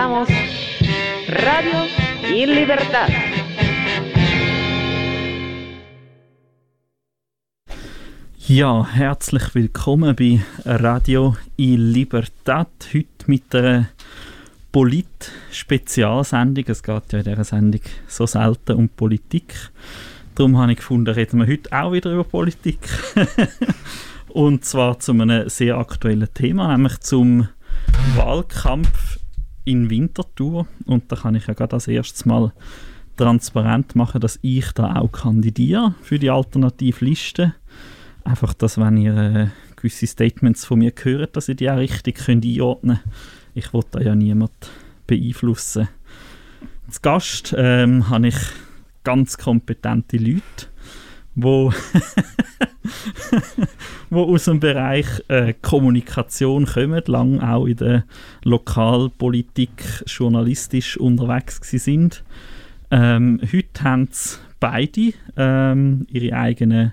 presentamos Radio y Libertad. Ja, herzlich willkommen bei Radio i Libertad. Heute mit einer Polit-Spezialsendung. Es geht ja in dieser Sendung so selten um Politik. Darum habe ich gefunden, reden wir heute auch wieder über Politik. Und zwar zu einem sehr aktuellen Thema, nämlich zum Wahlkampf in Winterthur. Und da kann ich ja gerade als erstes mal transparent machen, dass ich da auch kandidiere für die Alternativliste. Einfach, dass wenn ihr äh, gewisse Statements von mir hört, dass ihr die auch richtig könnt einordnen könnt. Ich wollte da ja niemand beeinflussen. Als Gast ähm, habe ich ganz kompetente Leute, wo, wo aus dem Bereich äh, Kommunikation kommen, lang auch in der Lokalpolitik journalistisch unterwegs sind. Ähm, heute haben sie beide ähm, ihre eigenen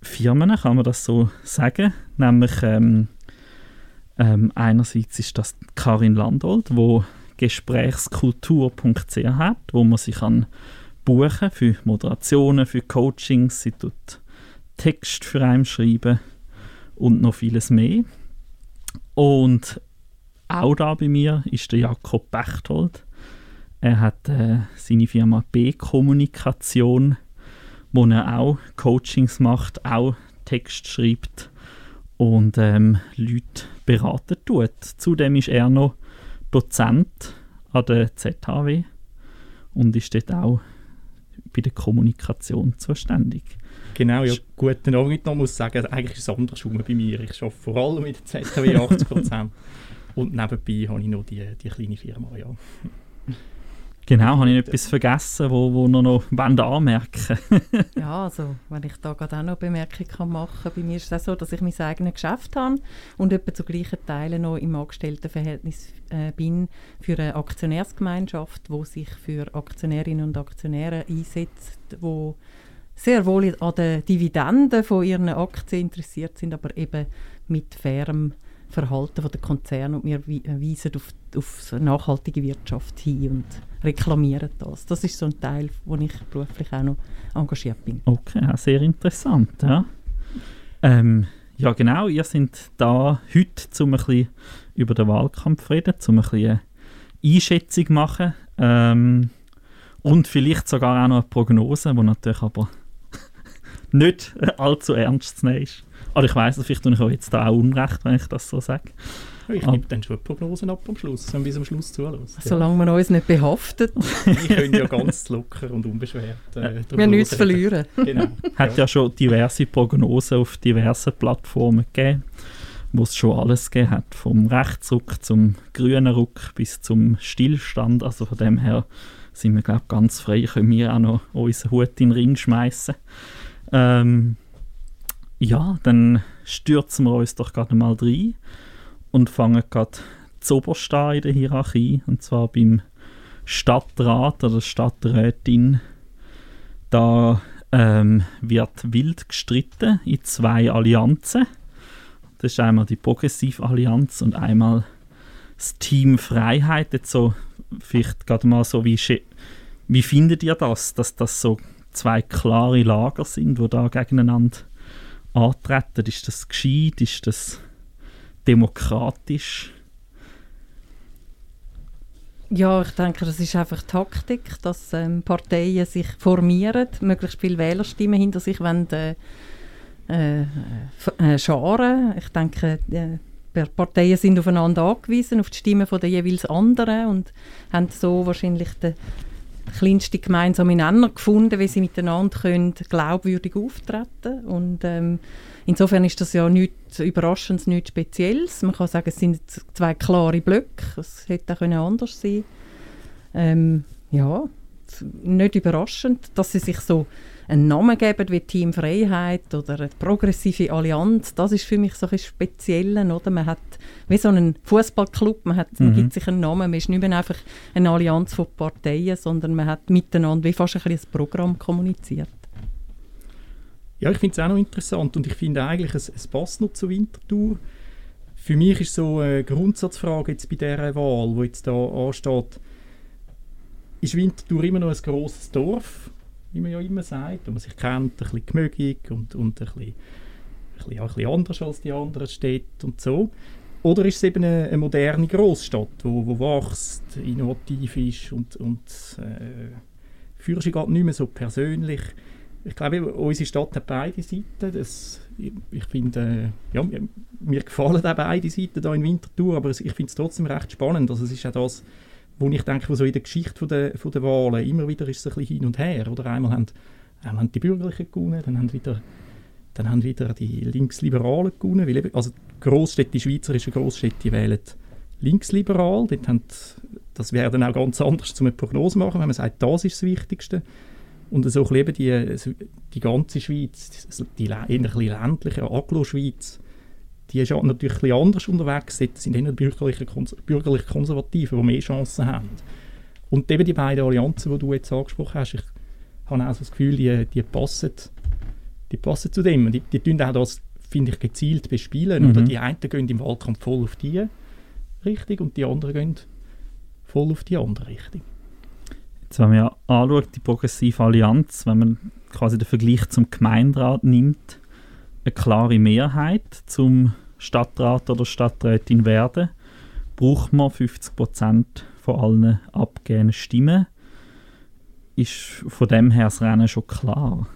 Firmen, kann man das so sagen. Nämlich ähm, ähm, einerseits ist das Karin Landolt, wo gesprächskultur.ch hat, wo man sich kann buchen für Moderationen, für Coachings, sie tut Text für einen schreiben und noch vieles mehr. Und auch da bei mir ist der Jakob Bechtold. Er hat äh, seine Firma B-Kommunikation wo er auch Coachings macht, auch Text schreibt und ähm, Leute beraten tut. Zudem ist er noch Dozent an der ZHW und ist dort auch bei der Kommunikation zuständig. Genau, ja, guten Abend noch muss sagen, eigentlich ist es andersrum bei mir. Ich arbeite vor allem mit der ZHW 80% und nebenbei habe ich noch die, die kleine Firma, ja. Genau, habe ich etwas vergessen, wo, wo noch, noch anmerken. Ja, also wenn ich da gerade auch noch Bemerkung machen kann, bei mir ist es auch so, dass ich mein eigenes Geschäft habe und etwa zu gleichen Teilen noch im Angestelltenverhältnis äh, bin für eine Aktionärsgemeinschaft, wo sich für Aktionärinnen und Aktionäre einsetzt, wo sehr wohl an den Dividenden von ihren Aktien interessiert sind, aber eben mit fairem Verhalten der Konzerne und wir weisen auf, auf nachhaltige Wirtschaft hin und reklamieren das. Das ist so ein Teil, wo ich beruflich auch noch engagiert bin. Okay, sehr interessant. Ja, ähm, ja genau, ihr seid da heute, um ein bisschen über den Wahlkampf zu reden, um ein bisschen eine Einschätzung zu machen ähm, und vielleicht sogar auch noch eine Prognose, die natürlich aber nicht allzu ernst zu nehmen ist. Aber ich weiss, vielleicht tue ich euch jetzt da auch Unrecht, wenn ich das so sage. Ich gebe dann schon Prognosen ab am Schluss, wenn wir am Schluss zuhören. Solange man uns nicht behaftet. ich könnte ja ganz locker und unbeschwert. Äh, wir haben nichts verlieren. Genau. Hat ja. ja schon diverse Prognosen auf diversen Plattformen gegeben, wo es schon alles gegeben hat. Vom Rechtsruck zum grünen Ruck bis zum Stillstand. Also von dem her sind wir, glaube ganz frei. Können wir auch noch unseren Hut in den Ring schmeißen. Ähm, ja, dann stürzen wir uns doch gerade mal rein und fangen gerade zuoberst an in der Hierarchie, und zwar beim Stadtrat oder Stadträtin. Da ähm, wird wild gestritten in zwei Allianzen. Das ist einmal die Progressiv-Allianz und einmal das Team Freiheit. Jetzt so, vielleicht gerade mal so, wie, wie findet ihr das, dass das so zwei klare Lager sind, die da gegeneinander antreten? Ist das gescheit? Ist das demokratisch? Ja, ich denke, das ist einfach Taktik, dass ähm, Parteien sich formieren, möglichst viele Wählerstimmen hinter sich wollen, äh, äh, äh, scharen. Ich denke, äh, Parteien sind aufeinander angewiesen, auf die Stimmen der jeweils anderen und haben so wahrscheinlich den kleinsten gemeinsamen Nenner gefunden, wie sie miteinander können glaubwürdig auftreten. Und ähm, insofern ist das ja nichts Überraschendes, nichts Spezielles. Man kann sagen, es sind zwei klare Blöcke, es hätte auch anders sein. Ähm, ja, nicht überraschend, dass sie sich so einen Namen geben wie Team Freiheit oder eine progressive Allianz, das ist für mich so ein Spezielles, oder? Man hat wie so einen Fußballclub, man, hat, man mhm. gibt sich einen Namen, man ist nicht mehr einfach eine Allianz von Parteien, sondern man hat miteinander wie fast ein, ein Programm kommuniziert. Ja, ich finde es auch noch interessant und ich finde eigentlich, es, es passt noch zur Wintertour. für mich ist so eine Grundsatzfrage jetzt bei dieser Wahl, die jetzt da ansteht, ist Winterthur immer noch ein grosses Dorf, wie man ja immer sagt, wo man sich kennt, ein bisschen gemögig und, und ein, bisschen, ein, bisschen, anders als die anderen Städte und so. Oder ist es eben eine, eine moderne Großstadt, wo, wo wächst, innovativ ist und, und äh, führst du nicht mehr so persönlich. Ich glaube, unsere Stadt hat beide Seiten. Das, ich, ich finde, äh, ja, mir, mir, gefallen auch beide Seiten da in Winterthur, aber ich finde es trotzdem recht spannend. Also es ist auch das, wo ich denke, so in der Geschichte von der, von der Wahlen immer wieder ist es ein bisschen hin und her. Oder einmal haben, einmal haben die Bürgerlichen gewonnen, dann haben wieder dann haben wieder die Linksliberalen gewonnen. Weil eben, also Großstädte, die schweizerischen Großstädte, die wählen linksliberal. Dort haben, das wäre dann auch ganz anders, um eine Prognose machen, wenn man sagt, das ist das Wichtigste. Und so eben die, die ganze Schweiz, die eher ein ländliche Aglo-Schweiz, die ist natürlich ein anders unterwegs. Dort sind eher bürgerliche, bürgerliche Konservativen, die mehr Chancen haben. Und eben die beiden Allianzen, die du jetzt angesprochen hast, ich habe auch so das Gefühl, die, die passen die passen zu dem. Die, die tun auch das, finde ich, gezielt bespielen. Mhm. Oder die einen gehen im Wahlkampf voll auf die Richtung und die anderen gehen voll auf die andere Richtung. Jetzt, wenn man ja anschaut, die Progressive Allianz, wenn man quasi den Vergleich zum Gemeinderat nimmt, eine klare Mehrheit zum Stadtrat oder Stadträtin werden, braucht man 50 Prozent von allen abgegebenen Stimmen. Ist von dem her das Rennen schon klar?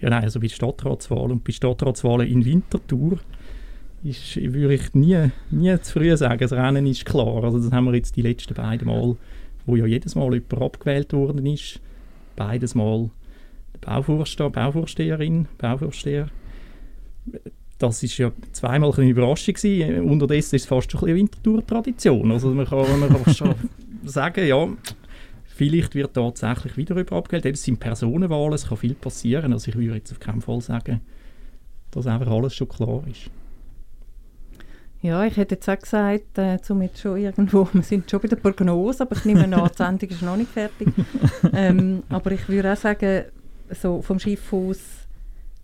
Ja, nein, also bei Stadtratswahlen und bei Stadtratswahlen in Winterthur ist, würde ich nie, nie zu früh sagen, das Rennen ist klar. Also das haben wir jetzt die letzten beiden Mal, wo ja jedes Mal jemand abgewählt worden ist, beides Mal Bauvorsteher, Bauvorsteherin, Bauvorsteher. Das ist ja zweimal eine Überraschung gewesen. Unterdessen ist es fast schon ein bisschen Winterthur-Tradition. Also man kann, man kann schon sagen, ja, Vielleicht wird tatsächlich wieder über abgewählt. Es sind Personenwahlen, es kann viel passieren. Also ich würde jetzt auf keinen Fall sagen, dass einfach alles schon klar ist. Ja, ich hätte jetzt auch gesagt, äh, zum jetzt schon irgendwo, wir sind schon bei der Prognose, aber ich nehme an, die Sendung ist noch nicht fertig. ähm, aber ich würde auch sagen, so vom Schiff aus,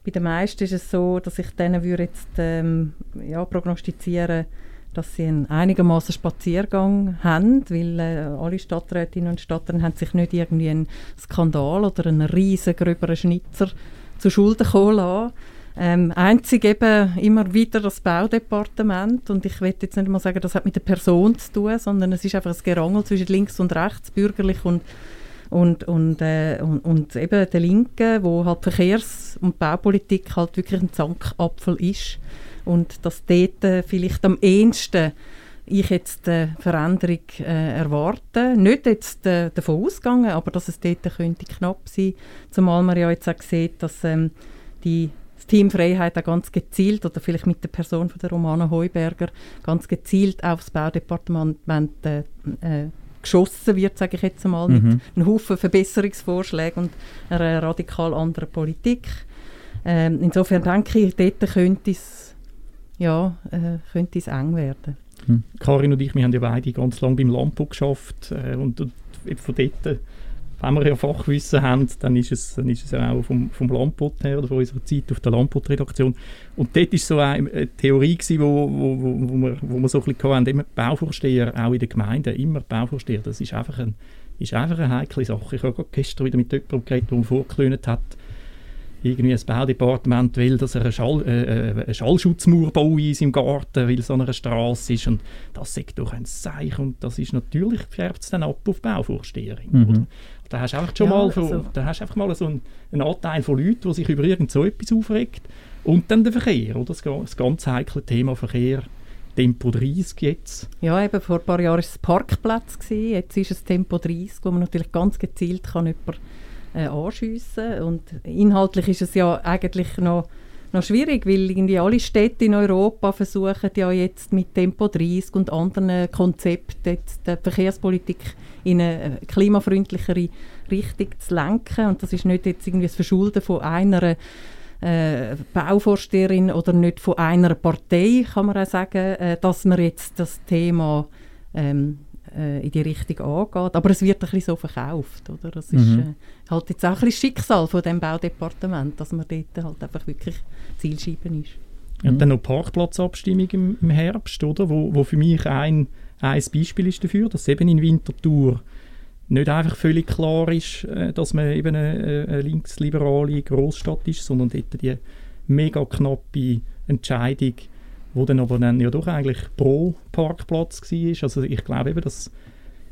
bei den meisten ist es so, dass ich denen würde jetzt ähm, ja, prognostizieren dass sie einen einigermaßen Spaziergang haben, weil äh, alle Stadträtinnen und Stadträte haben sich nicht irgendwie einen Skandal oder einen riesen gröberen Schnitzer zu Schulden kommen lassen. Ähm, einzig eben immer wieder das Baudepartement und ich will jetzt nicht mal sagen, das hat mit der Person zu tun, sondern es ist einfach ein Gerangel zwischen links und rechts, bürgerlich und und, und, äh, und, und, eben der Linken, wo halt Verkehrs- und Baupolitik halt wirklich ein Zankapfel ist und dass dort äh, vielleicht am ehesten ich jetzt eine Veränderung äh, erwarte. Nicht jetzt äh, davon ausgegangen, aber dass es dort könnte knapp sein Zumal man ja jetzt auch sieht, dass ähm, die das Team Freiheit auch ganz gezielt, oder vielleicht mit der Person von der Romana Heuberger, ganz gezielt aufs Baudepartement äh, äh, geschossen wird, sage ich jetzt einmal, mhm. mit einem Haufen Verbesserungsvorschlägen und einer radikal anderen Politik. Ähm, insofern denke ich, dort könnte es ja, äh, könnte es eng werden. Hm. Karin und ich, wir haben ja beide ganz lange beim Lampo geschafft äh, und, und von dort, wenn wir ja Fachwissen haben, dann ist es, dann ist es ja auch vom, vom Lampot her oder von unserer Zeit auf der Lampot-Redaktion. Und dort war so eine, Theorie, gewesen, wo, wo, wo, wo, wir, wo wir so ein bisschen hatten, immer Bauvorsteher, auch in den Gemeinden, immer Bauvorsteher, das ist einfach, ein, ist einfach eine heikle Sache. Ich habe gestern wieder mit jemandem geredet, der vorgelöhnt hat, irgendwie ein Baudepartement will, dass er eine, Schall, äh, äh eine Schallschutzmauer baut in seinem Garten, weil es an einer Straße ist und das sagt doch ein Zeichen und das ist natürlich, färbt es dann ab auf Bauvorsteherin. Mhm. Da hast du einfach schon ja, mal, also. da hast einfach mal so einen, einen Anteil von Leuten, die sich über irgend so etwas aufregt und dann der Verkehr, oder? Das, das ganz heikle Thema Verkehr. Tempo 30 jetzt. Ja, eben vor ein paar Jahren war es Parkplatz, gewesen. jetzt ist es Tempo 30, wo man natürlich ganz gezielt kann jemanden äh, anschiessen Und inhaltlich ist es ja eigentlich noch, noch schwierig, weil irgendwie alle Städte in Europa versuchen ja jetzt mit Tempo 30 und anderen Konzepten die Verkehrspolitik in eine äh, klimafreundlichere Richtung zu lenken. Und das ist nicht jetzt irgendwie das Verschulden von einer äh, Bauvorsteherin oder nicht von einer Partei, kann man auch sagen, äh, dass man jetzt das Thema ähm, äh, in die Richtung angeht. Aber es wird ein bisschen so verkauft. Oder? Das mhm. ist äh, halt jetzt auch ein bisschen Schicksal von dem Baudepartement, dass man dort halt einfach wirklich Zielscheiben ist. Mhm. Und dann noch Parkplatzabstimmung im, im Herbst, oder? Wo, wo für mich ein, ein Beispiel ist dafür, dass eben in Winterthur nicht einfach völlig klar ist, äh, dass man eben eine, eine linksliberale Großstadt ist, sondern dort die mega knappe Entscheidung, wo dann aber dann ja doch eigentlich pro Parkplatz war. Also ich glaube eben, dass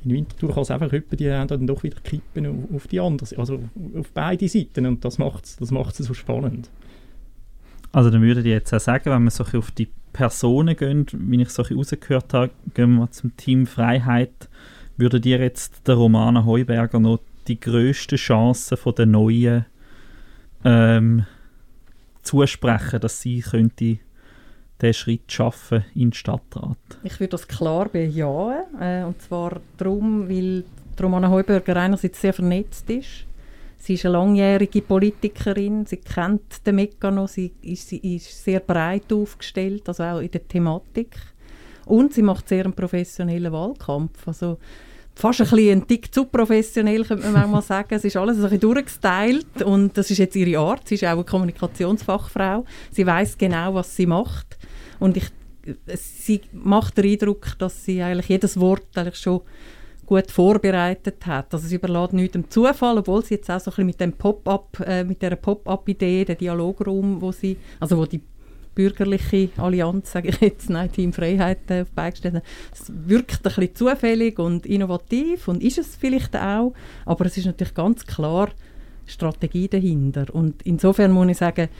in Winterthur kann es einfach etwa die dann doch wieder kippen auf, die andere, also auf beide Seiten und das macht es das so spannend. Also dann würde ich jetzt auch sagen, wenn wir so auf die Personen gehen, wie ich so rausgehört habe, gehen wir zum Team Freiheit, würde dir jetzt der Romana Heuberger noch die grösste Chance von der neuen ähm, zusprechen, dass sie könnte den Schritt schaffen in den Stadtrat? Ich würde das klar bejahen. Äh, und zwar darum, weil Romana Heuberger einerseits sehr vernetzt ist. Sie ist eine langjährige Politikerin, sie kennt den Mechanismus, sie ist, sie ist sehr breit aufgestellt, also auch in der Thematik. Und sie macht sehr einen professionellen Wahlkampf. Also fast ein, bisschen ein Tick zu professionell, könnte man manchmal sagen. Es ist alles ein bisschen durchgestylt und das ist jetzt ihre Art. Sie ist auch eine Kommunikationsfachfrau. Sie weiß genau, was sie macht. Und ich, sie macht den Eindruck, dass sie eigentlich jedes Wort eigentlich schon gut vorbereitet hat. Also sie überlässt nichts dem Zufall, obwohl sie jetzt auch so ein bisschen mit dem Pop-up, äh, mit der Pop-up-Idee, der Dialograum, wo sie, also wo die bürgerliche Allianz, sage ich jetzt, nein, Team Freiheit äh, auf beigestellt Es wirkt ein bisschen zufällig und innovativ und ist es vielleicht auch, aber es ist natürlich ganz klar Strategie dahinter. Und insofern muss ich sagen,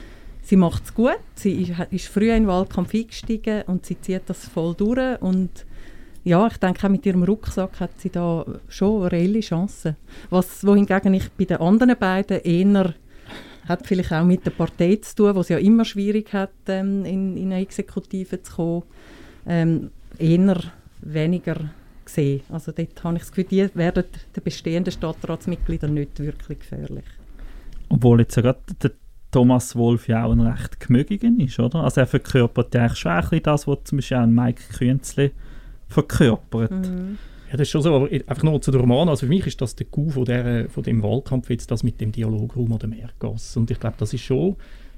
sie macht es gut, sie ist, ist früh in den Wahlkampf eingestiegen und sie zieht das voll durch und ja, ich denke, mit ihrem Rucksack hat sie da schon reelle Chancen. Was, wohingegen ich bei den anderen beiden eher hat vielleicht auch mit der Partei zu tun, wo es ja immer schwierig hat, ähm, in, in eine Exekutive zu kommen. Ähm, eher weniger gesehen. Also dort habe ich das Gefühl, die werden den bestehenden Stadtratsmitgliedern nicht wirklich gefährlich. Obwohl jetzt ja gerade der Thomas Wolf ja auch ein recht gemögigen ist, oder? Also er verkörpert ja eigentlich schon ein bisschen das, was zum Beispiel auch Mike Künzli verkörpert. Mhm. Ja, das ist schon so, aber einfach nur zu der Roman. Also für mich ist das der Coup von, der, von dem Wahlkampf jetzt das mit dem Dialograum oder Mergas. Und ich glaube, das ist schon,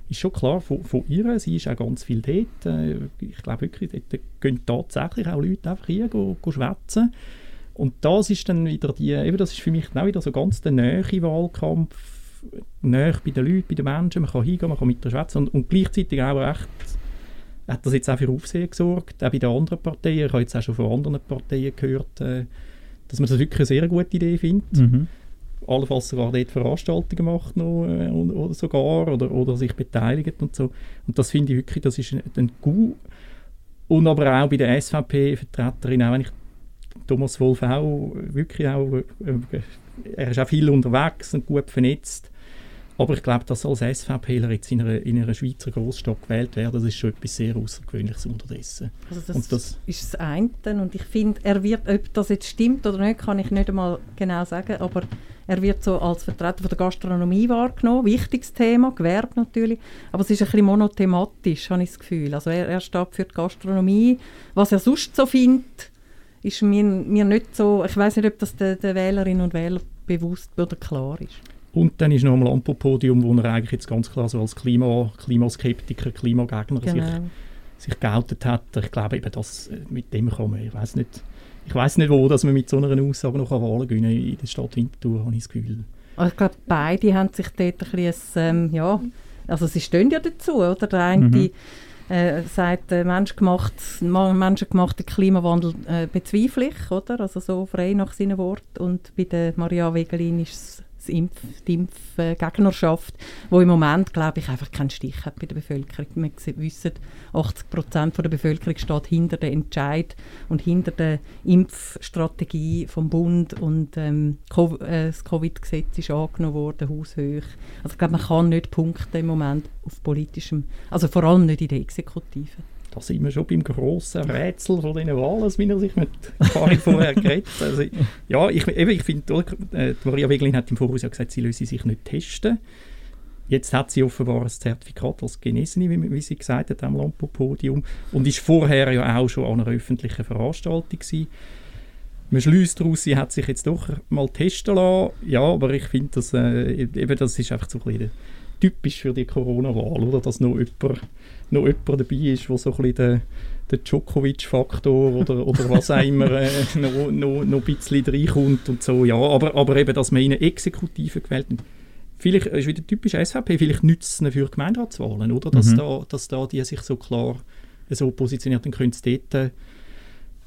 ist schon klar von, von ihr. Sie ist auch ganz viel dort. Äh, ich glaube wirklich, dort gehen tatsächlich auch Leute einfach hier go, go schwätzen. Und das ist dann wieder die, eben das ist für mich auch wieder so ganz der nähe Wahlkampf, näher bei den Leuten, bei den Menschen. Man kann hingehen, man kann mit der schwätzen und, und gleichzeitig auch echt hat das jetzt auch für Aufsehen gesorgt, auch bei den anderen Parteien. Ich habe jetzt auch schon von anderen Parteien gehört, äh, dass man das wirklich eine sehr gute Idee findet. Mhm. Allenfalls sogar dort Veranstaltungen macht noch, äh, oder sogar oder, oder sich beteiligt und so. Und das finde ich wirklich, das ist ein, ein gut. Und aber auch bei der SVP-Vertreterin, auch wenn ich Thomas Wolf auch wirklich auch, äh, er ist auch viel unterwegs und gut vernetzt. Aber ich glaube, dass als SVPler jetzt in einer, in einer Schweizer Großstadt gewählt werden, das ist schon etwas sehr Außergewöhnliches unterdessen. Also das, und das ist das eine. Und ich finde, er wird, ob das jetzt stimmt oder nicht, kann ich nicht einmal genau sagen, aber er wird so als Vertreter von der Gastronomie wahrgenommen. Wichtiges Thema, Gewerbe natürlich. Aber es ist ein bisschen monothematisch, habe ich das Gefühl. Also er, er steht für die Gastronomie. Was er sonst so findet, ist mir, mir nicht so... Ich weiß nicht, ob das den, den Wählerinnen und Wählern bewusst oder klar ist. Und dann ist noch einmal ein Podium, wo er eigentlich jetzt ganz klar so als Klima, Klimaskeptiker, Klimagegner genau. sich, sich geoutet hat. Ich glaube eben, dass äh, mit dem kann man, ich weiß nicht, ich weiß nicht wo, dass man mit so einer Aussage noch Wahlen gewinnen in der Stadt Winterthur, habe ich das Gefühl. Aber ich glaube, beide haben sich dort ein bisschen, ähm, ja, also sie stehen ja dazu, oder? Der eine mhm. äh, sagt, äh, menschgemacht, menschengemachten Klimawandel äh, bezweifle ich, oder? Also so frei nach seinen Worten. Und bei der Maria Wegelin ist es Impf, die Impfgegnerschaft, wo im Moment, glaube ich, einfach keinen Stich hat bei der Bevölkerung. Wir wissen, 80 Prozent der Bevölkerung steht hinter dem Entscheid und hinter der Impfstrategie vom Bund und ähm, äh, das Covid-Gesetz ist angenommen worden, haushoch. Also ich glaube, man kann nicht punkten im Moment auf politischem, also vor allem nicht in der Exekutive da sind wir schon beim grossen Rätsel von diesen Wahlen aus meiner Sicht mit Karin vorher geredet. Also, ja, ich, ich finde, äh, Maria Wegelin hat im Voraus ja gesagt, sie löse sich nicht testen. Jetzt hat sie offenbar ein Zertifikat als Genesene, wie, wie sie gesagt hat, am Lampo-Podium. Und ist vorher ja auch schon an einer öffentlichen Veranstaltung gewesen. Man schließt daraus, sie hat sich jetzt doch mal testen lassen. Ja, aber ich finde, das, äh, eben, das ist einfach so ein bisschen typisch für die Corona-Wahl, oder? Dass noch jemand, noch jemand dabei ist, der so ein bisschen der, der Djokovic-Faktor oder, oder was auch immer äh, noch, noch, noch ein bisschen reinkommt und so, ja. Aber, aber eben, dass man in eine Exekutive gewählt hat. Vielleicht ist wieder typisch SVP, vielleicht nützt es für Gemeinderatswahlen, oder? Dass, Mhm. da, dass da die sich so klar so positioniert, dann können sie dort,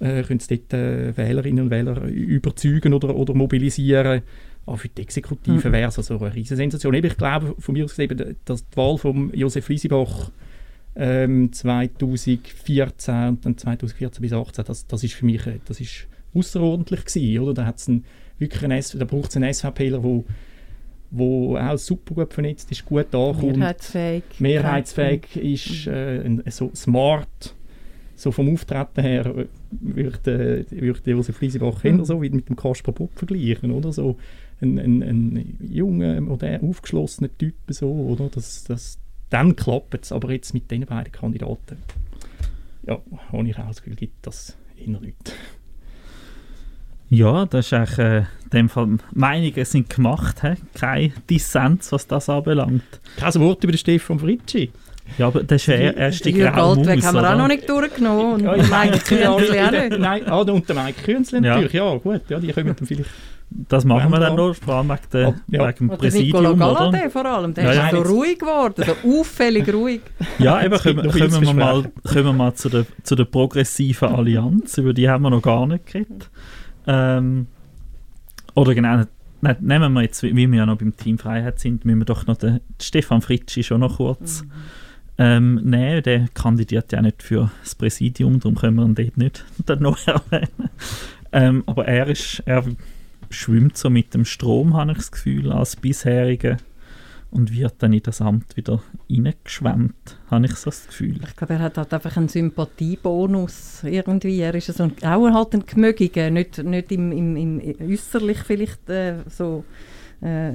äh, können sie dort äh, Wählerinnen und Wähler überzeugen oder, oder mobilisieren. Aber für die Exekutive Mhm. wäre es also eine riesige Sensation. Eben, Ich glaube, von mir aus gesehen, dass die Wahl von Josef Liesibach ähm, 2014 und dann 2014 bis 2018, das, das ist für mich äh, das ist außerordentlich gewesen, oder? Da hat's einen, wirklich einen, S- da braucht es einen SVPler, wo wo auch super gut vernetzt ist, gut ankommt, Mehrheitsfähig. mehrheitsfähig ist, äh, so smart, so vom Auftreten her äh, würde äh, würde der Josef Liesibach eher Mhm. so wie mit dem Kasper Bob vergleichen, oder? So ein, ein, ein junger, modern, aufgeschlossener Typ, so, oder? Das, das, dann klappt es, aber jetzt mit den beiden Kandidaten, ja, habe ich auch das Gefühl, gibt das eher nicht. Ja, das ist eigentlich, äh, in dem Fall, Meinungen sind gemacht, he? kein Dissens, was das anbelangt. Kein Wort über den Stefan Fritschi. Ja, aber das ist ja der erste Jürg graue Altweg Maus, haben wir auch oder? noch nicht durchgenommen. Und Ja, ja, Mike Künzli auch nicht. Nein, ah, und der Mike Künzli Ja. natürlich, ja gut, ja, die kommen dann vielleicht Das machen wir dann noch, vor allem wegen, der, ja. wegen dem Oder Nicola Präsidium, oder? Galladay vor allem, der Ja, ist ja. so ruhig geworden, so auffällig ruhig. Ja, eben, kommen, kommen, wir mal, kommen wir mal zu der, zu der progressiven Allianz, über die haben wir noch gar nicht geredet. Ähm, oder genau, nein, nehmen wir jetzt, wie wie wir ja noch beim Team Freiheit sind, müssen wir doch noch den Stefan Fritschi schon noch kurz ähm, nehmen. Der kandidiert ja nicht für das Präsidium, darum können wir ihn dort nicht dann noch erwähnen. Ähm, aber er, ist, er schwimmt so mit dem Strom, habe ich das Gefühl, als bisherige und wird dann in das Amt wieder reingeschwemmt, habe ich so das Gefühl. Ich glaube, er hat halt einfach einen Sympathiebonus irgendwie. Er ist so ein, auch halt ein Gemögiger, nicht, nicht im, im, im äußerlich vielleicht äh, so, äh,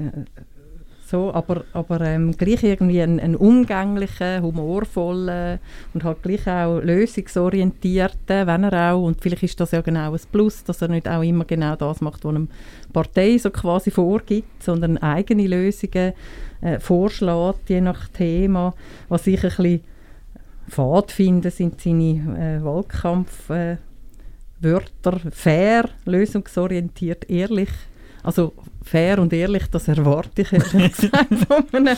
so, aber, aber ähm, gleich irgendwie ein, ein umgänglicher, humorvoller und halt gleich auch lösungsorientierter, wenn er auch, und vielleicht ist das ja genau ein Plus, dass er nicht auch immer genau das macht, was die Partei so quasi vorgibt, sondern eigene Lösungen äh, vorschlägt, je nach Thema, was ich ein bisschen fad finde, sind seine äh, Wahlkampfwörter. Äh, fair, lösungsorientiert, ehrlich. Also fair und ehrlich, das erwarte ich ehrlich gesagt von einem,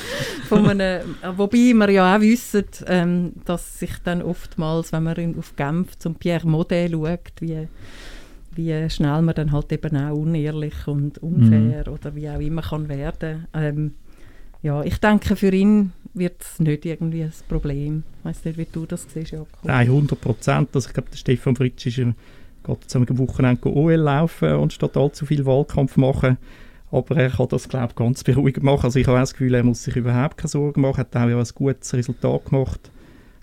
von einem, wobei wir ja auch wissen, ähm, dass sich dann oftmals, wenn man in, auf Genf zum Pierre Modet schaut, wie, wie schnell man dann halt eben auch unehrlich und unfair oder wie auch immer kann werden. Ähm, ja, ich denke, für ihn wird es nicht irgendwie ein Problem. Ich weiß nicht, wie du das siehst, Jakob. Nein, 100 Prozent. Also ich glaube, der Stefan Fritsch ist ähm, geht am Wochenende OL laufen und statt allzu viel Wahlkampf machen. Aber er kann das, glaube ich, ganz beruhigend machen. Also ich habe auch das Gefühl, er muss sich überhaupt keine Sorgen machen. Er hat auch ja ein gutes Resultat gemacht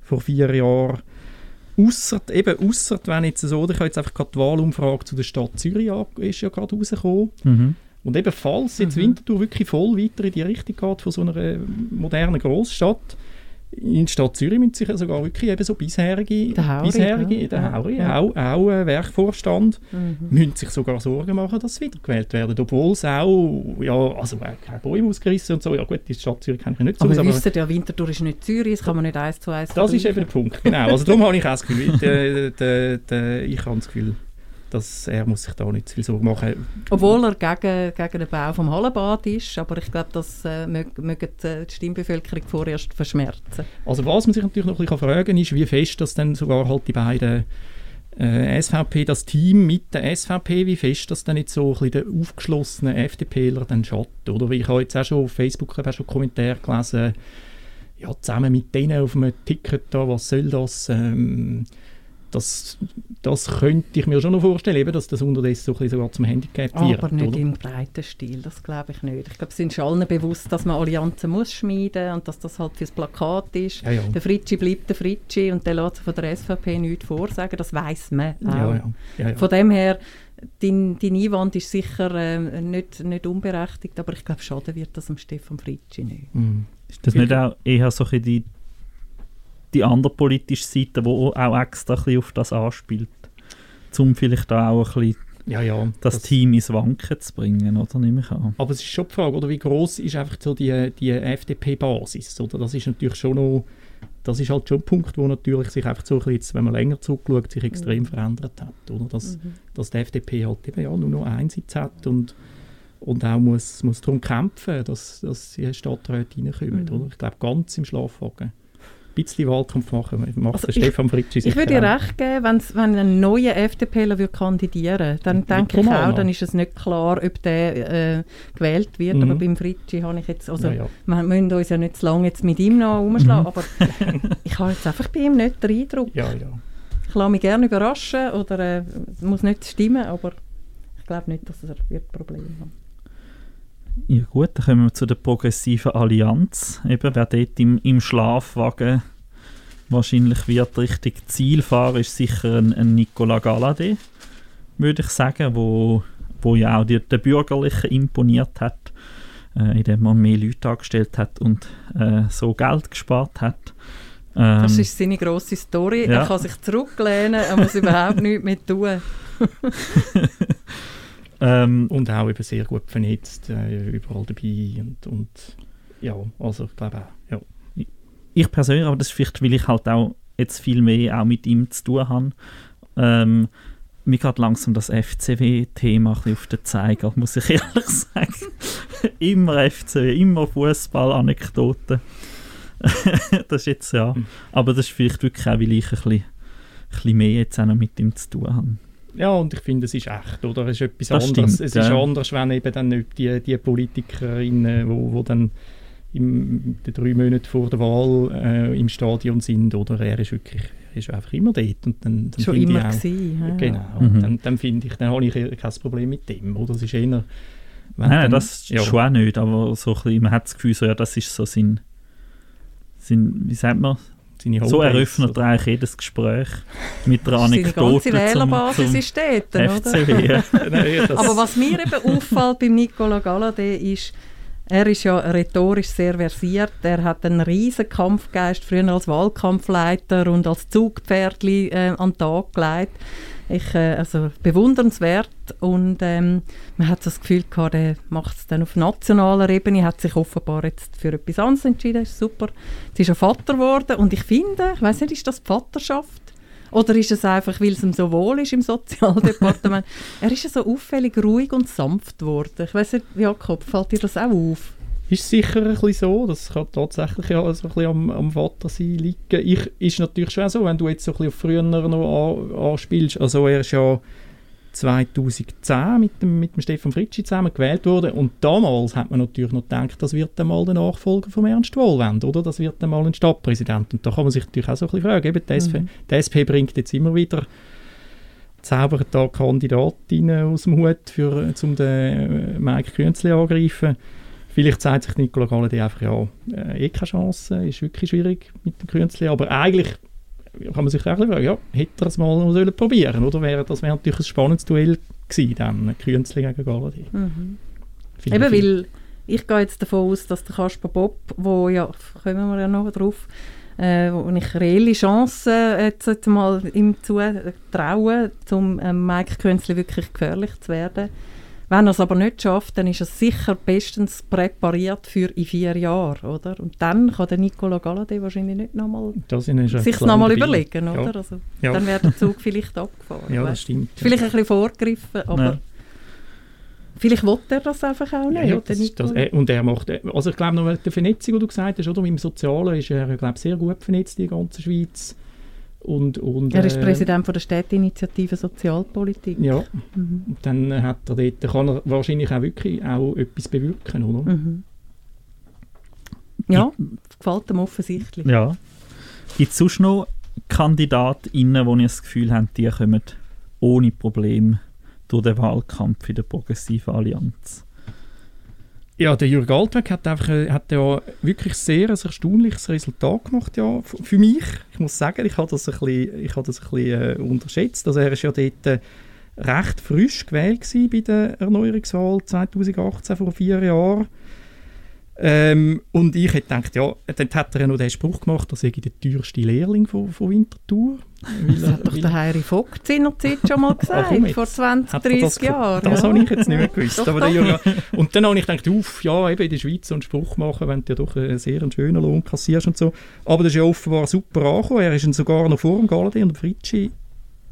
vor vier Jahren. Ausser, eben ausser, wenn jetzt so, ich habe jetzt einfach gerade die Wahlumfrage zu der Stadt Zürich ist ja gerade rausgekommen. Mhm. Und eben, falls jetzt Mhm. Winterthur wirklich voll weiter in die Richtung geht von so einer äh, modernen Großstadt, in der Stadt Zürich müssen sich ja sogar wirklich eben so bisherige, Der Hauri, bisherige ja. der Hauri, Ja. auch, auch äh, Werkvorstand, Mhm. müssen sich sogar Sorgen machen, dass sie wiedergewählt werden. Obwohl es auch, ja, also äh, keine Bäume ausgerissen und so, ja gut, die Stadt Zürich kenne ich nicht so Aber aber wissen ja, Winterthur ist nicht Zürich, das kann man nicht eins zu eins das ist eben der Punkt, genau. Also darum habe ich auch das Gefühl, der, der, der, ich habe das Gefühl, dass er muss sich da nicht zu viel Sorgen machen Obwohl er gegen, gegen den Bau vom Hallenbad ist, aber ich glaube, das äh, mög- mögen die, die Stimmbevölkerung vorerst verschmerzen. Also was man sich natürlich noch ein bisschen fragen kann, ist, wie fest das dann sogar halt die beiden äh, SVP, das Team mit der SVP, wie fest das dann jetzt so ein bisschen der aufgeschlossenen FDPler dann schadet, oder? Weil ich habe jetzt auch schon auf Facebook auch schon Kommentare gelesen, ja, zusammen mit denen auf einem Ticket da, was soll das? Ähm, das, das könnte ich mir schon noch vorstellen, eben, dass das unterdessen so ein bisschen sogar zum Handicap wird. Aber nicht oder? im breiten Stil, das glaube ich nicht. Ich glaube, es sind schon allen bewusst, dass man Allianzen muss schmieden und dass das halt fürs Plakat ist. Ja, ja. Der Fritschi bleibt der Fritschi und der lässt sich von der SVP nichts vorsagen, das weiß man auch. Ja, ja. Ja, ja. Von dem her, dein, dein Einwand ist sicher äh, nicht, nicht unberechtigt, aber ich glaube, schaden wird das dem Stefan Fritschi nicht. Mhm. Ist das nicht auch eher so ein bisschen die, die andere politische Seite, die auch extra ein bisschen auf das anspielt? Um vielleicht da auch ein bisschen ja, ja, das, Team ins Wanken zu bringen, oder? Nehme ich an. Aber es ist schon die Frage, oder wie groß ist einfach so die, die FDP-Basis? Oder das ist natürlich schon noch, das ist halt schon ein Punkt, wo natürlich sich einfach so ein bisschen, jetzt, wenn man länger zurückschaut, sich extrem Mhm. verändert hat, oder? Dass, Mhm. dass die FDP halt eben ja nur noch einen Sitz hat und, und auch muss, muss darum kämpfen, dass, dass die Stadträte reinkommen, Mhm. oder? Ich glaube, ganz im Schlafwagen. Bisschen Wahlkampf machen, macht Also Stefan Fritschi Ich würde dir recht geben, wenn's, wenn ein neuer FDPler würde kandidieren dann denke ich auch, dann ist es nicht klar, ob der äh, gewählt wird. Mhm. Aber beim Fritschi habe ich jetzt, also ja, ja. wir müssen uns ja nicht zu lange jetzt mit ihm noch umschlagen, Mhm. aber ich habe jetzt einfach bei ihm nicht den Eindruck. ja, ja. Ich lasse mich gerne überraschen oder äh, muss nicht stimmen, aber ich glaube nicht, dass er wird Probleme haben Ja gut, dann kommen wir zu der progressiven Allianz. Eben, wer dort im, im Schlafwagen wahrscheinlich wird richtig Ziel fahren, ist sicher ein, ein Nicola Galladay, würde ich sagen, wo, wo ja auch die, den Bürgerlichen imponiert hat, äh, indem man mehr Leute angestellt hat und äh, so Geld gespart hat. Ähm, Das ist seine grosse Story. ja. Er kann sich zurücklehnen, er muss überhaupt nichts mehr tun. ähm, Und auch eben sehr gut vernetzt, äh, überall dabei und, und ja, also ich glaube auch, ja. ich persönlich, aber das ist vielleicht, weil ich halt auch jetzt viel mehr auch mit ihm zu tun habe, ähm, mir geht langsam das FCW-Thema auf den Zeiger, muss ich ehrlich sagen. immer FCW, immer Fußball-Anekdoten. das ist jetzt ja, Mhm. aber das ist vielleicht wirklich auch, weil ich ein bisschen, ein bisschen mehr jetzt auch noch mit ihm zu tun habe. Ja, und ich finde, es ist echt, oder? Es ist etwas Das anderes. stimmt, es ist ja. anders, wenn eben dann nicht die, die Politikerinnen, wo, wo dann im, die drei Monate vor der Wahl äh, im Stadion sind, oder er ist wirklich, er ist einfach immer dort. Und dann, dann Schon immer ich auch, gewesen. ja. Genau, Mhm. dann, dann finde ich, dann habe ich eher kein Problem mit dem, oder? Das ist eher... Nein, dann- das ja. schon auch nicht, aber so ein bisschen, man hat das Gefühl, so, ja, das ist so sein, sein wie sagt man, seine So eröffnet er eigentlich jedes Gespräch mit einer Seine Anekdote ganze Wählerbasis ist dort, oder? Nein, Aber was mir eben auffällt beim Nicola Galladay ist, er ist ja rhetorisch sehr versiert. Er hat einen riesen Kampfgeist, früher als Wahlkampfleiter und als Zugpferdli äh, an den Tag gelegt. Ich, äh, also bewundernswert und ähm, man hat so das Gefühl gehabt, er macht es dann auf nationaler Ebene, hat sich offenbar jetzt für etwas anderes entschieden, ist super. Jetzt ist er Vater geworden und ich finde, ich weiß nicht, ist das die Vaterschaft? Oder ist es einfach, weil es ihm so wohl ist im Sozialdepartement? er ist ja so auffällig ruhig und sanft geworden. Ich weiß nicht, Jakob, fällt dir das auch auf? Ist sicher ein bisschen so, das kann tatsächlich ja so ein bisschen am, am Vater sein liegen. Ich, ist natürlich schon so, wenn du jetzt so ein bisschen auf früher noch an, anspielst, also er ist ja 2010 mit dem, mit dem Stefan Fritschi zusammen gewählt worden und damals hat man natürlich noch gedacht, das wird dann mal der Nachfolger von Ernst Wohlwend, oder? Das wird dann mal ein Stadtpräsident und da kann man sich natürlich auch so ein bisschen fragen, eben die, SP, Mhm. die SP bringt jetzt immer wieder zaubert da Kandidatinnen aus dem Hut, für, um den äh, Mike Künzli angreifen. Vielleicht sagt sich Nicola Galladay einfach, ja, äh, eh keine Chance, ist wirklich schwierig mit dem Künzli, aber eigentlich kann man sich auch fragen, ja, hätte er es mal sollen probieren oder wäre das wäre natürlich ein spannendes Duell gewesen, dann Künzli gegen Galladay. Mhm. Eben, weil ich gehe jetzt davon aus, dass der Kasper Bob, wo ja, kommen wir ja noch drauf, äh, wo ich reelle Chancen jetzt, jetzt mal ihm zutraue, um ähm, Mike Künzli wirklich gefährlich zu werden. Wenn er es aber nicht schafft, dann ist er sicher bestens präpariert für in vier Jahren, oder? Und dann kann der Nicola Galladay wahrscheinlich nicht nochmal sich nochmal überlegen, Ja. oder? Also, Ja. Dann wäre der Zug vielleicht abgefahren. Ja, das stimmt. du? Vielleicht ein bisschen vorgegriffen, aber Ja. vielleicht will er das einfach auch nicht. Ja, der das das, Nicola. äh, und er macht, äh, also ich glaube noch die Vernetzung, die du gesagt hast, oder? Im Sozialen ist er, glaube sehr gut vernetzt in der ganzen Schweiz. Und, und, Er ist äh, Präsident von der Städteinitiative Sozialpolitik. Ja, Mhm. und dann hat er dort, kann er wahrscheinlich auch wirklich auch etwas bewirken, oder? Mhm. Ja, gefällt ihm offensichtlich. Ja. Gibt es sonst noch KandidatInnen, wo ihr das Gefühl habt, die kommen ohne Probleme durch den Wahlkampf in der Progressiven Allianz? Ja, der Jürg Altweg hat, einfach, äh, hat ja wirklich sehr ein erstaunliches Resultat gemacht ja, für mich. Ich muss sagen, ich habe das ein bisschen, ich habe das ein bisschen äh, unterschätzt. Also er ist ja dort äh, recht frisch gewählt bei der Erneuerungswahl 2018, vor vier Jahren. Ähm, und ich hätte gedacht, ja, dann hat er ja noch den Spruch gemacht, er sei der teuerste Lehrling von, von Winterthur. Das hat doch der Heiri Vogt seinerzeit schon mal gesagt, jetzt. vor 20, Hat er 30 Jahren. Das ja. habe ich jetzt nicht mehr gewusst. Doch, doch. Junge, und dann habe ich gedacht, uff, ja, eben in der Schweiz so einen Spruch machen, wenn du ja doch einen sehr schönen Lohn kassierst und so. Aber das ist ja offenbar super angekommen. Er ist dann sogar noch vor dem Galadin und Fritschi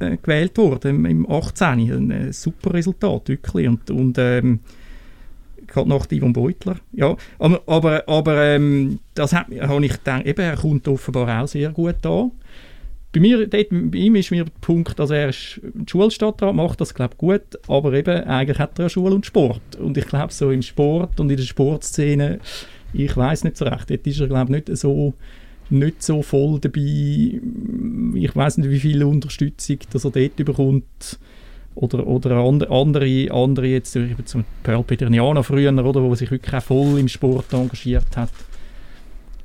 äh, gewählt worden, im, im 18. Ein äh, super Resultat, wirklich. Und, und ähm, gerade nach Ivan Beutler. Ja, aber, aber, ähm, das hat, habe ich gedacht, eben, er kommt offenbar auch sehr gut an. Bei, mir, dort, bei ihm ist mir der Punkt, dass er Schulstadtrat macht das glaube gut, aber eben eigentlich hat er ja Schule und Sport und ich glaube so im Sport und in der Sportszene, ich weiß nicht so recht, dort ist er glaube nicht so nicht so voll dabei. Ich weiß nicht, wie viel Unterstützung dass er dort bekommt oder, oder and- andere, andere jetzt zum Pearl Peterniana früher, oder, wo sich wirklich auch voll im Sport engagiert hat.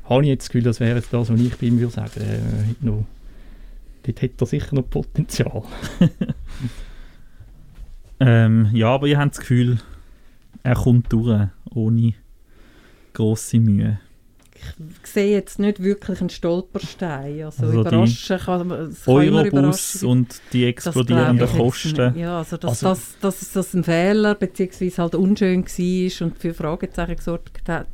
Habe ich jetzt das Gefühl, das wäre jetzt das, was ich bei ihm würde sagen. Äh, noch, dort hätte er sicher noch Potenzial. Ähm, ja, aber ihr habt das Gefühl, er kommt durch, ohne grosse Mühe. Ich sehe jetzt nicht wirklich einen Stolperstein. Also, Also überraschen kann kann Eurobus und die Das explodierenden Kosten. Ja, also dass, Also- dass, dass das ein Fehler bzw. halt unschön war und für Fragezeichen gesorgt hat.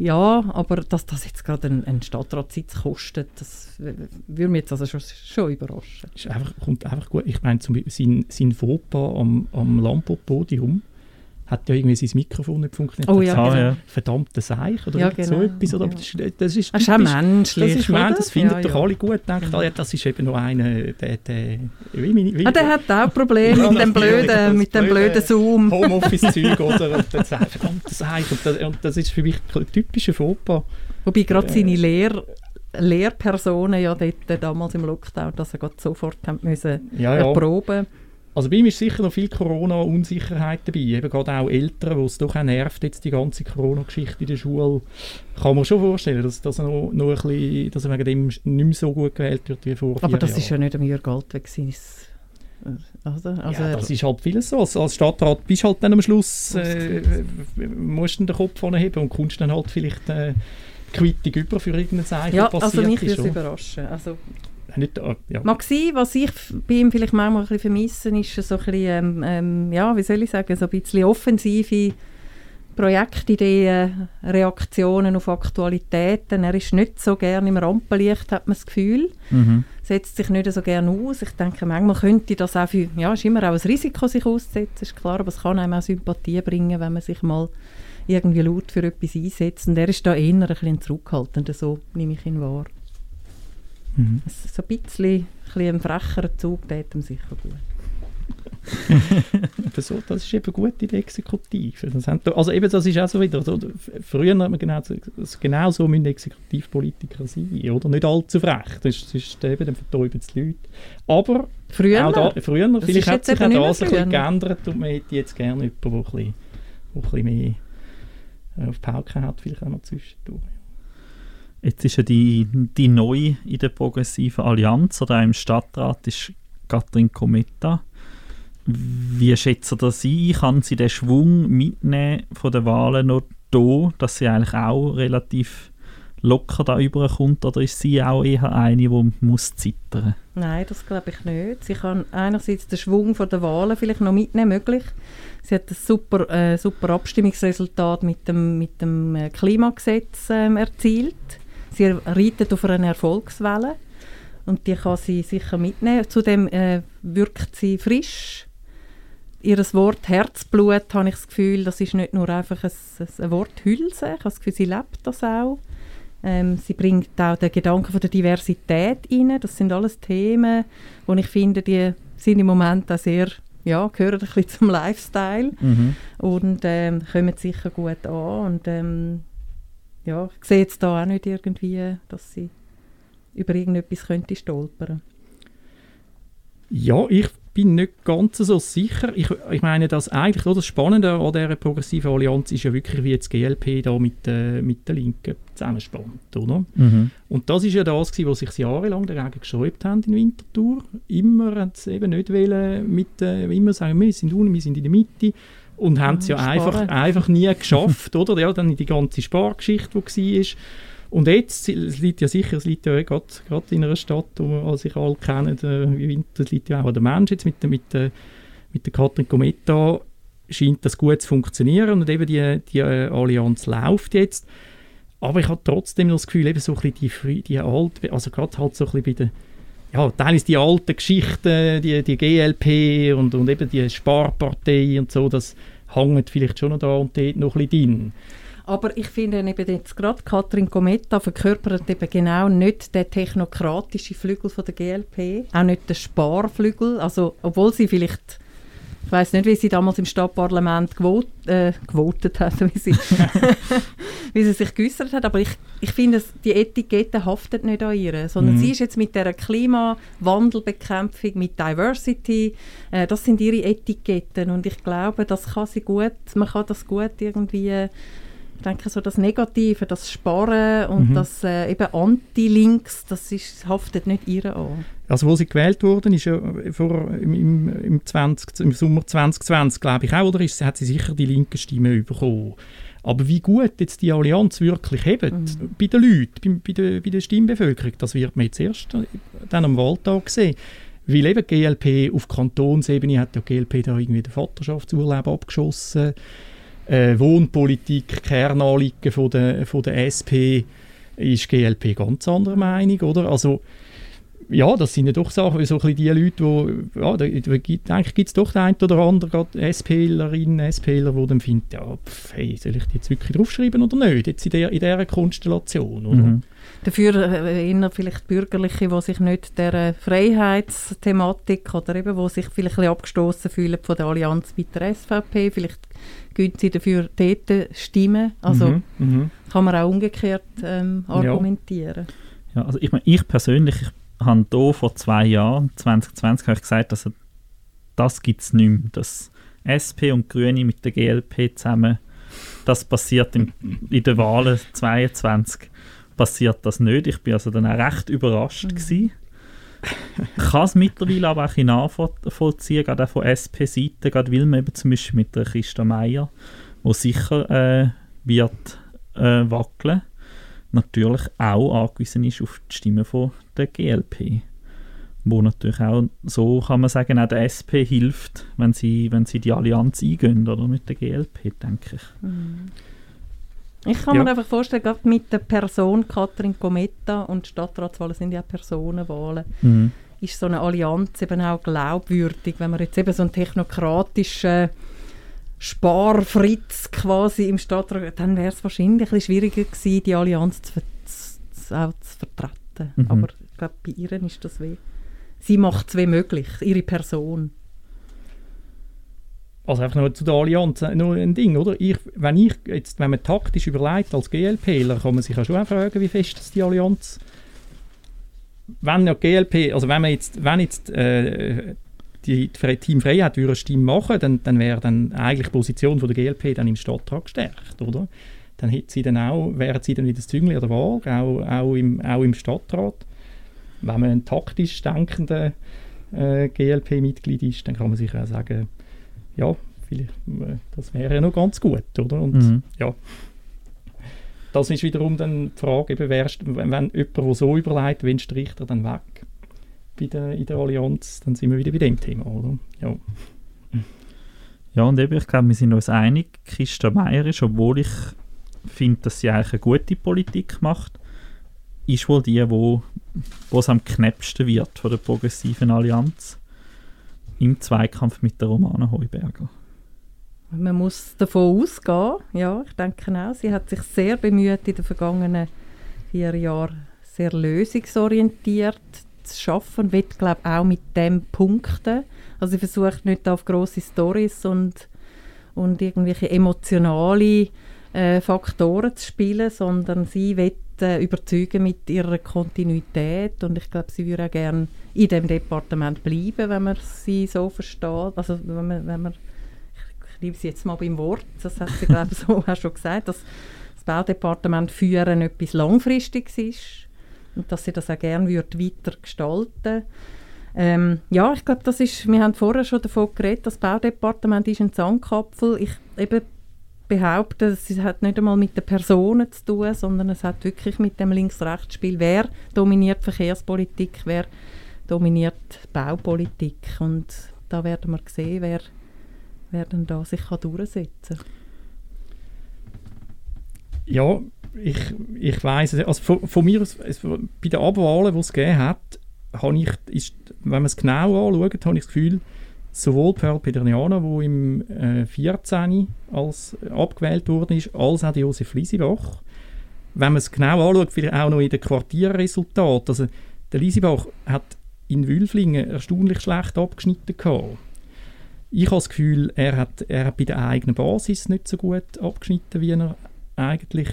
Ja, aber dass das jetzt gerade einen, einen Stadtratssitz kostet, das würde mich jetzt also schon, schon überraschen. Ist einfach, kommt einfach gut. Ich meine, zum Beispiel sein, sein Fauxpas am, am Lampo-Podium hat ja irgendwie sein Mikrofon nicht funktioniert. Oh ja, genau. Verdammter Seich oder Ja, irgend so genau, etwas. Oder? ja. Das, ist, das ist Das ist auch menschlich, Das ist man, oder? das findet Ja, doch ja. alle gut. Denkt, ah, ja, das ist eben noch einer, der, der wie, meine- wie, Ah, der hat auch Probleme Ja, mit dem blöden, mit dem blöde blöden Zoom. Homeoffice-Zeug, oder? Und dann sagt verdammter Seich. Und das, und das ist für mich ein typischer Fauxpas. Wobei gerade Äh. seine Lehr Lehrpersonen ja dort, äh, damals im Lockdown, dass er sofort haben müssen Ja, ja. erproben Also bei ihm ist sicher noch viel Corona-Unsicherheit dabei. Eben gerade auch Eltern, wo es doch auch nervt, jetzt die ganze Corona-Geschichte in der Schule. Kann man schon vorstellen, dass, dass, er noch, noch ein bisschen, dass er wegen dem nicht mehr so gut gewählt wird wie vor vier Aber das Jahren. ist ja nicht am Jürg Altweg sein. Also, also ja, das ist halt vieles so. Als, als Stadtrat bist du halt dann am Schluss, äh, musst du den Kopf heben und kommst dann halt vielleicht äh, Quittung über für irgendein Zeichen, ja, also mich würde es überraschen. Also, Nicht, äh, ja. mag sein, was ich bei ihm vielleicht manchmal ein bisschen vermisse, ist so ein bisschen, ähm, ähm, ja, wie soll ich sagen, so ein bisschen offensive Projektideen, Reaktionen auf Aktualitäten. Er ist nicht so gerne im Rampenlicht, hat man das Gefühl. Mhm. setzt sich nicht so gerne aus. Ich denke, manchmal könnte das auch für, ja, ist immer auch ein Risiko, sich auszusetzen, ist klar, aber es kann einem auch Sympathie bringen, wenn man sich mal irgendwie laut für etwas einsetzt. Und er ist da eher ein bisschen zurückhaltend, so nehme ich ihn wahr. Mhm. So ein bisschen, ein bisschen ein frecherer Zug tät ihm sicher gut. So, das ist eben gut in der Exekutive. Das haben, da- also eben, das ist auch so wieder, so, f- früher hat man genau, genau so müssen Exekutivpolitiker sein, oder? Nicht allzu frech, das ist, das ist eben, dann vertäuben es die Leute. Aber Früher, auch da, früher, Das vielleicht hat jetzt sich auch das ein bisschen geändert und man hätte jetzt gerne jemanden, der ein bisschen, der ein bisschen mehr auf die Pauke hat, vielleicht auch noch zwischendurch. Jetzt ist ja die, die Neue in der progressiven Allianz oder im Stadtrat ist Katrin Kometa. Wie schätzt ihr das ein? Kann sie den Schwung mitnehmen von den Wahlen noch da, dass sie eigentlich auch relativ locker da überkommt? Oder ist sie auch eher eine, die muss zittern Nein, das glaube ich nicht. Sie kann einerseits den Schwung von der Wahlen vielleicht noch mitnehmen, möglich. Sie hat ein super, äh, super Abstimmungsresultat mit dem, mit dem äh, Klimagesetz ähm, erzielt. Sie reitet auf einer Erfolgswelle und die kann sie sicher mitnehmen. Zudem äh, wirkt sie frisch. Ihr Wort Herzblut, habe ich das Gefühl, das ist nicht nur einfach ein, ein Wort Hülse. Ich habe das Gefühl, sie lebt das auch. Ähm, sie bringt auch den Gedanken von der Diversität rein. Das sind alles Themen, wo ich finde, die sind im Moment auch sehr, ja, gehören ein bisschen zum Lifestyle mhm. und ähm, kommen sicher gut an. Und ähm, ja, ich sehe jetzt da auch nicht irgendwie, dass sie über irgendetwas könnte stolpern. Ja, ich bin nicht ganz so sicher. Ich, ich meine, dass eigentlich das Spannende an dieser progressiven Allianz ist ja wirklich, wie jetzt GLP da mit, äh, mit der Linken zusammenspannt, oder? Mhm. Und das ist ja das, gewesen, was sich jahrelang dagegen gesträubt haben in Winterthur. Immer haben sie eben nicht wollen mit, äh, immer sagen, wir sind unten, wir sind in der Mitte und haben es ja Sparen. einfach, einfach nie geschafft, oder? Ja, dann die ganze Spargeschichte, die war. Und jetzt, es liegt ja sicher, es liegt ja gerade gerade in einer Stadt, wo wir sich alle kennen, äh, wie Winter, es liegt ja auch an der Mensch jetzt mit der, mit der, mit der Katrin Cometa, scheint das gut zu funktionieren und eben die, die äh, Allianz läuft jetzt. Aber ich habe trotzdem noch das Gefühl, eben so ein bisschen die, die alte, also gerade halt so ein bisschen bei den, ja, teilweise die alten Geschichten, die, die GLP und, und eben die Sparpartei und so, das hängt vielleicht schon noch da und dort noch ein bisschen drin. Aber ich finde eben jetzt gerade Katrin Cometa verkörpert eben genau nicht den technokratischen Flügel von der GLP, auch nicht den Sparflügel, also obwohl sie vielleicht ich weiß nicht, wie sie damals im Stadtparlament gewot, äh, gewotet hat, wie sie, wie sie sich geäußert hat. Aber ich, ich finde, die Etikette haftet nicht an ihr, sondern Mhm. sie ist jetzt mit der Klimawandelbekämpfung, mit Diversity, äh, das sind ihre Etiketten und ich glaube, das kann sie gut, man kann das gut irgendwie, ich denke so das Negative, das Sparen und Mhm. das äh, eben Anti-Links, das ist, haftet nicht ihr an. Also wo sie gewählt wurden, ist ja vor, im, im, im, 20, im Sommer 2020, glaube ich auch, oder ist, hat sie sicher die linke Stimme bekommen. Aber wie gut jetzt die Allianz wirklich hebt, bei den Leuten, bei, bei, der, bei der Stimmbevölkerung, das wird man jetzt erst dann am Wahltag sehen. Weil eben GLP auf Kantonsebene hat ja GLP da irgendwie den Vaterschaftsurlaub abgeschossen. Äh, Wohnpolitik, Kernanliegen von der, von der SP ist GLP ganz anderer Meinung, oder? Also ja, das sind ja doch Sachen, so ein die Leute, die, ja, da, da gibt, eigentlich gibt es doch den einen oder anderen, gerade SPlerinnen, SPler, die dann finden, ja, pf, hey, soll ich die jetzt wirklich draufschreiben oder nicht, jetzt in, der, in dieser Konstellation, oder? Mhm. Dafür äh, eher vielleicht Bürgerliche, die sich nicht der Freiheitsthematik oder eben, die sich vielleicht ein bisschen abgestoßen fühlen von der Allianz mit der SVP, vielleicht geben sie dafür dort Stimmen. Also Mhm, mhm. kann man auch umgekehrt ähm, Ja. argumentieren. Ja, also ich, meine, ich persönlich ich habe hier vor zwei Jahren, 2020, habe ich gesagt, dass das gibt es nicht mehr. Dass SP und Grüne mit der GLP zusammen, das passiert im, in den Wahlen 22, passiert das nicht. Ich bin also dann auch recht überrascht gewesen. Ich kann es mittlerweile aber auch ein nachvollziehen, gerade auch von SP-Seite, gerade weil man eben zum Beispiel mit der Christa Meier, wo sicher äh, wird äh, wackeln, natürlich auch angewiesen ist auf die Stimme von der GLP. Wo natürlich auch, so kann man sagen, auch der SP hilft, wenn sie, wenn sie die Allianz eingehen, oder mit der GLP, denke ich. Ich kann Ja. mir einfach vorstellen, gerade mit der Person Katrin Cometa und Stadtratswahlen sind ja Personenwahlen, Mhm. ist so eine Allianz eben auch glaubwürdig, wenn man jetzt eben so einen technokratischen Sparfritz quasi im Stadtrat, dann wäre es wahrscheinlich ein schwieriger gewesen, die Allianz zu, zu, auch zu vertreten. Mhm. Aber ich glaube, bei ihr ist das weh. Sie macht es weh möglich, ihre Person. Also einfach nur zu der Allianz, äh, nur ein Ding, oder? Ich, wenn, ich jetzt, wenn man taktisch überlegt als GLPler, kann man sich ja schon auch fragen, wie fest das die Allianz wenn ja GLP, also wenn man jetzt, wenn jetzt äh, die, die Team Freiheit würde Stimme machen, dann, dann wäre dann eigentlich die Position von der GLP dann im Stadtrat gestärkt, oder? Dann hätte sie dann auch, wären sie dann wieder das Züngli an der Waage, auch, auch, im, auch im Stadtrat. Wenn man ein taktisch denkender äh, GLP-Mitglied ist, dann kann man sich auch sagen, ja, vielleicht, äh, das wäre ja noch ganz gut, oder? Und Mhm. ja, das ist wiederum dann die Frage, eben, wer, wenn, wenn jemand, der so überlegt, wen stricht er dann weg bei der, in der Allianz, dann sind wir wieder bei dem Thema, oder? Ja. Ja, und eben, ich glaube, wir sind uns einig, Christa Meier ist, obwohl ich finde, dass sie eigentlich eine gute Politik macht, ist wohl die, wo wo es am knappsten wird von der progressiven Allianz im Zweikampf mit der Romana Heuberger. Man muss davon ausgehen, ja, ich denke auch. Sie hat sich sehr bemüht in den vergangenen vier Jahren, sehr lösungsorientiert zu schaffen und wird, glaube auch mit dem punkten. Also sie versucht nicht auf grosse Stories und, und irgendwelche emotionale äh, Faktoren zu spielen, sondern sie will äh, überzeugen mit ihrer Kontinuität und ich glaube, sie würde auch gerne in dem Departement bleiben, wenn man sie so versteht. Also wenn man, wenn man ich liebe sie jetzt mal beim Wort, das hat sie glaube ich so auch schon gesagt, dass das Baudepartement führen etwas Langfristiges ist und dass sie das auch gerne weiter gestalten ähm, ja, ich glaube, das ist, wir haben vorher schon davon geredet, das Baudepartement ist ein Sandkapfel. Ich eben behaupte, es hat nicht einmal mit den Personen zu tun, sondern es hat wirklich mit dem Links-Rechts-Spiel, wer dominiert Verkehrspolitik, wer dominiert Baupolitik und da werden wir sehen, wer, wer denn da sich kann durchsetzen kann. Ja, ich, ich weiss, also von, von mir aus, bei den Abwahlen, die es gegeben hat, habe ich, ist, wenn man es genau anschaut, habe ich das Gefühl, sowohl Pearl Pedernιana, wo im äh, 14 als abgewählt worden ist, als auch Josef Liesibach. Wenn man es genau anschaut, vielleicht auch noch in den Quartierresultaten. Also der Liesibach hat in Wülflingen erstaunlich schlecht abgeschnitten gehabt. Ich habe das Gefühl, er hat, er hat bei der eigenen Basis nicht so gut abgeschnitten, wie er eigentlich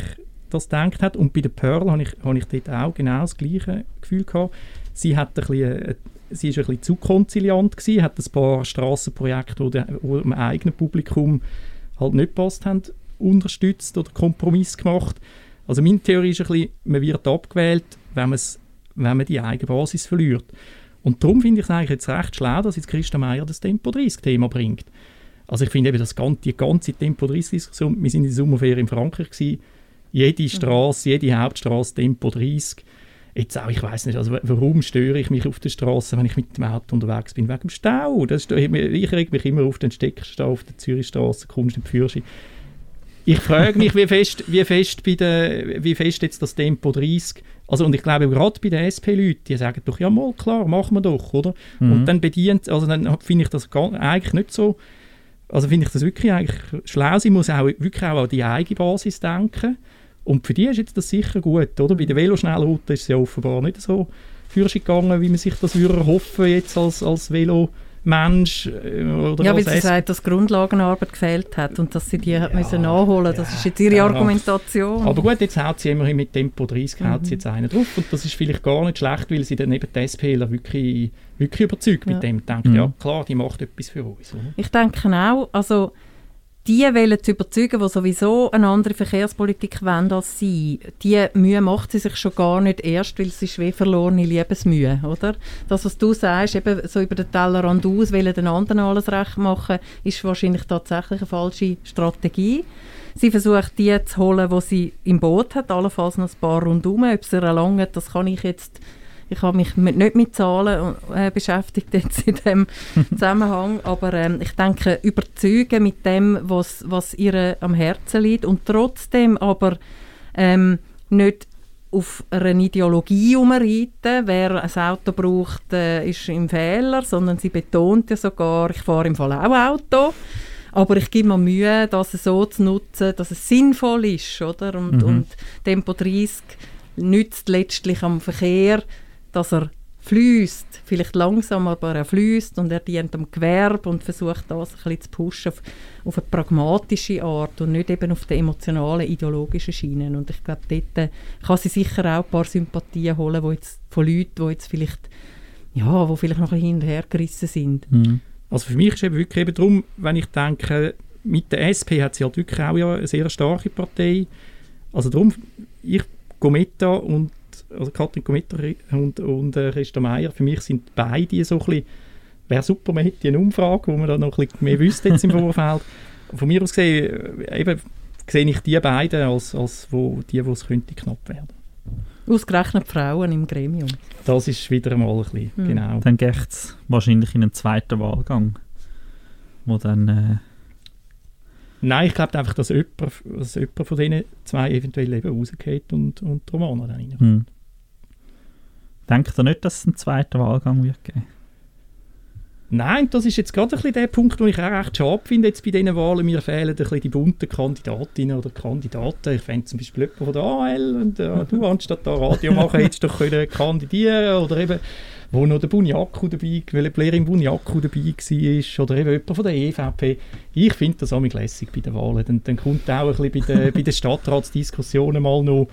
das gedacht hat. Und bei der Pearl habe ich, habe ich dort auch genau das gleiche Gefühl gehabt. Sie hat ein bisschen, äh, sie ist ein bisschen zu konziliant gewesen, hat ein paar Strassenprojekte, die, dem eigenen Publikum halt nicht passt haben, unterstützt oder Kompromiss gemacht. Also meine Theorie ist ein bisschen, man wird abgewählt, wenn, wenn man die eigene Basis verliert. Und darum finde ich es eigentlich jetzt recht schlau, dass jetzt Christa Meier das Tempo 30-Thema bringt. Also ich finde eben das ganze, die ganze Tempo 30-Diskussion, wir sind in der Sommerferien in Frankreich gewesen, jede mhm. Straße, jede Hauptstraße Tempo 30, Jetzt auch, ich weiß nicht, also warum störe ich mich auf der Straße, wenn ich mit dem Auto unterwegs bin? Wegen dem Stau. Das, ich reg mich immer auf den Steckerstau auf der Zürichstraße, kommst nicht Führerschein. Ich frage mich, wie fest, wie, fest bei der, wie fest jetzt das Tempo 30, also und ich glaube gerade bei den SP-Leuten, die sagen doch, ja mal, klar, machen wir doch, oder? Mhm. Und dann bedient, also dann finde ich das gar, eigentlich nicht so, also finde ich das wirklich eigentlich schlau, sie muss auch wirklich auch an die eigene Basis denken und für die ist jetzt das sicher gut, oder? Bei der Veloschnellroute ist es ja offenbar nicht so Führerschein gegangen, wie man sich das würde hoffen jetzt als, als Velo Mensch äh, oder Ja, weil sie sagt, dass Grundlagenarbeit gefehlt hat und dass sie die ja, müssen nachholen Das ja, ist jetzt ihre Argumentation. Aber gut, jetzt haut sie immerhin mit Tempo 30 mhm. haut sie jetzt einen drauf und das ist vielleicht gar nicht schlecht, weil sie dann eben die SPler wirklich, wirklich überzeugt ja. mit dem. Denkt, mhm. ja klar, die macht etwas für uns. Oder? Ich denke auch, also die wollen zu überzeugen, die sowieso eine andere Verkehrspolitik wollen als sie, die Mühe macht sie sich schon gar nicht erst, weil sie wie verlorene Liebesmühe, oder? Das, was du sagst, eben so über den Tellerrand aus, wollen den anderen alles recht machen, ist wahrscheinlich tatsächlich eine falsche Strategie. Sie versucht die zu holen, die sie im Boot hat, allenfalls noch ein paar rundherum. Ob sie erlangt, das kann ich jetzt ich habe mich mit, nicht mit Zahlen äh, beschäftigt jetzt in dem Zusammenhang, aber ähm, ich denke, überzeugen mit dem, was, was ihr am Herzen liegt und trotzdem aber ähm, nicht auf einer Ideologie umreiten, wer ein Auto braucht, äh, ist im Fehler, sondern sie betont ja sogar, ich fahre im Fall auch Auto, aber ich gebe mir Mühe, das so zu nutzen, dass es sinnvoll ist, oder? Und, mhm. und Tempo 30 nützt letztlich am Verkehr dass er fließt, vielleicht langsam, aber er fließt und er dient am Gewerbe und versucht das ein bisschen zu pushen auf, auf eine pragmatische Art und nicht eben auf der emotionalen, ideologischen Schiene. Und ich glaube, dort äh, kann sie sicher auch ein paar Sympathien holen, wo jetzt, von Leuten, die jetzt vielleicht, ja, wo vielleicht noch ein bisschen hinterhergerissen sind. Mhm. Also für mich ist eben wirklich eben darum, wenn ich denke, mit der SP hat sie halt wirklich auch ja eine sehr starke Partei. Also darum, ich gehe mit da und also Katrin Komitter und, und äh, Christa Meier, für mich sind beide so ein bisschen, wäre super, man hätte eine Umfrage, wo man dann noch ein bisschen mehr wüsste jetzt im Vorfeld. Von mir aus gesehen, äh, eben, sehe ich die beiden als, als wo, die, wo es könnte knapp werden. Ausgerechnet Frauen im Gremium. Das ist wieder einmal ein bisschen, hm. genau. Dann geht es wahrscheinlich in einen zweiten Wahlgang, wo dann... Äh Nein, ich glaube einfach, dass jemand, dass jemand von diesen zwei eventuell eben rausgeht und, und Romana dann reinkommt. Hm. Denkt ihr nicht, dass es einen zweiten Wahlgang wird geben? Nein, das ist jetzt gerade ein der Punkt, den ich auch recht schade finde jetzt bei diesen Wahlen. Mir fehlen ein bisschen die bunten Kandidatinnen oder Kandidaten. Ich fände zum Beispiel jemanden von der AL und äh, du anstatt da Radio machen, hättest doch können kandidieren oder eben wo noch der Bunyaku dabei, weil Blerim Bunyaku dabei war oder eben jemand von der EVP. Ich finde das auch lässig bei den Wahlen. Dann, dann kommt auch ein bisschen bei den, bei den Stadtratsdiskussionen mal noch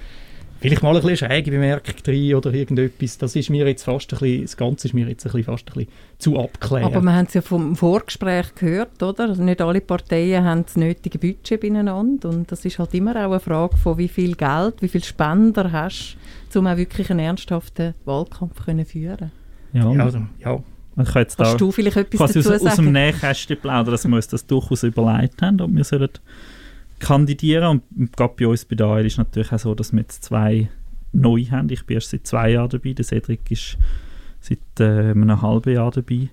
Vielleicht mal ein bisschen schräge Bemerkung drin oder irgendetwas. Das ist mir jetzt fast ein bisschen, das Ganze ist mir jetzt ein bisschen, fast ein bisschen zu abklären. Aber wir haben es ja vom Vorgespräch gehört, oder? Also nicht alle Parteien haben das nötige Budget beieinander und das ist halt immer auch eine Frage von wie viel Geld, wie viel Spender hast du, um auch wirklich einen ernsthaften Wahlkampf können führen Ja, ja, also, ja. ich kann jetzt Kannst da du vielleicht etwas quasi dazu aus, aus dem sagen? Nähkästchen plaudern, dass wir uns das durchaus überlegt haben, ob wir sollen kandidieren Und gerade bei uns bei der AL ist natürlich auch so, dass wir jetzt zwei neu haben. Ich bin erst seit zwei Jahren dabei, der Cedric ist seit äh, einem halben Jahr dabei.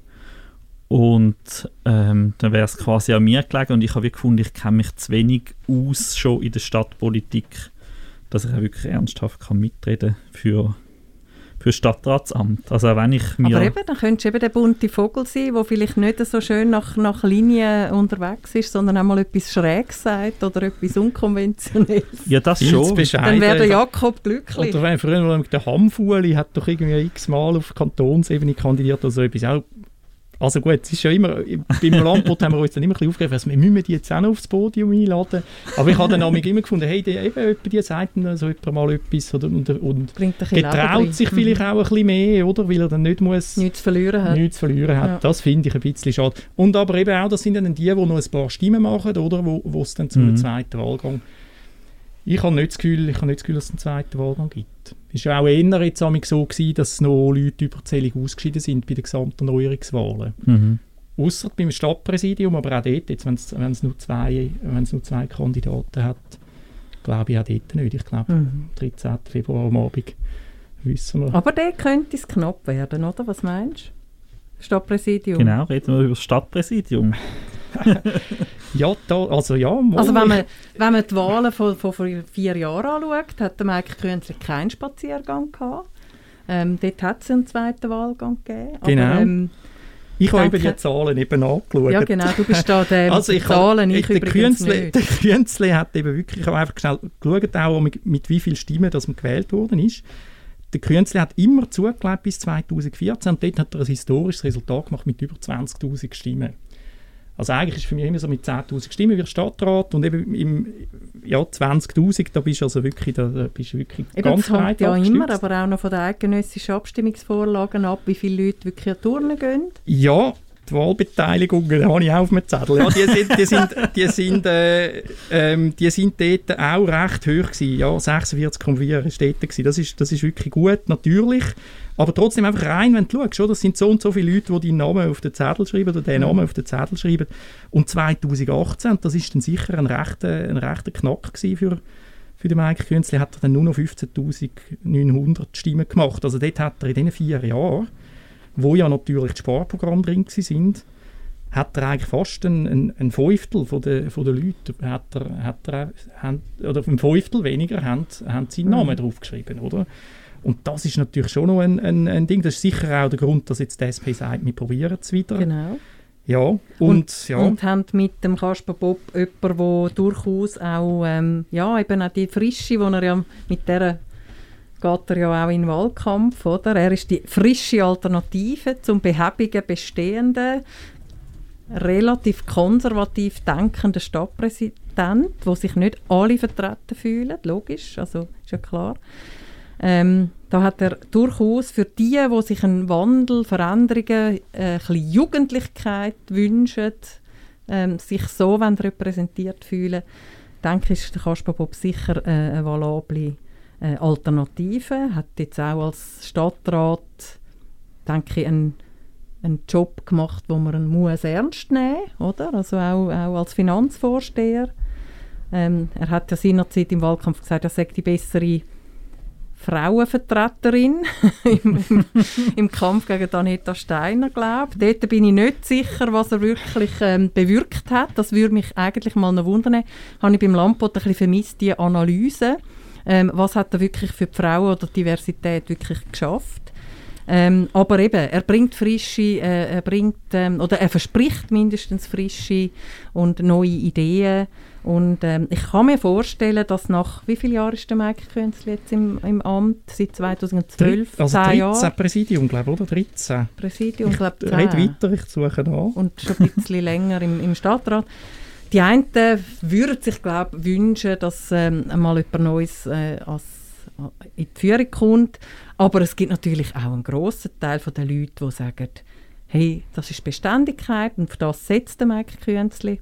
Und ähm, dann wäre es quasi an mir gelegen und ich habe gefunden, ich kenne mich zu wenig aus schon in der Stadtpolitik, dass ich auch wirklich ernsthaft kann mitreden für für Stadtratsamt. Also auch wenn ich mir Aber eben, dann könntest du eben der bunte Vogel sein, der vielleicht nicht so schön nach, nach Linien unterwegs ist, sondern auch mal etwas Schräges sagt oder etwas Unkonventionelles. ja das schon. bescheiden. Dann wäre der Jakob glücklich. Oder wenn früher mal der Hamfueli hat doch irgendwie x-mal auf Kantonsebene kandidiert oder so etwas. Auch, also gut, es ist ja immer, beim Landbot haben wir uns dann immer ein bisschen aufgeregt, also, wir müssen die jetzt auch noch aufs Podium einladen. Aber ich habe dann nämlich immer gefunden, hey, die, eben, die sagt dann so jemand mal etwas oder, und, und getraut sich vielleicht auch ein bisschen mehr, oder? Weil er dann nicht muss... Nichts zu verlieren hat. nichts zu verlieren hat. Ja. Das finde ich ein bisschen schade. Und aber eben auch, das sind dann die, die noch ein paar Stimmen machen, oder? Wo, es dann zu einem Mhm. zweiten Wahlgang... Ich habe nicht das Gefühl, ich habe nicht das Gefühl, dass es einen zweiten Wahlgang gibt. Es war auch eher jetzt so, gewesen, dass noch Leute überzählig ausgeschieden sind bei den gesamten Neuerungswahlen. Mhm. Ausser beim Stadtpräsidium, aber auch dort, jetzt, wenn es wenn es nur, zwei- wenn es nur zwei Kandidaten hat, glaube ich auch dort nicht. Ich glaube, Mhm. am 13. Februar am Abend wissen wir. Aber der könnte es knapp werden, oder? Was meinst du? Stadtpräsidium. Genau, reden wir über das Stadtpräsidium. Ja, da, also ja, mal, Also wenn ich- man, wenn man die Wahlen von, von vor vier Jahren anschaut, hat der Mike Künzli keinen Spaziergang gehabt. Ähm, dort hat es einen zweiten Wahlgang gegeben. Genau. Aber, ähm, Ich habe eben die Zahlen eben angeschaut. ja genau, du bist da der also ich Zahlen, ich der übrigens Künzle, der Künzle hat eben wirklich auch einfach schnell geschaut, auch mit, mit wie vielen Stimmen dass man gewählt worden ist. Der Künzle hat immer zugelebt bis 2014 und dort hat er ein historisches Resultat gemacht mit über 20'000 Stimmen. Also eigentlich ist für mich immer so mit 10'000 Stimmen wie Stadtrat und eben im ja, 20'000, da bist du also wirklich, da, bist wirklich Eben, ganz das hängt breit ja immer aber auch noch von den eidgenössischen Abstimmungsvorlagen ab, wie viele Leute wirklich an Turnen gehen. Ja, die Wahlbeteiligung, die habe ich auch auf dem Zettel. Ja, die sind, die sind, die sind, äh, ähm, die sind dort auch recht hoch gewesen. Ja, 46,4 war dort gewesen. Das ist, das ist wirklich gut, natürlich. Aber trotzdem einfach rein, wenn du schaust, oder? das sind so und so viele Leute, die deinen Namen auf den Zettel schreiben oder den Namen auf den Zettel schreiben. Und 2018, und das ist dann sicher ein rechter, ein rechter Knack gewesen für, für den Mike Künzli, hat er dann nur noch 15'900 Stimmen gemacht. Also dort hat er in diesen vier Jahren wo ja natürlich die Sparprogramme drin sind, hat er eigentlich fast ein, ein, ein Fünftel von der, von der Leute, hat er, hat er, haben, oder ein Fünftel weniger haben, haben seinen Namen draufgeschrieben, oder? Und das ist natürlich schon noch ein, ein, ein Ding, das ist sicher auch der Grund, dass jetzt die SP sagt, wir probieren es wieder. Genau. Ja, und, Und, ja, und haben mit dem Kasper Bob jemanden, der durchaus auch, ähm, ja, eben auch die Frische, die er ja mit der geht er ja auch in den Wahlkampf, oder? Er ist die frische Alternative zum behäbigen Bestehenden, relativ konservativ denkenden Stadtpräsident, wo sich nicht alle vertreten fühlen, logisch, also ist ja klar. Ähm, da hat er durchaus für die, die sich einen Wandel, Veränderungen, äh, ein bisschen Jugendlichkeit wünschen, ähm, sich so repräsentiert fühlen, denke ich, ist der Kasper Bob sicher äh, eine valable äh, Alternative. Hat jetzt auch als Stadtrat, denke ich, einen, einen Job gemacht, wo man muss ernst nehmen oder? Also auch, auch als Finanzvorsteher. Ähm, er hat ja seinerzeit im Wahlkampf gesagt, er sei die bessere Frauenvertreterin im, im, im Kampf gegen Anita Steiner, glaube ich. Dort bin ich nicht sicher, was er wirklich ähm, bewirkt hat. Das würde mich eigentlich mal noch wundern. Habe ich beim Lampot ein bisschen vermisst, die Analyse. Ähm, was hat er wirklich für die Frauen oder die Diversität wirklich geschafft? Ähm, aber eben, er bringt frische, äh, er bringt, ähm, oder er verspricht mindestens frische und neue Ideen. Und ähm, ich kann mir vorstellen, dass nach, wie viele Jahre ist der Mike Künzli jetzt im, im Amt? Seit 2012, also 10 13 Jahre. Präsidium, glaube ich, oder? 13. Präsidium, glaube ich, Red weiter, ich suche nach. und schon ein bisschen länger im, im Stadtrat. Die einen würden sich, glaube wünschen, dass ähm, mal jemand Neues äh, als in die Führung kommt. Aber es gibt natürlich auch einen grossen Teil der Leute, die sagen, hey, das ist Beständigkeit und für das setzt der Mike Künzli,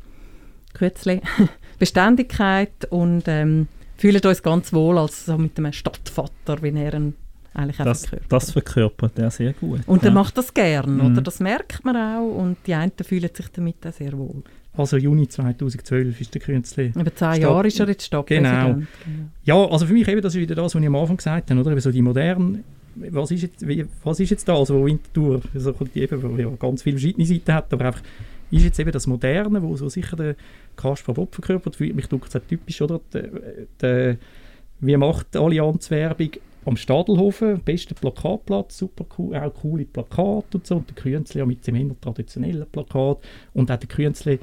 Kürzli Beständigkeit und ähm, fühlen uns ganz wohl als so mit einem Stadtvater, wie er ihn eigentlich das, verkörpert. das verkörpert er sehr gut. Und er ja. macht das gern, Mhm. oder? Das merkt man auch und die einen fühlen sich damit auch sehr wohl. Also Juni 2012 ist der Künstler. Über zehn Jahre ist er jetzt Stadtpräsident. Genau. Ja, also für mich eben, das ist wieder das, was ich am Anfang gesagt habe, oder? Eben so die modernen, was ist jetzt, was ist jetzt da, also wo Winterthur, so die eben, wo ja ganz viele verschiedene Seiten hat, aber einfach, ist jetzt eben das Moderne, wo so sicher der Kasper Bob verkörpert, für mich tut es typisch, oder? Der, der, wie macht die Allianz Werbung am Stadelhofen, bester Plakatplatz, super cool, auch coole Plakate und so, und der Künzli ja mit seinem eher traditionellen Plakat und auch der Künzli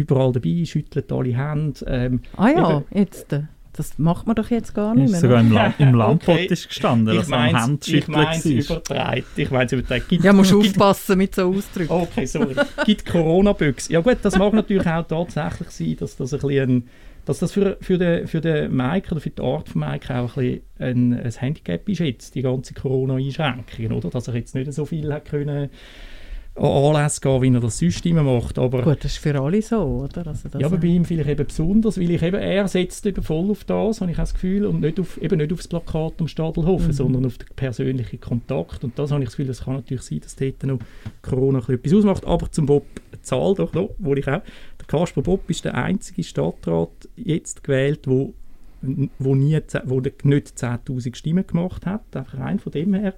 überall dabei, schüttelt alle Hände, ähm, Ah ja, Eben. jetzt, äh, das macht man doch jetzt gar nicht Ist mehr. sogar ne? im, La im Lampot Okay. ist gestanden, dass er am mein's- ich Handschütteln meine es war. übertreibt. Ich meine es übertreibt. Gibt- Ja, musst gibt- aufpassen mit so Ausdrücken. Okay, sorry. Gibt Corona-Büchse. Ja gut, das mag natürlich auch tatsächlich sein, dass das ein bisschen ein, dass das für, für, den, für den Mike oder für die Art von Mike auch ein, ein, ein Handicap ist jetzt, die ganze Corona-Einschränkungen, oder? Dass er jetzt nicht so viel hat können Anlässe gehen, wie er das sonst immer macht, aber... Gut, das ist für alle so, oder? Also das, Ja, aber bei ihm vielleicht eben besonders, weil ich eben, er setzt eben voll auf das, habe ich auch das Gefühl, und nicht auf, eben nicht auf das Plakat am Stadelhofen, Mhm. sondern auf den persönlichen Kontakt. Und das habe ich das Gefühl, es kann natürlich sein, dass dort noch Corona etwas ausmacht. Aber zum Bob Zahl doch noch, wo ich auch, der Kasper Bob ist der einzige Stadtrat jetzt gewählt, wo wo, nie, wo nicht 10'000 Stimmen gemacht hat, einfach rein von dem her.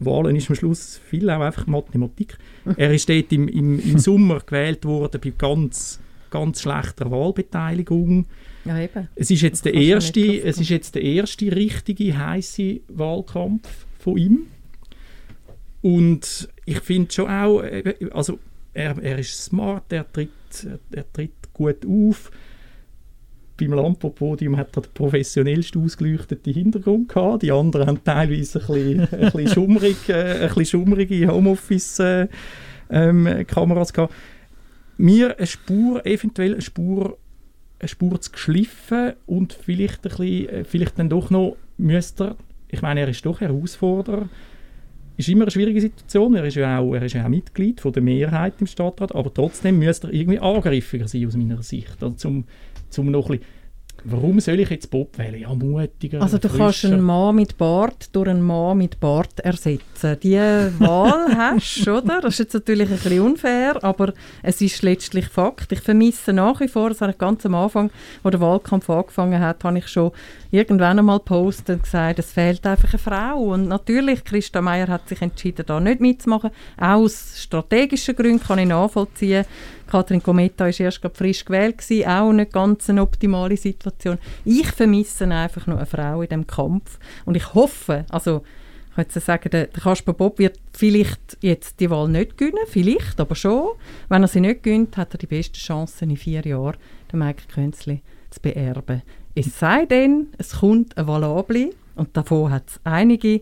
Wahlen ist am Schluss viel auch einfach Mathematik. Er ist dort im, im, im Sommer gewählt worden bei ganz, ganz schlechter Wahlbeteiligung. ja, eben. Es ist jetzt Das der erste, es ist jetzt der erste richtige heiße Wahlkampf von ihm. Und ich finde schon auch, äh, also er, er ist smart, er tritt, er tritt gut auf. Beim Lampenpodium hat er den professionellst ausgeleuchteten Hintergrund gehabt. Die anderen haben teilweise ein bisschen, ein bisschen, schummrig, äh, ein bisschen schummrige Homeoffice-Kameras gehabt. Mir eine Spur, eventuell eine Spur eine Spur zu geschliffen und vielleicht, ein bisschen, äh, vielleicht dann doch noch müsste er, ich meine, er ist doch Herausforderer, ist immer eine schwierige Situation, er ist ja auch, er ist ja auch Mitglied von der Mehrheit im Stadtrat, aber trotzdem müsste er irgendwie angriffiger sein aus meiner Sicht, also zum, zum noch ein bisschen, warum soll ich jetzt Bob wählen? Ja, mutiger, Also du kannst frischer. einen Mann mit Bart durch einen Mann mit Bart ersetzen. Die Wahl hast du, oder? Das ist jetzt natürlich ein bisschen unfair, aber es ist letztlich Fakt. Ich vermisse nach wie vor, das habe ich ganz am Anfang, wo der Wahlkampf angefangen hat, habe ich schon irgendwann einmal gepostet und gesagt, es fehlt einfach eine Frau. Und natürlich, Christa Meier hat sich entschieden, da nicht mitzumachen. Auch aus strategischen Gründen kann ich nachvollziehen. Katrin Kometa war erst gerade frisch gewählt, gewesen, auch nicht ganz eine optimale Situation. Ich vermisse einfach noch eine Frau in diesem Kampf. Und ich hoffe, also ich jetzt sagen, der, Kasper Bob wird vielleicht jetzt die Wahl nicht gewinnen, vielleicht, aber schon. Wenn er sie nicht gewinnt, hat er die besten Chancen in vier Jahren, den Mike Künzli zu beerben. Es sei denn, es kommt ein Valabli und davon hat es einige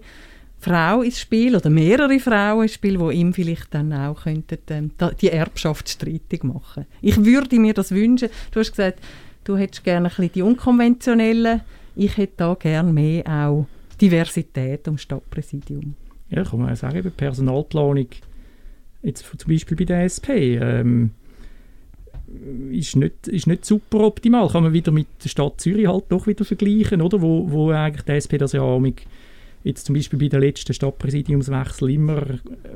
Frauen ins Spiel oder mehrere Frauen ins Spiel, die ihm vielleicht dann auch könnten, ähm, die Erbschaft streitig machen. Ich würde mir das wünschen. Du hast gesagt, du hättest gerne ein bisschen die unkonventionellen. Ich hätte da gerne mehr auch Diversität am Stadtpräsidium. Ja, kann man auch sagen, bei Personalplanung, jetzt zum Beispiel bei der SP, ähm, ist, nicht, ist nicht super optimal. Kann man wieder mit der Stadt Zürich halt doch wieder vergleichen, oder? Wo, wo eigentlich die SP das ja mit, jetzt zum Beispiel bei der letzten Stadtpräsidiumswechsel immer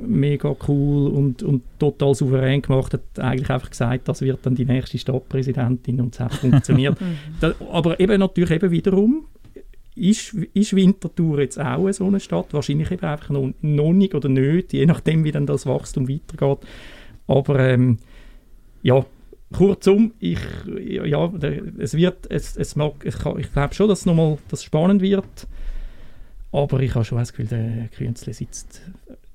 mega cool und, und total souverän gemacht hat, eigentlich einfach gesagt, das wird dann die nächste Stadtpräsidentin und es hat funktioniert. da, aber eben natürlich eben wiederum ist, ist Winterthur jetzt auch so eine Stadt? Wahrscheinlich eben einfach noch, noch nicht oder nicht, je nachdem, wie dann das Wachstum weitergeht. Aber ähm, ja, kurzum, ich, ja, es wird, es, es mag, ich, ich glaube schon, dass es nochmal das spannend wird. Aber ich habe schon das Gefühl, der Künzle sitzt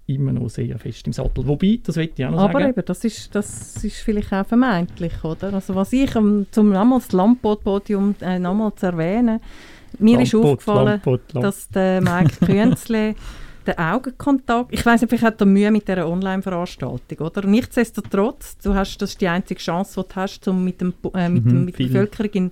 immer noch sehr fest im Sattel. Wobei, das will ich auch noch Aber sagen. eben, das ist, das ist vielleicht auch vermeintlich, oder? Also was ich, um, zum nochmals das Lampot-Podium äh, nochmal zu erwähnen, mir ist Lampot, aufgefallen, Lampot, Lampot. dass der Mike Künzle den Augenkontakt, ich weiß nicht, vielleicht hat er Mühe mit dieser Online-Veranstaltung, oder? Nichtsdestotrotz, du hast, das ist die einzige Chance, die du hast, um mit, dem, äh, mit, Mhm, dem, mit der. Bevölkerung in,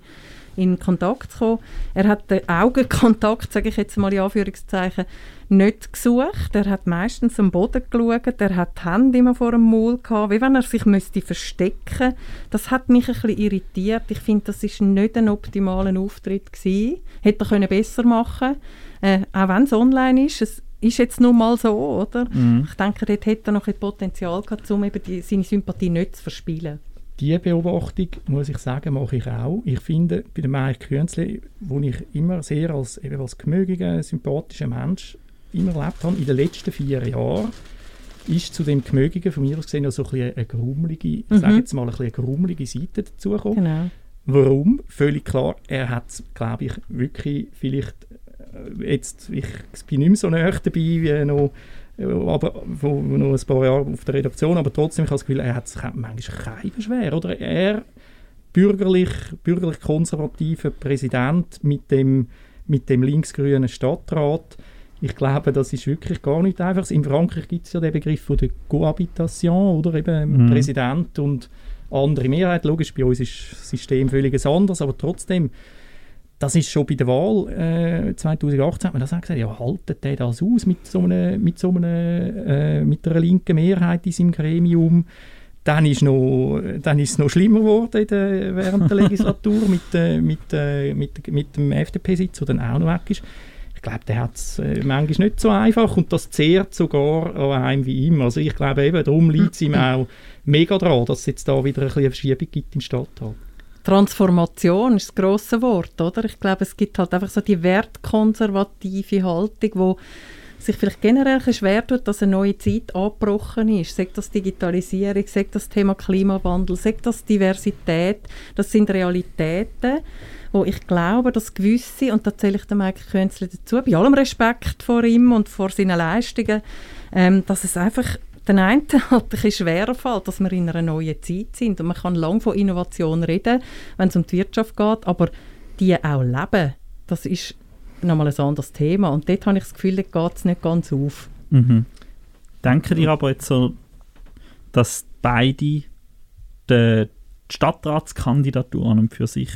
in Kontakt zu kommen. Er hat den Augenkontakt, sage ich jetzt mal in Anführungszeichen, nicht gesucht. Er hat meistens am Boden geschaut, er hat die Hände immer vor dem Maul gehabt, wie wenn er sich müsste verstecken Das hat mich ein bisschen irritiert. Ich finde, das ist nicht ein optimaler Auftritt gewesen. Hätte er können besser machen äh, auch wenn es online ist. Es ist jetzt nun mal so, oder? Mhm. Ich denke, dort hätte er noch ein Potenzial gehabt, um eben die, seine Sympathie nicht zu verspielen. Die Beobachtung, muss ich sagen, mache ich auch. Ich finde, bei dem Mike Künzli, wo ich immer sehr als, eben als gemögiger, sympathischer Mensch immer erlebt habe, in den letzten vier Jahren, ist zu dem Gemögigen von mir aus gesehen noch so ein bisschen eine grummelige, ich sage jetzt mal ein bisschen eine grummelige Seite dazugekommen. Genau. Warum? Völlig klar, er hat es, glaube ich, wirklich vielleicht jetzt, ich bin nicht mehr so nah dabei wie noch, aber wo, noch ein paar Jahre auf der Redaktion, aber trotzdem, ich habe das Gefühl, er hat es manchmal kein schwer, oder? Er, bürgerlich, bürgerlich konservativer Präsident mit dem, mit dem linksgrünen Stadtrat, ich glaube, das ist wirklich gar nicht einfach. In Frankreich gibt es ja den Begriff von der Cohabitation, oder eben Mhm. Präsident und andere Mehrheit. Logisch, bei uns ist das System völlig anderes, aber trotzdem, das ist schon bei der Wahl äh, 2018 hat man das auch gesagt, ja, haltet der das aus mit so einer, mit so einer, äh, mit einer linken Mehrheit in seinem Gremium? Dann ist, noch, dann ist es noch schlimmer geworden der, während der Legislatur mit, äh, mit, äh, mit, mit dem FDP-Sitz, der dann auch noch weg ist. Ich glaube, der hat es äh, manchmal nicht so einfach und das zehrt sogar an einem wie ihm. Also ich glaube eben, darum liegt es ihm auch mega dran, dass es jetzt da wieder ein bisschen eine Verschiebung gibt im Stadtrat. Transformation ist das grosse Wort, oder? Ich glaube, es gibt halt einfach so die wertkonservative Haltung, wo sich vielleicht generell schwer tut, dass eine neue Zeit angebrochen ist. Sagt das Digitalisierung, sagt das Thema Klimawandel, sagt das Diversität. Das sind Realitäten, wo ich glaube, dass gewisse, und da zähle ich den Mike Künzli dazu, bei allem Respekt vor ihm und vor seinen Leistungen, ähm, dass es einfach den einen halt ein schwerer fällt, dass wir in einer neuen Zeit sind. Und man kann lange von Innovation reden, wenn es um die Wirtschaft geht, aber die auch leben, das ist nochmal ein anderes Thema. Und dort habe ich das Gefühl, dort geht es nicht ganz auf. Mhm. Denken ihr aber jetzt so, dass beide die, Stadtratskandidatur an für sich,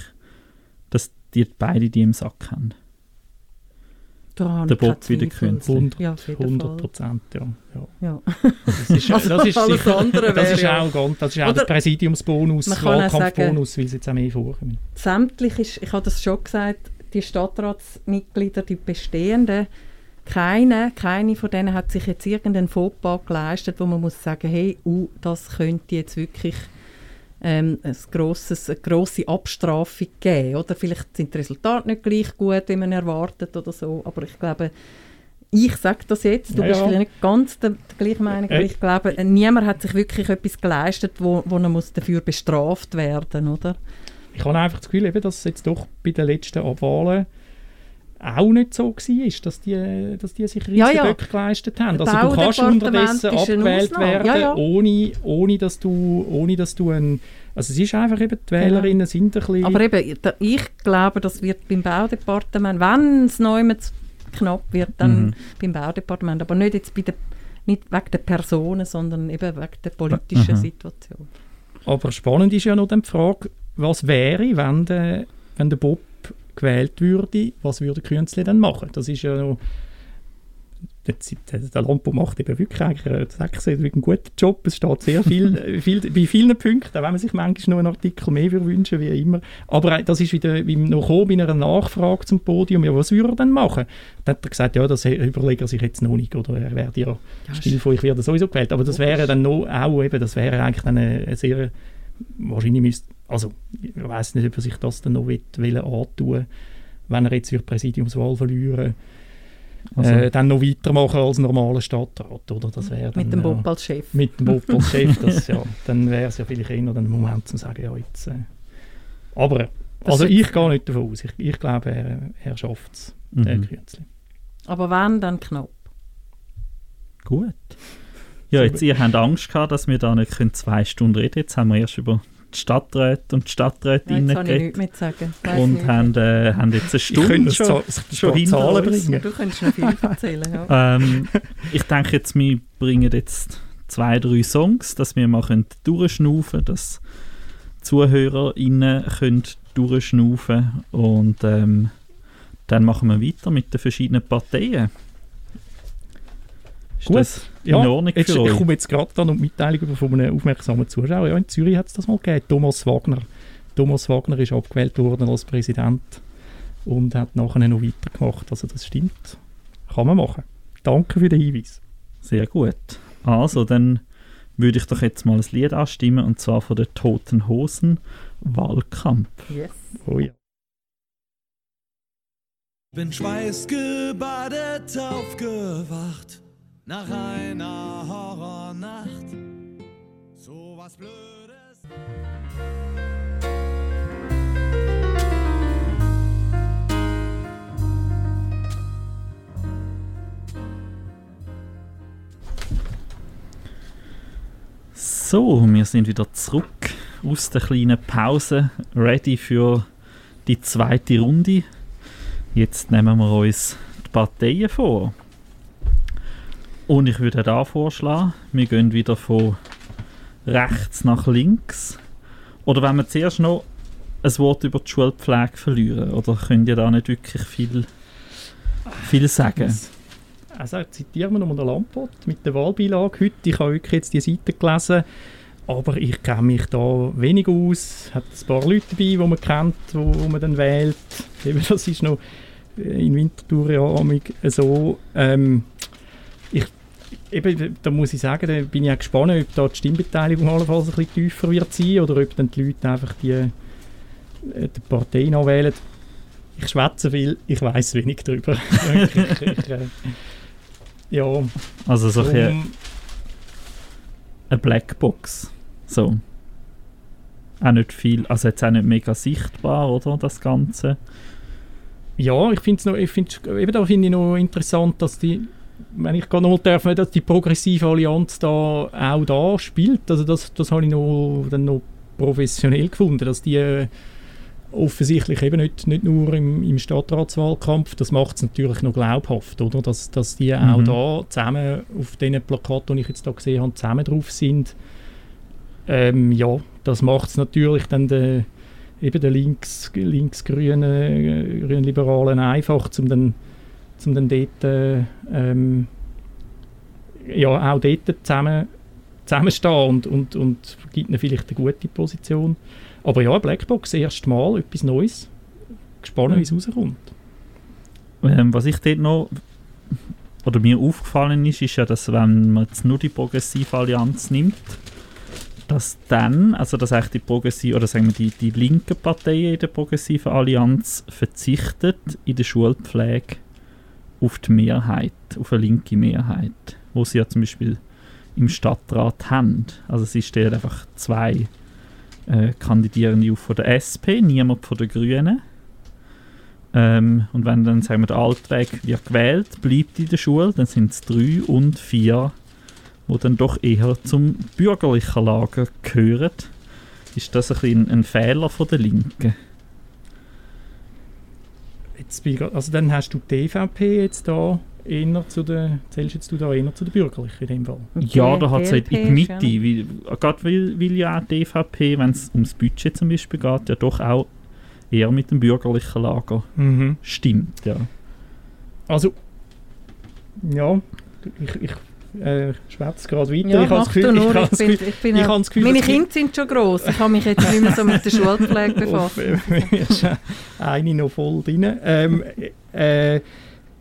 dass die beide die im Sack haben? Da Der Bob wie der Zweifel. Künstler. 100, Ja, auf jeden 100 Fall. Prozent, ja. ja. Ja. Das ist, Also das ist, alles sicher, andere das ist auch, ganz, das ist auch Oder- der Präsidiumsbonus, Wahlkampfbonus, weil es jetzt auch mehr vorkommt. sämtlich ist, ich habe das schon gesagt, die Stadtratsmitglieder, die bestehenden, keine, keine von denen hat sich jetzt irgendeinen Fauxpas geleistet, wo man muss sagen, hey, uh, das könnte jetzt wirklich ähm, ein grosses, eine grosse Abstrafung geben. Oder vielleicht sind die Resultate nicht gleich gut, wie man erwartet oder so. Aber ich glaube, ich sage das jetzt, du Ja, bist ja. vielleicht nicht ganz der, der gleichen Meinung, aber Äh. ich glaube, niemand hat sich wirklich etwas geleistet, wo, wo er muss dafür bestraft werden oder? Ich habe einfach das Gefühl, eben, dass es jetzt doch bei den letzten Abwahlen auch nicht so war, dass die, dass die sich riesige Ja, ja. Geleistet haben. Also du kannst unterdessen abgewählt werden, Ja, ja. Ohne, ohne, dass du, ohne dass du ein... Also es ist einfach eben, die Wählerinnen sind ein bisschen... Aber eben, ich glaube, das wird beim Baudepartement, wenn es neu knapp wird, dann Mhm. beim Baudepartement, aber nicht jetzt bei der, nicht wegen der Personen, sondern eben wegen der politischen Mhm. Situation. Aber spannend ist ja noch die Frage, was wäre, wenn der, wenn der Bob gewählt würde, was würde Künzli dann machen? Das ist ja noch... Der, Lampo macht eben wirklich eigentlich äh, ich einen guten Job. Es steht sehr viel, äh, viel bei vielen Punkten, auch wenn man sich manchmal noch einen Artikel mehr wünschen, wie immer. Aber äh, das ist wieder wie noch gekommen, bei einer Nachfrage zum Podium, ja, was würde er denn machen? Dann hat er gesagt, ja, das überlegt er sich jetzt noch nicht, oder er werde ja, still vor, ich werde sowieso gewählt. Aber das wäre dann noch, auch eben, das wäre eigentlich eine, eine sehr, wahrscheinlich müsste, also ich weiß nicht, ob er sich das dann noch will, will antun wenn er jetzt die Präsidiumswahl verlieren Also, äh, dann noch weitermachen als normaler Stadtrat, oder? Das wäre Mit dem Bob als Chef. mit dem Bob als Chef, das, ja, dann wäre es ja vielleicht eher der Moment zu sagen, ja, jetzt... Äh, aber, Das also ich gehe nicht davon aus. Ich, ich glaube, er, er schafft es, der Mhm. Künzli. Aber wenn, dann knapp. Gut. Ja, jetzt, ihr habt Angst gehabt, dass wir da nicht können zwei Stunden reden Jetzt haben wir erst über die Stadträte und die Ja, Stadträtinnen jetzt habe ich geredet nichts mehr sagen. Und nicht. haben, äh, haben jetzt eine Ich Stunde es schon, schon, schon hinter Zahlen uns. bringen. Du könntest noch viel erzählen. Ja. Ähm, ich denke jetzt, wir bringen jetzt zwei, drei Songs, dass wir mal können durchschnaufen können, dass ZuhörerInnen können durchschnaufen und ähm, dann machen wir weiter mit den verschiedenen Parteien. Ist Gut, Ja, Ordnung jetzt, für ich euch? komme jetzt gerade dann und Mitteilung über von einem aufmerksamen Zuschauer. Ja, in Zürich hat es das mal gegeben. Thomas Wagner. Thomas Wagner ist abgewählt worden als Präsident und hat nachher noch weitergemacht. Also das stimmt. Kann man machen. Danke für den Hinweis. Sehr gut. Also, dann würde ich doch jetzt mal ein Lied anstimmen und zwar von den Toten Hosen Wahlkampf. Yes. Oh ja. Bin schweißgebadet aufgewacht nach einer Horrornacht. So was Blödes. So, wir sind wieder zurück aus der kleinen Pause, ready für die zweite Runde. Jetzt nehmen wir uns die Parteien vor. Und ich würde da vorschlagen, wir gehen wieder von rechts nach links. Oder wenn wir zuerst noch ein Wort über die Schulpflege verlieren, oder könnt ihr da nicht wirklich viel, viel sagen? Also zitieren wir nochmal den Lamport mit der Wahlbeilage heute. Ich habe wirklich jetzt die Seite gelesen, aber ich kenne mich da wenig aus. Es hat ein paar Leute dabei, die man kennt, wo, wo man dann wählt. Eben, das ist noch äh, in Winterthur ja so. Ähm, eben, da muss ich sagen, da bin ich auch gespannt, ob da die Stimmbeteiligung allenfalls ein bisschen tiefer wird sein oder ob dann die Leute einfach die, äh, die Partei noch wählen. Ich schwätze viel, ich weiß wenig darüber. ich, ich, äh, ja, Also so ein bisschen darum- eine Blackbox. So. Auch nicht viel, also jetzt auch nicht mega sichtbar, oder, das Ganze. Ja, ich finde es noch, ich find's, eben da finde ich noch interessant, dass die, wenn ich gerade noch mal darf, dass die progressive Allianz da auch da spielt. Also das, das habe ich noch, dann noch professionell gefunden, dass die äh, offensichtlich eben nicht, nicht nur im, im Stadtratswahlkampf, das macht es natürlich noch glaubhaft, oder? Dass, dass die auch Mhm. da zusammen auf den Plakaten, die ich jetzt da gesehen habe, zusammen drauf sind. Ähm, ja, das macht es natürlich dann den, eben den links, linksgrünen, äh, grünliberalen einfach, um dann, zum dann dort, äh, ähm, ja, auch dort zusammen, zusammenstehen und, und, und gibt ihnen vielleicht eine gute Position. Aber ja, Blackbox, erst Mal etwas Neues. Gespannt, wie es rauskommt. Ähm, was ich dort noch, oder mir aufgefallen ist, ist ja, dass wenn man jetzt nur die Progressive Allianz nimmt, dass dann, also dass eigentlich die Progressive, oder sagen wir die, die linken Parteien in der Progressiven Allianz verzichtet in der Schulpflege auf die Mehrheit, auf eine linke Mehrheit, wo sie ja zum Beispiel im Stadtrat haben. Also es stehen einfach zwei äh, Kandidierende auf von der SP, niemand von den Grünen. Ähm, und wenn dann sagen wir, der Altweg wird gewählt, bleibt in der Schule, dann sind es drei und vier, die dann doch eher zum bürgerlichen Lager gehören. Ist das ein, ein Fehler von der Linken? Jetzt bin ich also dann hast du die EVP jetzt da eher zu der, zählst jetzt du da eher zu der bürgerlichen in dem Fall? Ja, da hat es halt in die ist Mitte, ja weil, gerade weil, weil ja auch die EVP, wenn es ums Budget zum Beispiel geht, ja doch auch eher mit dem bürgerlichen Lager stimmt. Ja. Also, ja, ich, ich äh, schwätze gerade weiter. Ja, ich habe das Gefühl, ich Ich bin, ich bin ich Gefühl, meine Kinder sind schon gross. Ich habe mich jetzt nicht mehr so mit der Schulpflege befasst. ist eine noch voll drin. Ähm, äh,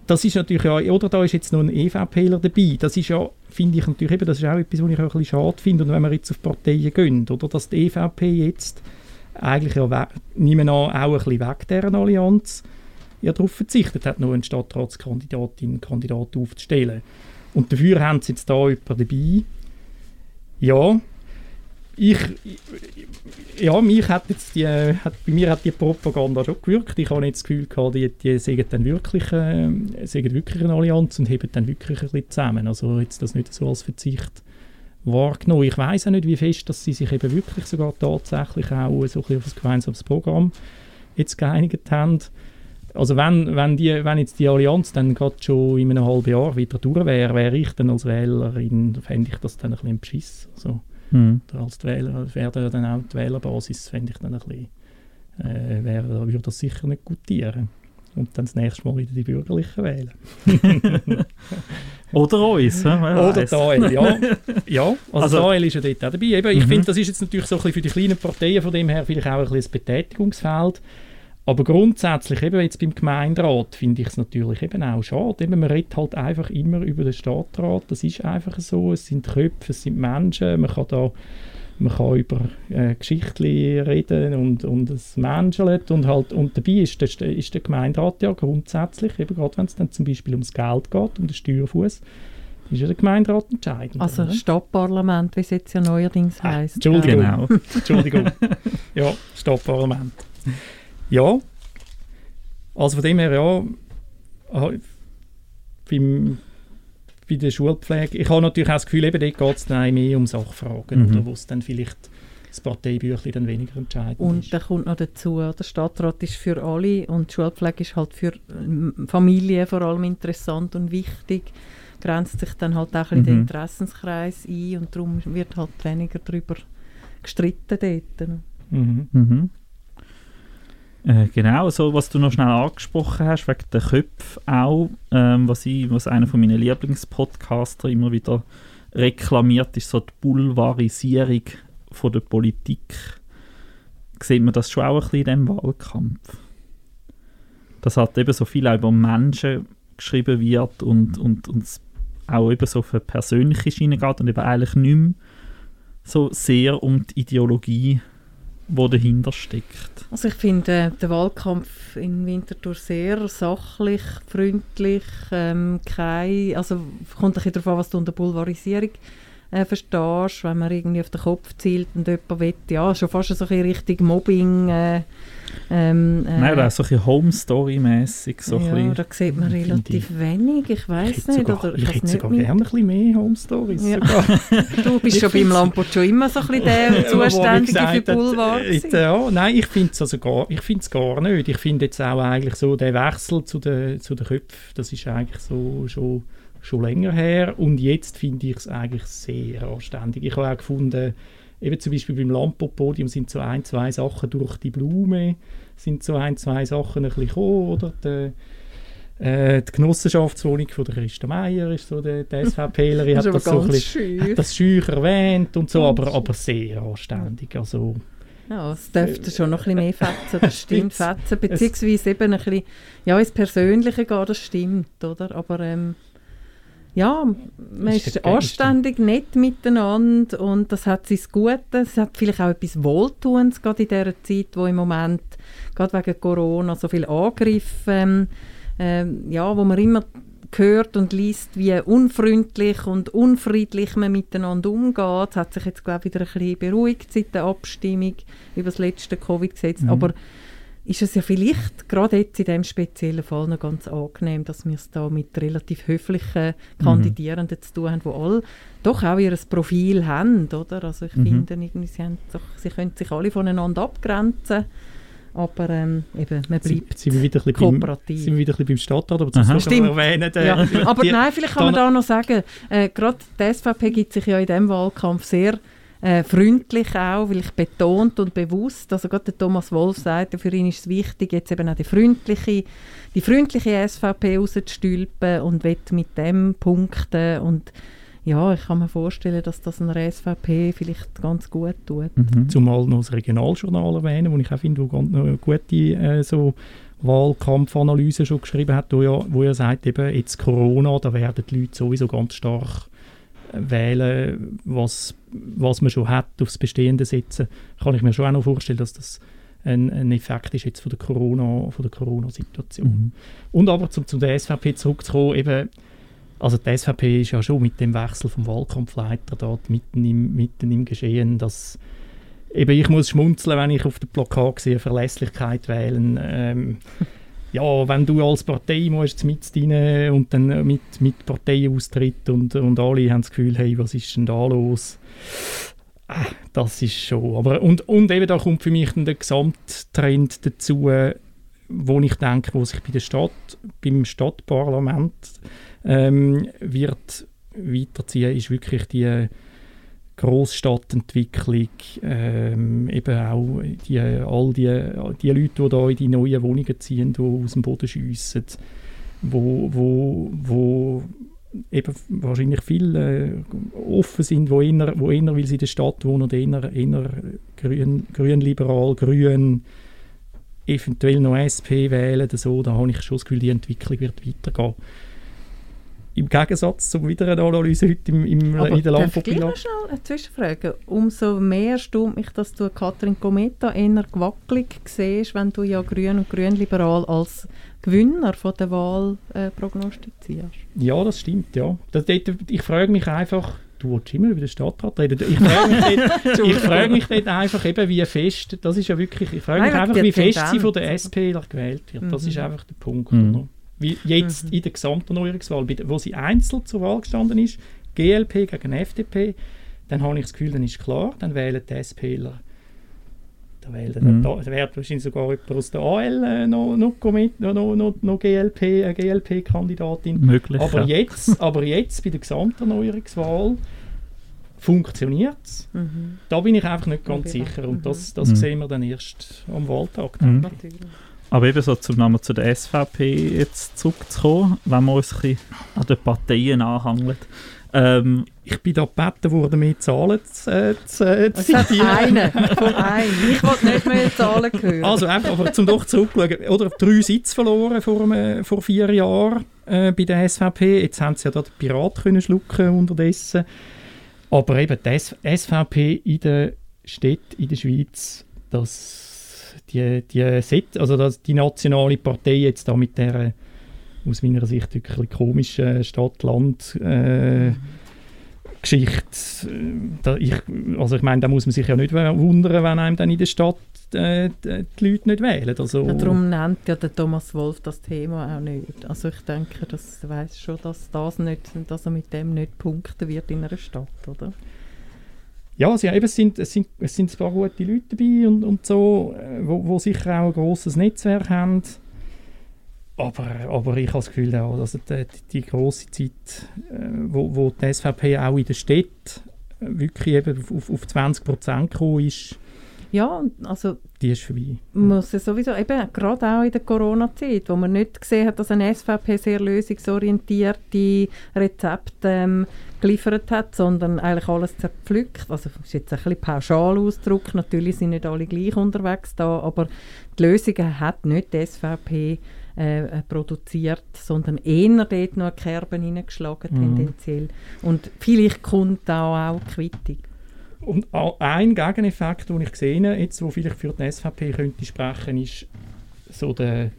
das ist natürlich ja, oder da ist jetzt noch ein EVPler dabei. Das ist ja, finde ich natürlich eben, das ist auch etwas, was ich auch ein bisschen schade finde. Und wenn wir jetzt auf Parteien gehen, oder, dass die EVP jetzt eigentlich ja, we- nehmen an, auch ein bisschen weg dieser Allianz ja darauf verzichtet hat, noch eine Stadtratskandidatin, Kandidat aufzustellen. Und dafür haben sie jetzt da jemanden dabei. Ja, ich, ja, mich hat jetzt die, hat, bei mir hat die Propaganda schon gewirkt. Ich habe nicht das Gefühl gehabt, die, die sagen dann wirklich, äh, sagen wirklich eine Allianz und heben dann wirklich ein bisschen zusammen. Also jetzt das nicht so als Verzicht wahrgenommen. Ich weiß auch nicht, wie fest, dass sie sich eben wirklich sogar tatsächlich auch so ein bisschen auf ein gemeinsames Programm jetzt geeinigt haben. Also wenn, wenn, die, wenn jetzt die Allianz dann gerade schon in einem halben Jahr wieder durch wäre, wäre ich dann als Wählerin, fände ich das dann ein bisschen Beschiss. Also, Hm. Oder als Wähler, wäre dann auch die Wählerbasis, fände ich dann ein bisschen, äh, wäre, würde das sicher nicht gutieren. Und dann das nächste Mal wieder die Bürgerlichen wählen. Oder uns, Oder AL, ja. ja also, Also- AL ist ja dort auch dabei. Eben, ich Mhm. finde, das ist jetzt natürlich so ein bisschen für die kleinen Parteien von dem her vielleicht auch ein bisschen ein Betätigungsfeld. Aber grundsätzlich, eben jetzt beim Gemeinderat, finde ich es natürlich eben auch schade. Eben, man redet halt einfach immer über den Stadtrat. Das ist einfach so. Es sind Köpfe, es sind Menschen. Man kann da man kann über äh, Geschichten reden und, und es menschelt und halt und dabei ist der, ist der Gemeinderat ja grundsätzlich, eben gerade wenn es dann zum Beispiel ums Geld geht, um den Steuerfuß, ist ja der Gemeinderat entscheidend. Also oder? Stadtparlament, wie es jetzt ja neuerdings Ah, heisst. Entschuldigung. Genau. Entschuldigung. ja, Stadtparlament. Ja, also von dem her, ja, beim, bei der Schulpflege, ich habe natürlich auch das Gefühl, eben dort geht es dann auch mehr um Sachfragen, Mhm. oder, wo es dann vielleicht das Parteibüchlein dann weniger entscheidend Und ist. dann kommt noch dazu, der Stadtrat ist für alle und die Schulpflege ist halt für ähm, Familien vor allem interessant und wichtig. Grenzt sich dann halt auch ein bisschen den Mhm. Interessenskreis ein und darum wird halt weniger darüber gestritten dort. Mhm. Mhm. Äh, genau, so was du noch schnell angesprochen hast, wegen der Köpfe auch, ähm, was, ich, was einer von meinen Lieblingspodcaster immer wieder reklamiert, ist so die Boulevardisierung von der Politik. Sieht man das schon auch ein bisschen in diesem Wahlkampf? Dass halt eben so viel auch über Menschen geschrieben wird und, und, und auch eben so eine persönliche Schiene geht und eben eigentlich nicht mehr so sehr um die Ideologie wo dahinter steckt. Also ich finde äh, den Wahlkampf in Winterthur sehr sachlich, freundlich, ähm, kein, also kommt ein bisschen darauf an, was du unter Boulevardisierung äh, verstehst, wenn man irgendwie auf den Kopf zielt und jemand will, ja, schon fast so ein bisschen Richtung Mobbing. Äh, ähm, äh, Nein, oder auch so ein bisschen Home-Story-mässig. So ja, bisschen- da sieht man relativ wenig, ich weiß nicht. sogar, oder ich ich hätte sogar gerne ein bisschen mehr Home Stories. Ja. Du bist schon beim Lampot schon immer so ein bisschen der er Zuständige gesagt für hat, Boulevard. äh, gewesen. Ja, nein, ich finde es also gar, ich find's gar nicht. Ich finde jetzt auch eigentlich so, der Wechsel zu den, zu den Köpfen, das ist eigentlich so schon, schon länger her. Und jetzt finde ich es eigentlich sehr anständig. Ich habe auch gefunden, eben zum Beispiel beim Lampo-Podium sind so ein, zwei Sachen durch die Blume, sind so ein, zwei Sachen ein bisschen gekommen, oder? Die, äh, die Genossenschaftswohnung von der Christa Meier ist so der, der SVPler, Das hat das so ein bisschen, schön. hat das schüch erwähnt und so, aber, aber sehr anständig. Also, Ja, es dürfte schon noch ein bisschen mehr fetzen, das stimmt, fetzen, beziehungsweise eben ein bisschen, ja, ins Persönliche gehen, das stimmt, oder, aber ähm, ja, man Ist ist anständig, nett miteinander und das hat sein Gutes, es hat vielleicht auch etwas Wohltuendes, gerade in dieser Zeit, wo im Moment, gerade wegen Corona, so viele Angriffe, ähm, ähm, ja, wo man immer hört und liest, wie unfreundlich und unfriedlich man miteinander umgeht. Es hat sich jetzt, glaube ich, wieder ein bisschen beruhigt seit der Abstimmung über das letzte Covid-Gesetz. Mhm. Aber ist es ja vielleicht gerade jetzt in diesem speziellen Fall noch ganz angenehm, dass wir es da mit relativ höflichen Kandidierenden zu tun haben, die alle doch auch ihr Profil haben, oder? Also ich Mhm. finde, irgendwie, sie, haben doch, sie können sich alle voneinander abgrenzen, aber ähm, eben, man sind, bleibt sind wir wieder ein bisschen beim, kooperativ. sind wir wieder ein bisschen beim Stadtrat, aber. Slogan Stimmt. erwähnen, der, Ja, aber die- nein, vielleicht kann man da noch sagen, äh, gerade die SVP gibt sich ja in diesem Wahlkampf sehr äh, freundlich auch, weil ich betont und bewusst, also gerade der Thomas Wolf sagt, ja, für ihn ist es wichtig, jetzt eben auch die freundliche, die freundliche SVP rauszustülpen und will mit dem punkten und ja, ich kann mir vorstellen, dass das einer SVP vielleicht ganz gut tut. Mhm. Zumal noch das Regionaljournal erwähnen, wo ich auch finde, wo ganz eine gute äh, so Wahlkampfanalyse schon geschrieben hat, wo, ja, wo er sagt, eben jetzt Corona, da werden die Leute sowieso ganz stark wählen, was, was man schon hat, aufs Bestehende setzen. Kann ich mir schon auch noch vorstellen, dass das ein, ein Effekt ist jetzt von der Corona, von der Corona-Situation. Mhm. Und aber zum, zum der SVP zurückzukommen, eben, also die SVP ist ja schon mit dem Wechsel vom Wahlkampfleiter dort mitten im, mitten im Geschehen, dass eben ich muss schmunzeln, wenn ich auf dem Plakat sehe, Verlässlichkeit wählen. Ähm, ja, wenn du als Partei musst mit rein und dann mit, mit Parteienaustritt und, und alle haben das Gefühl, hey, was ist denn da los? Ah, Das ist schon, aber und, und eben da kommt für mich dann der Gesamttrend dazu, wo ich denke, wo sich bei der Stadt, beim Stadtparlament ähm, wird weiterziehen, ist wirklich die, Großstadtentwicklung, ähm, eben auch die, all die, die Leute, die da in die neuen Wohnungen ziehen, die aus dem Boden schiessen, wo, wo, wo eben wahrscheinlich viele äh, offen sind, wo eher, wo eher, weil sie in der Stadt wohnen, oder eher, eher grün, grün-liberal, grün, eventuell noch SP wählen so, da habe ich schon das Gefühl, die Entwicklung wird weitergehen. Im Gegensatz zur Wiederanalyse heute im, im, Aber in der darf ich noch schnell eine Zwischenfrage? Umso mehr staunt mich, dass du Katrin Cometa eher gewackelig siehst, wenn du ja Grün und Grünliberal als Gewinner von der Wahl äh, prognostizierst. Ja, das stimmt, ja. Das, ich frage mich einfach, du willst immer über den Stadtrat reden. Ich frage mich, dort, ich frage mich dort einfach eben, wie fest, das ist ja wirklich, ich frage Nein, mich wegen einfach, wie fest sie von der SP gewählt wird. Das Mhm. ist einfach der Punkt. Mhm. Wie jetzt Mhm. in der Gesamterneuerungswahl, wo sie einzeln zur Wahl gestanden ist, GLP gegen FDP, dann habe ich das Gefühl, dann ist klar, dann wählen die SPler da wählt Mhm. da, da wird wahrscheinlich sogar jemand aus der AL äh, noch, noch, Komit- noch, noch, noch, noch GLP, eine GLP-Kandidatin. Möglich. Aber ja. jetzt, aber jetzt bei der Gesamterneuerungswahl funktioniert es. Mhm. Da bin ich einfach nicht ganz Ja, sicher. Und mhm. das, das Mhm. sehen wir dann erst am Wahltag. Mhm. Natürlich. Aber eben so zum Namen zu der SVP jetzt zurückzukommen, wenn wir uns ein bisschen an den Parteien anhangeln. Ähm, Ich bin da gebeten worden, mehr Zahlen zu, äh, zu, äh, zu zitieren. von einem. Ich wollte nicht mehr Zahlen hören. Also einfach, aber zum doch zurückzuschauen, oder drei Sitze verloren vor, einem- vor vier Jahren äh, bei der SVP. Jetzt haben sie ja da den Pirat können schlucken unterdessen. Aber eben die SVP in den Städten in der Schweiz, das, die, die, Sit also das, die nationale Partei jetzt da mit der aus meiner Sicht wirklich komischen Stadt-Land äh, Geschichte. äh, Da ich, also ich meine, da muss man sich ja nicht wundern, wenn einem dann in der Stadt äh, die, die Leute nicht wählen. Also, Ja, darum nennt ja der Thomas Wolf das Thema auch nicht. Also ich denke, das weiß schon, dass, das nicht, dass er mit dem nicht punkten wird in einer Stadt, oder? Ja, ja, eben, es, sind, es, sind, es sind ein paar gute Leute dabei und, und so, äh, wo, wo sicher auch ein grosses Netzwerk haben. Aber, aber ich habe das Gefühl, auch, also die, die grosse Zeit, äh, wo, wo die SVP auch in der Stadt wirklich eben auf, auf 20 Prozent gekommen ist, Ja, also die ist vorbei. muss ja sowieso, eben gerade auch in der Corona-Zeit, wo man nicht gesehen hat, dass eine SVP sehr lösungsorientierte Rezepte ähm, geliefert hat, sondern eigentlich alles zerpflückt. Also das ist jetzt ein bisschen pauschal Ausdruck, natürlich sind nicht alle gleich unterwegs da, aber die Lösungen hat nicht die SVP äh, produziert, sondern eher dort noch eine Kerbe hineingeschlagen, Mhm. tendenziell. Und vielleicht kommt da auch die Quittung. Und auch ein Gegeneffekt, den ich gesehen habe, jetzt, wo vielleicht für die SVP könnte sprechen, ist so der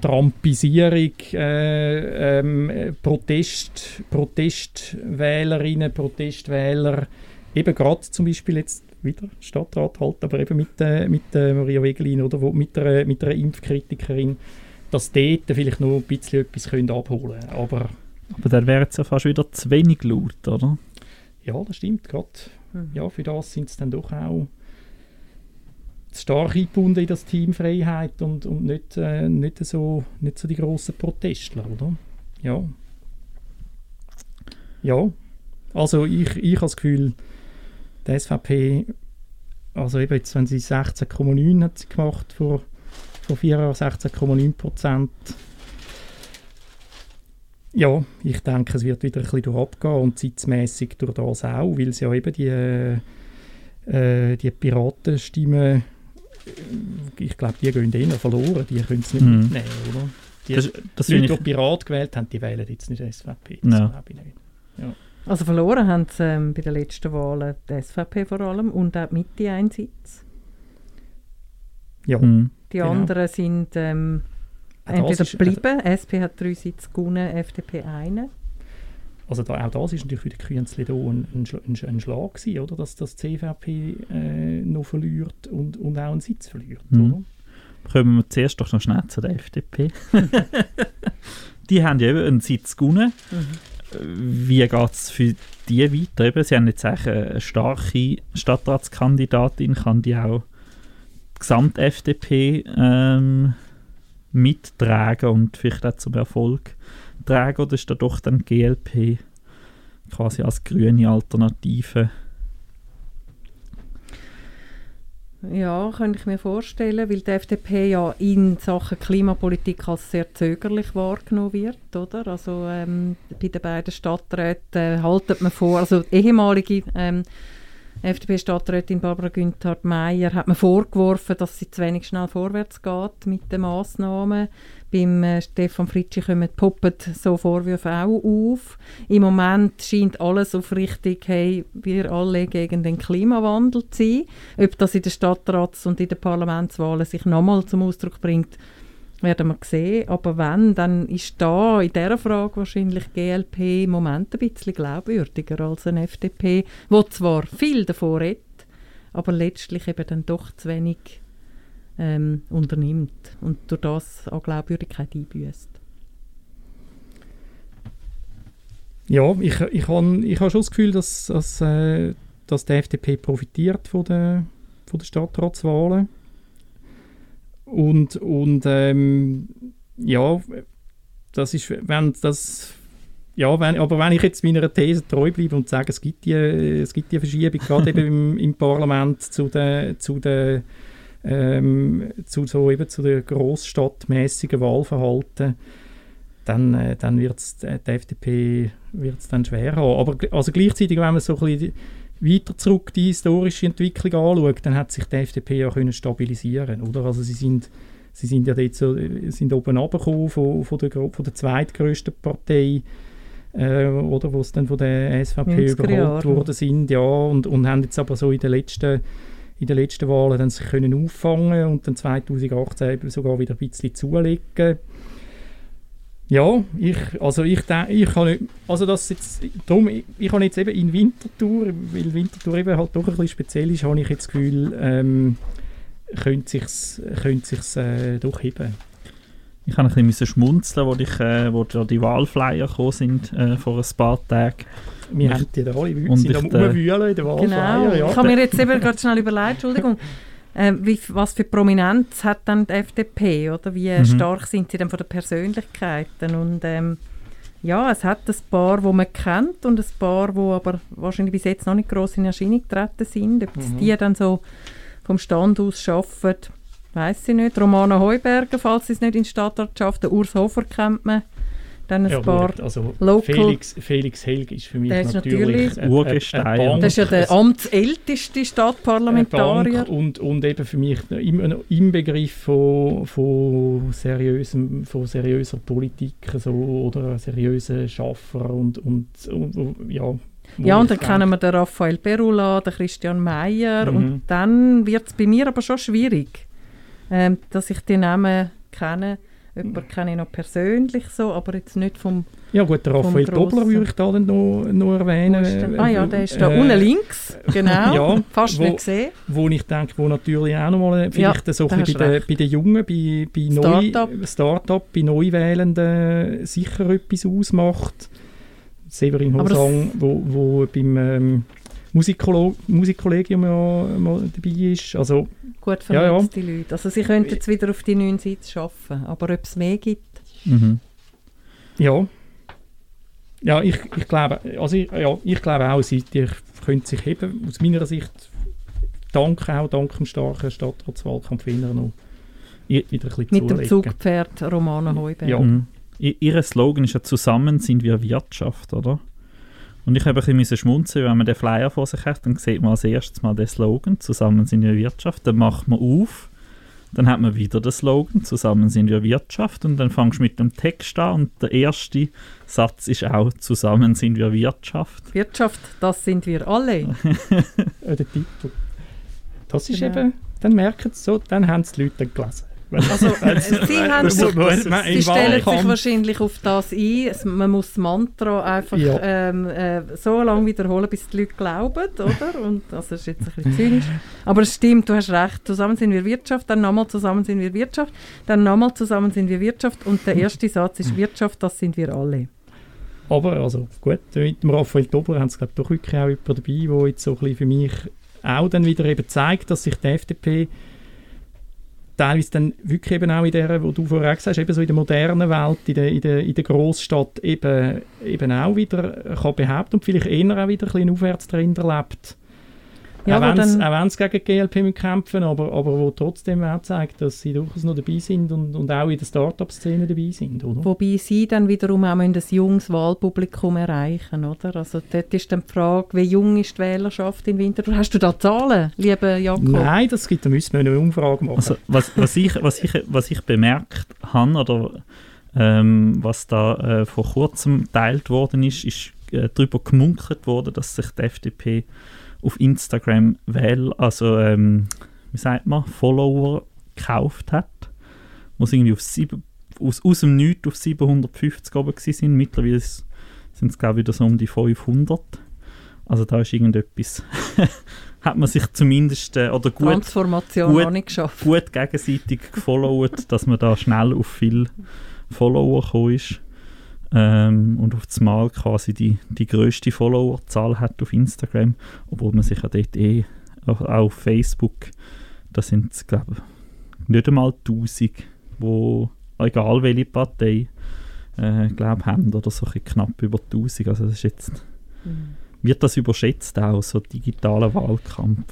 Trumpisierung, äh, ähm, äh, Protest, Protestwählerinnen, Protestwähler, eben gerade zum Beispiel jetzt wieder Stadtrat halt, aber eben mit, äh, mit äh, Maria Wegelin oder wo, mit, einer, mit einer Impfkritikerin, dass dort vielleicht noch ein bisschen etwas können abholen können. Aber aber dann wäre es ja fast wieder zu wenig laut, oder? ja, das stimmt, gerade Mhm. ja, für das sind es dann doch auch stark eingebunden in das Team Freiheit und, und nicht, äh, nicht, so, nicht so die grossen Protestler, oder? Ja. Ja. Also ich, ich habe das Gefühl, die SVP, also eben jetzt, wenn sie 16,9 hat sie gemacht vor, vor vier Jahren, 16,9 Prozent. Ja, ich denke, es wird wieder ein bisschen durchabgehen und zeitmäßig durch das auch, weil es ja eben die, äh, die Piratenstimmen, äh, ich glaube, die gehen eher verloren, die können es nicht Mhm. mitnehmen, oder? Die Das, das die Leute, die Pirat gewählt haben, die wählen jetzt nicht SVP, das Ja. glaube ich nicht. Also verloren haben sie ähm, bei den letzten Wahlen die SVP vor allem und auch die Mitte einen Sitz. Ja, Mhm. Die Genau. anderen sind ähm, entweder ist- geblieben, SP hat drei Sitze gewonnen, FDP einen. Also da, auch das ist natürlich für die Künstler da ein, ein, ein, Sch- ein Schlag gewesen, oder? Dass das CVP äh, noch verliert und, und auch einen Sitz verliert, Mhm. oder? Kommen wir zuerst doch noch schnell zu der FDP. die haben ja eben einen Sitz gewonnen. Wie geht es für die weiter? Eben, sie haben jetzt eine starke Stadtratskandidatin, kann die auch die Gesamt-FDP ähm, mittragen und vielleicht auch zum Erfolg tragen? Oder ist da doch dann GLP quasi als grüne Alternative? Ja, könnte ich mir vorstellen, weil die FDP ja in Sachen Klimapolitik als sehr zögerlich wahrgenommen wird, oder? Also ähm, bei den beiden Stadträten äh, haltet man vor, also ehemalige ähm, FDP-Stadträtin Barbara Günthard-Meyer hat mir vorgeworfen, dass sie zu wenig schnell vorwärts geht mit den Massnahmen. Beim äh, Stefan Fritschi kommen poppen so Vorwürfe auch auf. Im Moment scheint alles auf Richtung, hey, wir alle gegen den Klimawandel zu sein. Ob das in den Stadtrats- und in den Parlamentswahlen sich nochmal zum Ausdruck bringt, werden wir sehen. Aber wenn, dann ist da in dieser Frage wahrscheinlich GLP im Moment ein bisschen glaubwürdiger als eine FDP, wo zwar viel davon redet, aber letztlich eben dann doch zu wenig ähm, unternimmt und durch das an Glaubwürdigkeit einbüßt. Ja, ich, ich habe ich hab schon das Gefühl, dass, dass, äh, dass die FDP profitiert von den, von den Stadtratswahlen. Und, und ähm, ja, das ist, wenn das ja, wenn, aber wenn ich jetzt meiner These treu bleibe und sage, es gibt die, es gibt die Verschiebung gerade eben im, im Parlament zu den, zu den ähm, zu so eben zu der großstadtmäßigen Wahlverhalten, dann, äh, dann wird es äh, die FDP wird's dann schwer haben. Aber also gleichzeitig, wenn man so ein bisschen weiter zurück die historische Entwicklung anschaut, dann hat sich die FDP ja können stabilisieren, oder? Also sie sind sie sind ja dort so, sind oben runtergekommen von, von, der, von der zweitgrößten Partei, äh, oder, wo es dann von der SVP überholt worden sind, ja, und, und haben jetzt aber so in den letzten in den letzten Wahlen dann sich können auffangen und dann 2018 sogar wieder ein bisschen zulegen. Ja, ich, also ich, ich habe also das jetzt, darum, ich, ich habe jetzt eben in Winterthur, weil Winterthur eben halt doch ein bisschen speziell ist, habe ich jetzt das Gefühl, ähm, könnte sich's, könnte sich's äh, durchheben. Ich habe ein bisschen schmunzeln, wo, ich, äh, wo die Wahlflyer gekommen sind äh, vor ein paar Tagen. Wir haben die da alle, wir sind am Umwühlen in der Wahlflyer. Genau. Ja. Ich habe mir jetzt eben gerade schnell überlegt, Entschuldigung, äh, wie, was für Prominenz hat dann die FDP, oder wie mhm. stark sind sie dann von den Persönlichkeiten und ähm, ja, es hat ein paar, die man kennt und ein paar, die aber wahrscheinlich bis jetzt noch nicht gross in Erscheinung getreten sind. Ob mhm. die dann so vom Stand aus arbeiten, weiß ich nicht. Romana Heuberger, falls sie es nicht in Stadtrat schafft, der Urs Hofer kennt man dann ein ja, paar also Local. Felix, Felix Helg ist für mich ist natürlich, natürlich Urgestein. Das ist ja der amtsälteste Stadtparlamentarier. Und, und eben für mich immer noch im Begriff von, von, seriösem, von seriöser Politik so, oder seriösen Schaffer und, und, und ja, ja, und dann kennen wir den Raphael Perula, den Christian Meyer mhm. und dann wird es bei mir aber schon schwierig, ähm, dass ich die Namen kenne. Jemanden kenne ich noch persönlich so, aber jetzt nicht vom Ja gut, der Raphael Dobler würde ich da dann noch, noch erwähnen. Ah ja, der ist da äh, unten links, genau, ja, fast wo, nicht gesehen. Wo ich denke, wo natürlich auch noch mal vielleicht ja, so ein bisschen bei, den, bei den Jungen, bei, bei Start-up, Neu, Start bei Neuwählenden sicher etwas ausmacht. Severin Hosang, wo, wo beim ähm, Musikkollegium ja mal dabei ist. Also, Gut vernetzte ja, ja. Leute. Also sie könnten jetzt wieder auf die neuen Seite arbeiten, aber ob es mehr gibt? Mhm. Ja. Ja, ich, ich glaube, also ich, ja, ich glaube auch, sie die können sich heben. Aus meiner Sicht, dank auch dank dem starken Stadtratswahlkampf noch wieder ein bisschen Mit dem Zugpferd Romana Heuberg. Ja. Mhm. Ihr Slogan ist ja «Zusammen sind wir Wirtschaft», oder? Und ich habe ein bisschen schmunzeln, wenn man den Flyer vor sich hat, dann sieht man als erstes mal den Slogan «Zusammen sind wir Wirtschaft», dann macht man auf, dann hat man wieder den Slogan «Zusammen sind wir Wirtschaft» und dann fangst du mit dem Text an und der erste Satz ist auch «Zusammen sind wir Wirtschaft». Wirtschaft, das sind wir alle. der Titel. Das ist genau. eben, dann merken sie so, dann haben es die Leute gelesen. Also, sie, haben, so, sie stellen sich wahrscheinlich auf das ein. Man muss das Mantra einfach ja. ähm, äh, so lange wiederholen, bis die Leute glauben, oder? Und also, das ist jetzt ein bisschen zynisch. Aber es stimmt, du hast recht. Zusammen sind wir Wirtschaft, dann nochmal zusammen sind wir Wirtschaft, dann nochmal zusammen sind wir Wirtschaft und der erste Satz ist Wirtschaft, das sind wir alle. Aber also gut, mit dem Raphael Dobler haben sie glaube doch wirklich auch jemanden dabei, der jetzt so ein bisschen für mich auch dann wieder eben zeigt, dass sich die FDP teilweise dann wirklich eben auch in der, wo du vorher gesagt hast, eben so in der modernen Welt, in der, in der, in der Großstadt eben, eben auch wieder kann behaupten und vielleicht eher auch wieder ein bisschen Aufwärtstrend erlebt. Ja, auch wenn sie gegen die GLP kämpfen, aber, aber wo trotzdem auch zeigt, dass sie durchaus noch dabei sind und, und auch in der Start-up-Szene dabei sind, oder? Wobei sie dann wiederum auch müssen ein junges Wahlpublikum erreichen oder? Also dort ist dann die Frage, wie jung ist die Wählerschaft in Winterthur? Hast du da Zahlen, lieber Jakob? Nein, das gibt, da müssen wir eine Umfrage machen. Also, was, was, ich, was, ich, was ich bemerkt habe, oder ähm, was da äh, vor kurzem geteilt worden ist, ist äh, darüber gemunkelt worden, dass sich die FDP auf Instagram wähl, also ähm, wie sagt man, Follower gekauft hat, sie irgendwie auf sieben, aus, aus dem Nichts auf 750 oben sind. Mittlerweile sind es glaube ich wieder so um die 500. Also da ist irgendetwas, hat man sich zumindest, äh, oder gut Transformation gut- noch nicht geschafft. gut gegenseitig gefollowt, dass man da schnell auf viel Follower gekommen ist. Ähm, und auf das Mal quasi die, die grösste Followerzahl hat auf Instagram, obwohl man sich ja dort eh, auch auch auf Facebook, da sind es glaube ich nicht einmal 1000, wo egal welche Partei äh, glaube haben oder so knapp über 1000, also das ist jetzt Mhm. wird das überschätzt auch, so digitaler Wahlkampf?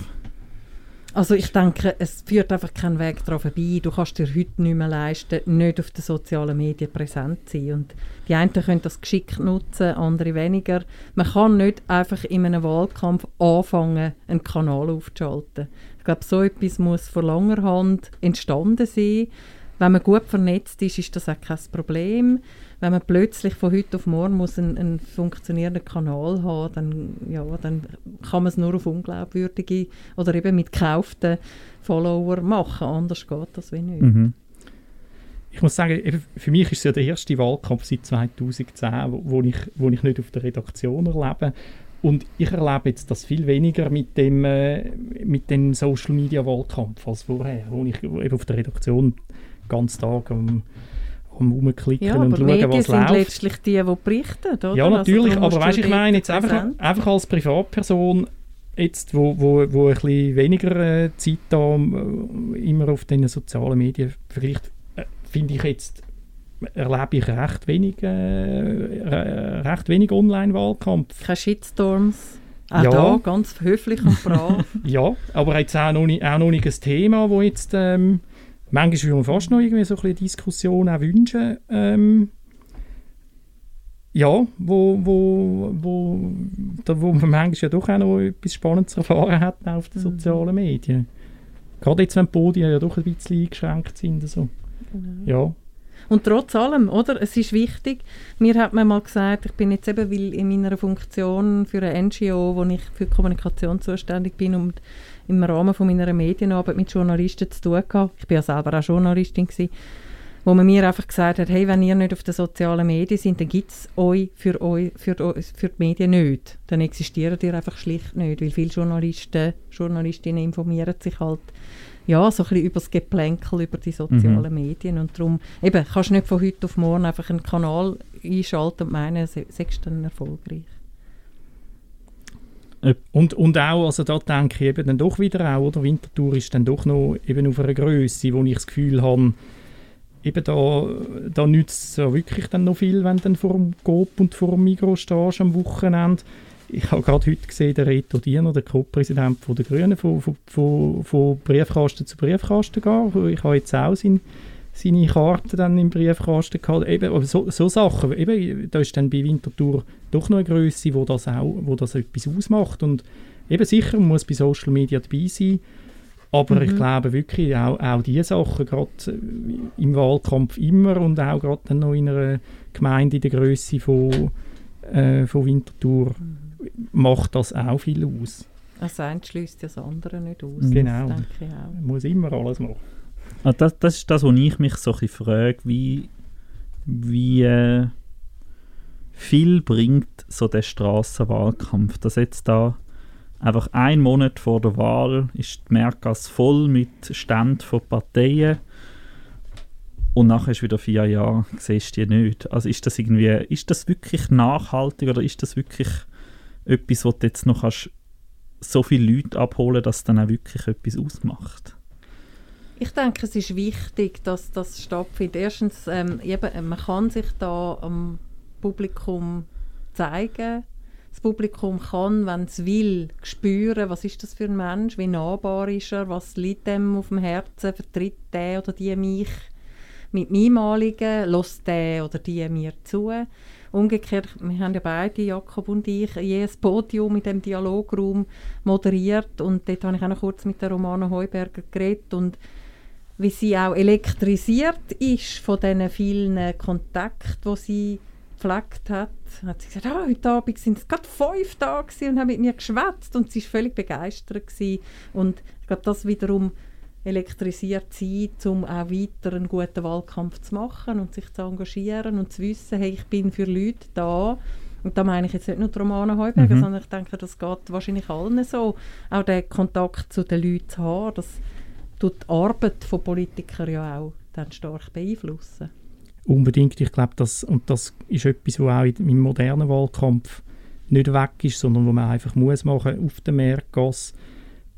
Also ich denke, es führt einfach keinen Weg daran vorbei. Du kannst dir heute nicht mehr leisten, nicht auf den sozialen Medien präsent zu sein. Und die einen können das geschickt nutzen, andere weniger. Man kann nicht einfach in einem Wahlkampf anfangen, einen Kanal aufzuschalten. Ich glaube, so etwas muss vor langer Hand entstanden sein. Wenn man gut vernetzt ist, ist das auch kein Problem. Wenn man plötzlich von heute auf morgen muss einen, einen funktionierenden Kanal haben, dann, ja, dann kann man es nur auf unglaubwürdige oder eben mit gekauften Follower machen. Anders geht das wie nicht. Mhm. Ich muss sagen, für mich ist es ja der erste Wahlkampf seit 2010, wo, ich, wo ich nicht auf der Redaktion erlebe. Und ich erlebe jetzt das viel weniger mit dem, äh, mit dem Social Media Wahlkampf als vorher, wo ich eben auf der Redaktion ganz Tag am rumklicken Ja, und schauen, was sind läuft. letztlich die, die berichten, oder? Ja, Also natürlich, musst aber weißt, ich meine jetzt einfach, einfach als Privatperson, jetzt, wo, wo, wo ein bisschen weniger äh, Zeit da äh, immer auf den sozialen Medien vergleicht, äh, finde ich jetzt, erlebe ich recht wenig, äh, re- recht wenig Online-Wahlkampf. Keine Shitstorms. Auch Ja. da ganz höflich und brav. Ja, aber jetzt auch noch nicht, auch noch nicht ein Thema, wo jetzt, ähm, manchmal würde man fast noch irgendwie so ein bisschen Diskussion auch wünschen, ähm, ja, wo, wo, wo, da, wo man manchmal ja doch auch noch etwas Spannendes erfahren hat auf den sozialen Medien. Gerade jetzt, wenn die Podien ja doch ein bisschen eingeschränkt sind. So. Ja, Und trotz allem, oder? Es ist wichtig. Mir hat man mal gesagt, ich bin jetzt eben, weil in meiner Funktion für eine NGO, wo ich für Kommunikation zuständig bin und im Rahmen von meiner Medienarbeit mit Journalisten zu tun hatte. Ich bin ja selber auch Journalistin gewesen, wo man mir einfach gesagt hat, hey, wenn ihr nicht auf den sozialen Medien seid, dann gibt es euch für, euch für, für die Medien nicht. Dann existieren ihr einfach schlicht nicht, weil viele Journalisten, Journalistinnen informieren sich halt ja, so ein bisschen über das Geplänkel, über die sozialen Medien. Und darum, eben, kannst du nicht von heute auf morgen einfach einen Kanal einschalten und meinen, se- seist dann erfolgreich. Und, und auch, also da denke ich eben dann doch wieder auch, oder? Winterthur ist dann doch noch eben auf einer Größe, wo ich das Gefühl habe, eben da, da nützt es ja wirklich dann noch viel, wenn du dann vor dem Coop und vor dem Migros stehst am Wochenende. Ich habe gerade heute gesehen, der Reto Diener, der Co-Präsident der Grünen, von, von, von, von Briefkasten zu Briefkasten gehen. Ich habe jetzt auch sein, seine Karte dann im Briefkasten gehabt. Eben, aber so, so Sachen, eben, da ist dann bei Winterthur doch noch eine Größe, wo das auch, wo das etwas ausmacht. Und eben sicher, man muss bei Social Media dabei sein, aber ich glaube wirklich, auch, auch diese Sachen, gerade äh, im Wahlkampf immer und auch gerade dann noch in einer Gemeinde in der Größe von, äh, von Winterthur, macht das auch viel aus. Das eine schließt das andere nicht aus. Genau. Das denke ich auch. Man muss immer alles machen. Ah, das, das ist das, wo ich mich so ein frage, wie, wie äh, viel bringt so der Strassenwahlkampf, dass jetzt da einfach ein Monat vor der Wahl ist die Merkas voll mit Ständen von Parteien und nachher ist wieder vier Jahre, siehst du die nicht. Also ist das irgendwie, ist das wirklich nachhaltig oder ist das wirklich etwas, wo du jetzt noch kannst, so viele Leute abholen, dass es dann auch wirklich etwas ausmacht? Ich denke, es ist wichtig, dass das stattfindet. Erstens, ähm, eben, man kann sich da am Publikum zeigen. das Publikum kann, wenn es will, spüren, was ist das für ein Mensch, wie nahbar ist er, was liegt dem auf dem Herzen, vertritt der oder die mich mit meinem Anliegen, lässt der oder die mir zu. Umgekehrt, wir haben ja beide, Jakob und ich, je ein Podium in dem Dialograum moderiert und dort habe ich auch noch kurz mit der Romana Heuberger geredet und wie sie auch elektrisiert ist von diesen vielen Kontakten, die sie gepflegt hat, hat sie gesagt, ah, heute Abend sind es gerade fünf Tage und haben mit mir geschwätzt und sie war völlig begeistert gewesen. und ich glaube, das wiederum elektrisiert sie, um auch weiter einen guten Wahlkampf zu machen und sich zu engagieren und zu wissen, hey, ich bin für Leute da. Und da meine ich jetzt nicht nur die Romana Heuberger, mhm. sondern ich denke, das geht wahrscheinlich allen so. Auch den Kontakt zu den Leuten zu haben, das tut die Arbeit von Politikern ja auch dann stark beeinflussen. Unbedingt, ich glaube, das, und das ist etwas, was auch im modernen Wahlkampf nicht weg ist, sondern wo man einfach muss machen auf den Mehrgasse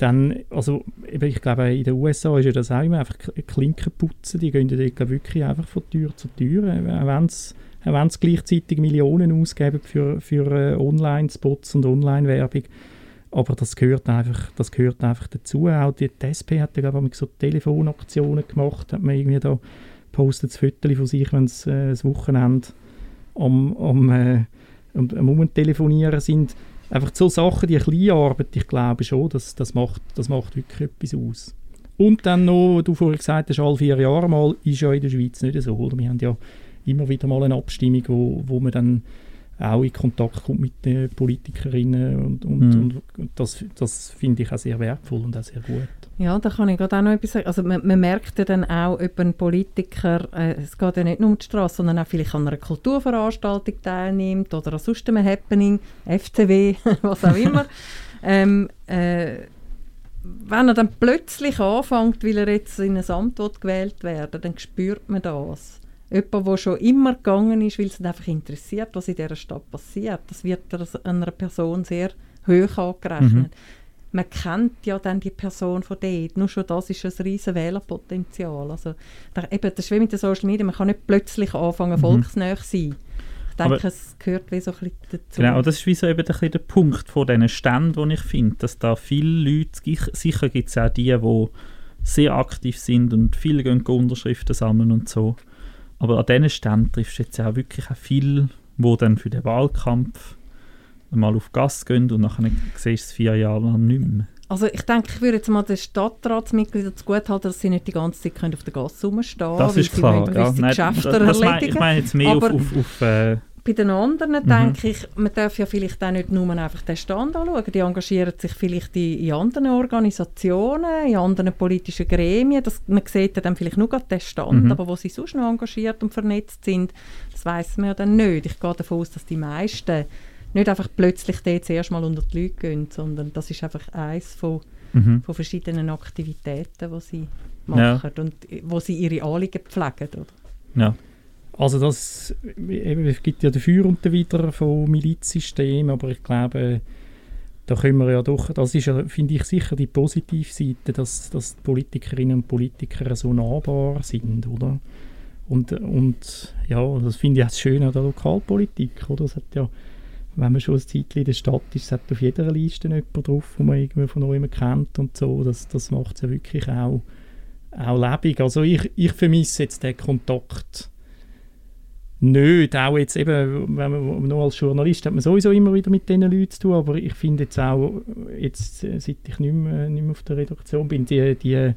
dann, also ich glaube, in den USA ist ja das auch immer einfach Klinken putzen, die gehen dort wirklich einfach von Tür zu Tür, auch wenn sie gleichzeitig Millionen ausgeben für, für äh, Online-Spots und Online-Werbung. Aber das gehört einfach, das gehört einfach dazu. Auch die, die SP hat ja, glaube ich, so Telefonaktionen gemacht, hat man irgendwie da postet ein Foto von sich, wenn sie äh, das Wochenende am, am, äh, am, am Umtelefonieren sind einfach so Sachen, die kleine Arbeit, ich glaube schon, das, das, macht, das macht wirklich etwas aus. Und dann noch, du vorhin gesagt hast, alle vier Jahre mal, ist ja in der Schweiz nicht so. Oder? Wir haben ja immer wieder mal eine Abstimmung, wo, wo man dann auch in Kontakt kommt mit den Politikerinnen und, und, mhm. und das, das finde ich auch sehr wertvoll und auch sehr gut. Ja, da kann ich gerade auch noch etwas sagen. Also man, man merkt ja dann auch, ob ein Politiker, äh, es geht ja nicht nur um die Straße, sondern auch vielleicht an einer Kulturveranstaltung teilnimmt oder an sonst einem Happening, FCW, was auch immer. ähm, äh, wenn er dann plötzlich anfängt, weil er jetzt in ein Amt gewählt werden dann spürt man das. Jemand, der schon immer gegangen ist, weil es ihn einfach interessiert, was in dieser Stadt passiert, das wird einer Person sehr hoch angerechnet. Mhm man kennt ja dann die Person von dort. Nur schon das ist ein riesen Wählerpotenzial. Also, da, eben, das ist wie mit den Social Media, man kann nicht plötzlich anfangen, mhm. volksnäher zu sein. Ich denke, Aber, es gehört wie so ein bisschen dazu. Genau, das ist wie so eben der, der Punkt von diesen Ständen, wo ich finde, dass da viele Leute, sicher gibt es auch die, die sehr aktiv sind und viele gehen Unterschriften sammeln und so. Aber an diesen Ständen triffst du jetzt auch wirklich auch viele, die dann für den Wahlkampf mal auf Gas gehen und nachher siehst du es vier Jahre lang nicht mehr. Also ich denke, ich würde jetzt mal den Stadtratsmitgliedern zu gut halten, dass sie nicht die ganze Zeit können auf der Gasse rumstehen Das ist klar, ja. Nein, das, das mein, ich meine jetzt mehr Aber auf... auf, auf äh, bei den anderen mhm. denke ich, man darf ja vielleicht auch nicht nur einfach den Stand anschauen. Die engagieren sich vielleicht in, in anderen Organisationen, in anderen politischen Gremien. Das, man sieht ja dann vielleicht nur den Stand, mhm. aber wo sie sonst noch engagiert und vernetzt sind, das weiß man ja dann nicht. Ich gehe davon aus, dass die meisten nicht einfach plötzlich dort zuerst mal unter die Leute gehen, sondern das ist einfach eines von, mhm. von verschiedenen Aktivitäten, die sie machen ja. und wo sie ihre Anliegen pflegen. Oder? Ja. Also das es gibt ja dafür und dawider von Milizsystemen, aber ich glaube, da können wir ja doch, das ist ja, finde ich sicher die Positivseite, dass, dass die Politikerinnen und Politiker so nahbar sind, oder? Und, und ja, das finde ich auch schön an der Lokalpolitik, oder? Es hat ja wenn man schon ein Zeitchen in der Stadt ist, hat auf jeder Liste jemand drauf, den man irgendwie von neuem kennt und so. Das, das macht es ja wirklich auch, auch lebendig. Also ich, ich vermisse jetzt den Kontakt nicht. Auch jetzt eben, wenn man, nur als Journalist hat man sowieso immer wieder mit diesen Leuten zu tun, aber ich finde jetzt auch, jetzt, seit ich nicht mehr, nicht mehr auf der Redaktion bin, die, die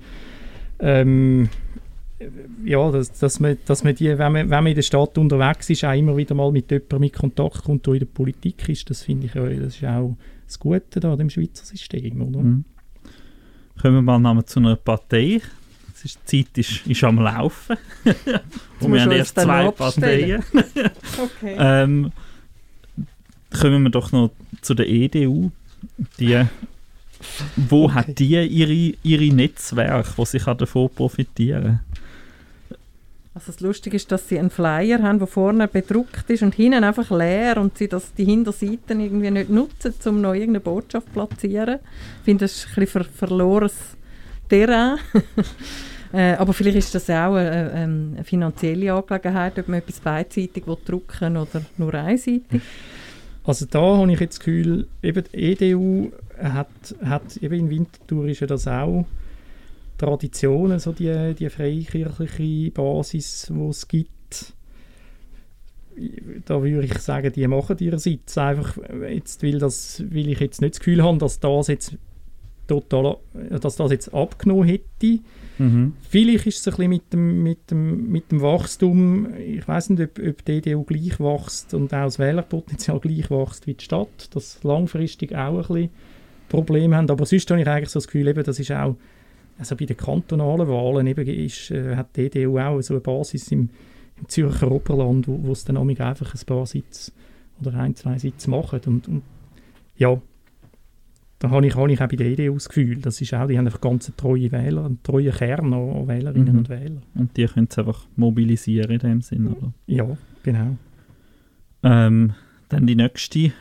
ähm, ja, dass, dass, man, dass man die, wenn man, wenn man in der Stadt unterwegs ist, auch immer wieder mal mit jemandem in Kontakt kommt, der in der Politik ist, das finde ich, das ist auch das Gute da, dem Schweizer System, oder? Mhm. Kommen wir mal zu einer Partei. Ist, die Zeit ist, ist am Laufen. Und wir haben erst zwei Parteien. okay. ähm, kommen wir doch noch zu der EDU. Die, wo okay. hat die ihre, ihre Netzwerke, wo sie davon profitieren kann? Also das Lustige ist, dass sie einen Flyer haben, der vorne bedruckt ist und hinten einfach leer und sie das, die Hinterseiten irgendwie nicht nutzen, um noch irgendeine Botschaft zu platzieren. Ich finde, das ist ein bisschen ver verlorenes Terrain. äh, aber vielleicht ist das auch eine, eine, finanzielle Angelegenheit, ob man etwas beidseitig drucken oder nur einseitig. Also da habe ich jetzt das Gefühl, eben die EDU hat, hat eben in Winterthur ist ja das auch Traditionen, so die, die freikirchliche Basis, die es gibt. Da würde ich sagen, die machen ihren Sitz einfach, jetzt, weil, das, weil ich jetzt nicht das Gefühl habe, dass das jetzt total, dass das jetzt abgenommen hätte. Mhm. Vielleicht ist es ein bisschen mit dem, mit dem, mit dem Wachstum, ich weiß nicht, ob, ob die EDU gleich wächst und auch das Wählerpotenzial gleich wächst wie die Stadt, dass langfristig auch ein bisschen Probleme haben. Aber sonst habe ich eigentlich so das Gefühl, eben, das ist auch, also bei den kantonalen Wahlen eben ist, äh, hat die EDU auch so eine Basis im, im Zürcher Oberland, wo, es dann einfach ein paar Sitze oder ein, zwei Sitze machen. Und, und ja, da habe ich, habe ich auch bei der EDU das Gefühl, das ist auch, die haben einfach ganz treue Wähler, einen treuen Kern an Wählerinnen Mhm. und Wähler. Und die können es einfach mobilisieren in dem Sinn, oder? Ja, genau. Ähm, dann die nächste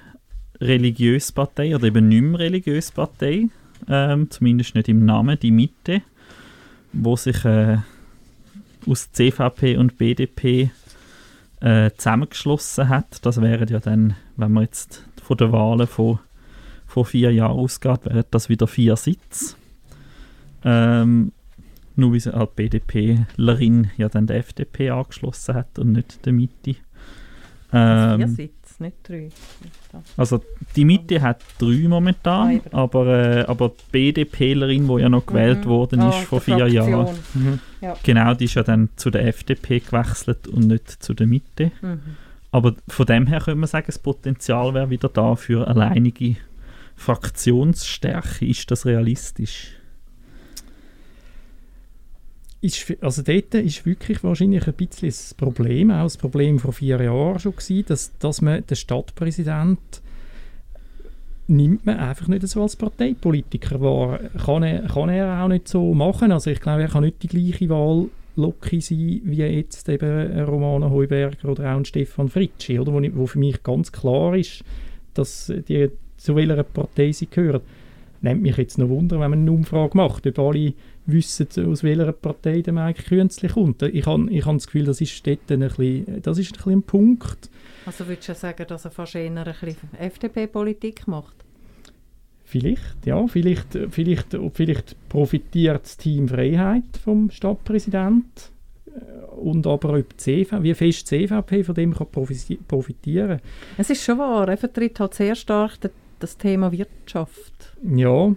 religiöse Partei, oder eben nicht mehr religiöse Partei, ähm, zumindest nicht im Namen, die Mitte, wo sich äh, aus CVP und BDP äh, zusammengeschlossen hat. Das wären ja dann, wenn man jetzt von den Wahlen von, von vier Jahren ausgeht, wären das wieder vier Sitze. Ähm, nur weil halt die BDPlerin ja dann der FDP angeschlossen hat und nicht der Mitte. Also vier Ähm, Sitze, nicht drei. also die Mitte hat drei Ah, momentan, eben. aber, äh, aber die BDPlerin, die ja noch gewählt Mhm. worden Ah, ist vor der vier Jahren, Fraktion. Mhm. genau, die ist ja dann zu der FDP gewechselt und nicht zu der Mitte. Mhm. Aber von dem her könnte man sagen, das Potenzial wäre wieder da für alleinige Fraktionsstärke. Ist das realistisch? Ist, also dort ist wirklich wahrscheinlich ein bisschen das Problem, auch das Problem vor vier Jahren schon gewesen, dass, dass man den Stadtpräsident nimmt man einfach nicht so als Parteipolitiker wahr. Kann er, kann er auch nicht so machen. Also ich glaube, er kann nicht die gleiche Wahllocke sein, wie jetzt eben Romana Heuberger oder auch Stefan Fritschi, oder? Wo, wo für mich ganz klar ist, dass die zu welcher Partei sie gehören. Nimmt mich jetzt noch Wunder, wenn man eine Umfrage macht, ob alle wissen, aus welcher Partei der Mike Künzli kommt. Ich habe ich hab das Gefühl, das ist dort ein bisschen, das ist ein, bisschen ein Punkt. Also würdest du sagen, dass er fast eher ein bisschen FDP-Politik macht? Vielleicht, ja, vielleicht, vielleicht, vielleicht profitiert das Team Freiheit vom Stadtpräsident äh, und aber ob CV, wie fest die CVP von dem kann profitieren Es ist schon wahr, er vertritt halt sehr stark de- das Thema Wirtschaft. Ja,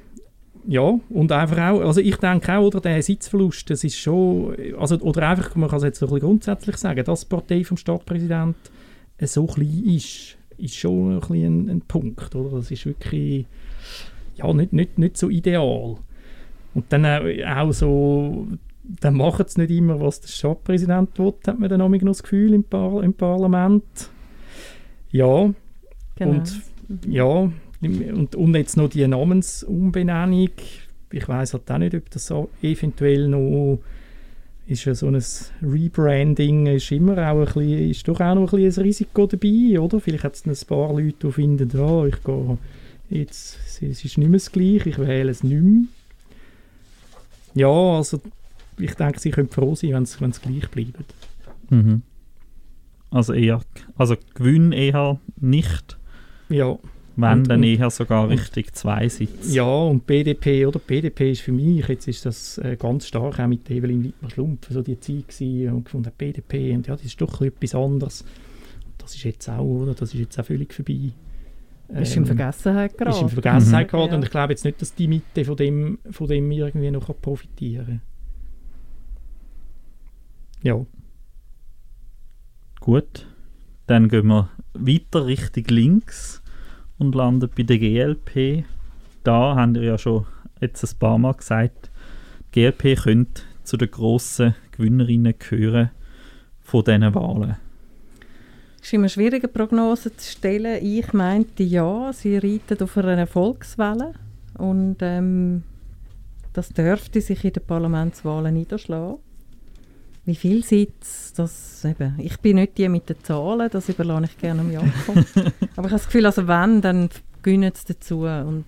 ja, und einfach auch, also ich denke auch, oder der Sitzverlust, das ist schon, also, oder einfach, man kann es jetzt so ein bisschen grundsätzlich sagen, dass die Partei vom Stadtpräsident so klein ist, ist schon ein, bisschen ein, ein Punkt, oder? Das ist wirklich, ja, nicht, nicht, nicht so ideal. Und dann auch so, dann machen es nicht immer, was der Stadtpräsident will, hat man dann auch noch das Gefühl im, Par im Parlament. Ja, Genau. und ja, und, und jetzt noch die Namensumbenennung. Ich weiß halt auch nicht, ob das so eventuell noch ist ja so ein Rebranding ist immer auch ein bisschen, ist doch auch noch ein, bisschen ein Risiko dabei, oder? Vielleicht hat es ein paar Leute, die finden, ja, ich gehe jetzt, es ist nicht mehr das Gleiche, ich wähle es nicht mehr. Ja, also ich denke, sie können froh sein, wenn es wenn es gleich bleibt. Mhm. Also eher, also Gewinn eher nicht, Ja, wenn Und- dann und- eher sogar und- richtig zwei Sitze. Ja, und BDP, oder? BDP ist für mich, jetzt ist das äh, ganz stark auch mit Evelyn Wittmer-Schlumpf, so die Zeit gewesen und gefunden, BDP, und ja, das ist doch etwas anderes. Das ist jetzt auch, oder? Das ist jetzt auch völlig vorbei. ist in Ähm, Vergessenheit geraten. Ist in Vergessenheit Mhm. geraten Ja. und ich glaube jetzt nicht, dass die Mitte von dem, von dem irgendwie noch profitieren kann. Ja, Gut, dann gehen wir weiter Richtung links und landen bei der GLP. Da haben wir ja schon jetzt ein paar Mal gesagt, die GLP könnte zu den grossen Gewinnerinnen gehören von diesen Wahlen. Es ist immer schwierig, eine Prognose zu stellen. Ich meinte ja, sie reiten auf einer Erfolgswelle und ähm, das dürfte sich in den Parlamentswahlen niederschlagen. Wie viel Sitz, das eben, ich bin nicht die mit den Zahlen, das überlasse ich gerne Jakob. Aber ich habe das Gefühl, also wenn, dann gewinnen sie dazu und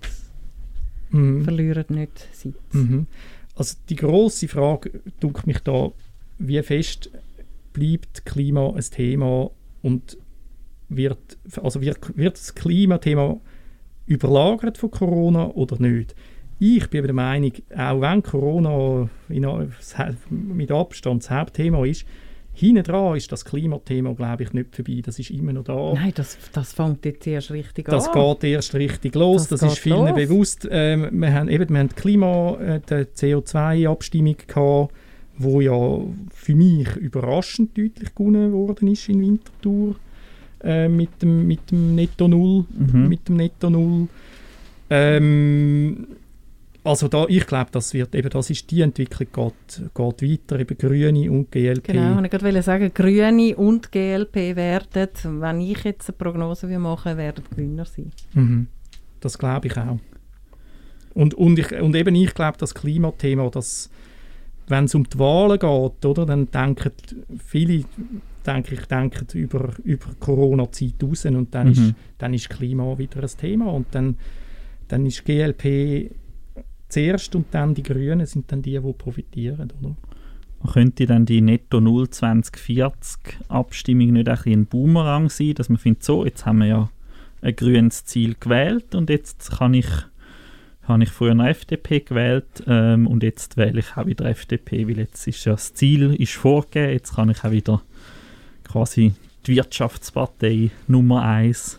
Mhm. verlieren nicht Sitz. Mhm. Also die große Frage dunkelt mich da, wie fest bleibt Klima ein Thema und wird, also wird, wird das Klimathema überlagert von Corona oder nicht? Ich bin der Meinung, auch wenn Corona in, mit Abstand das Hauptthema ist, hinten dran ist das Klimathema, glaube ich, nicht vorbei. Das ist immer noch da. Nein, das, das fängt jetzt erst richtig das an. Das geht erst richtig los. Das, das ist vielen los. bewusst. Ähm, wir haben eben wir haben Klima, äh, die CO2-Abstimmung gehabt, wo ja für mich überraschend deutlich gewonnen worden ist in Winterthur äh, mit, dem, mit dem Netto Null. Mhm. Mit dem Netto Null. Ähm, also da, ich glaube, das wird eben, das ist die Entwicklung geht, geht weiter, eben Grüne und GLP. Genau, und ich wollte sagen, Grüne und GLP werden, wenn ich jetzt eine Prognose mache, werden Gewinner sein. Mhm. Das glaube ich auch. Und, und, ich, und eben ich glaube, das Klimathema, das, wenn es um die Wahlen geht, oder, dann denken viele, denke ich, denken über, über Corona-Zeit raus und dann, mhm. ist, dann ist Klima wieder ein Thema und dann, dann ist GLP zuerst und dann die Grünen sind dann die, die profitieren, oder? Könnte dann die Netto 0 2040 Abstimmung nicht ein, ein Boomerang sein, dass man findet, so, jetzt haben wir ja ein grünes Ziel gewählt und jetzt kann ich habe ich früher eine FDP gewählt ähm, und jetzt wähle ich auch wieder FDP, weil jetzt ist ja das Ziel ist vorgegeben, jetzt kann ich auch wieder quasi die Wirtschaftspartei Nummer 1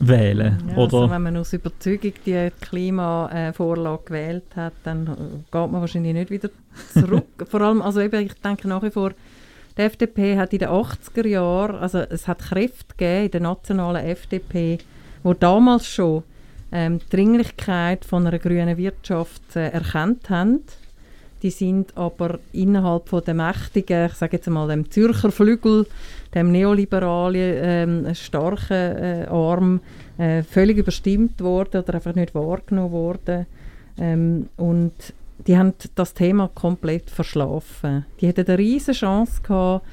wählen. Ja, oder? Also wenn man aus Überzeugung die Klimavorlage gewählt hat, dann geht man wahrscheinlich nicht wieder zurück. Vor allem, also eben, ich denke nach wie vor, die FDP hat in den 80er Jahren, also es hat Kräfte gegeben in der nationalen FDP, wo damals schon ähm, die Dringlichkeit von einer grünen Wirtschaft äh, erkannt haben. Die sind aber innerhalb von der mächtigen, ich sage jetzt mal dem Zürcher Flügel, dem neoliberalen ähm, starken äh, Arm äh, völlig überstimmt worden oder einfach nicht wahrgenommen worden. Ähm, und die haben das Thema komplett verschlafen. Die hätten eine riesige Chance gehabt,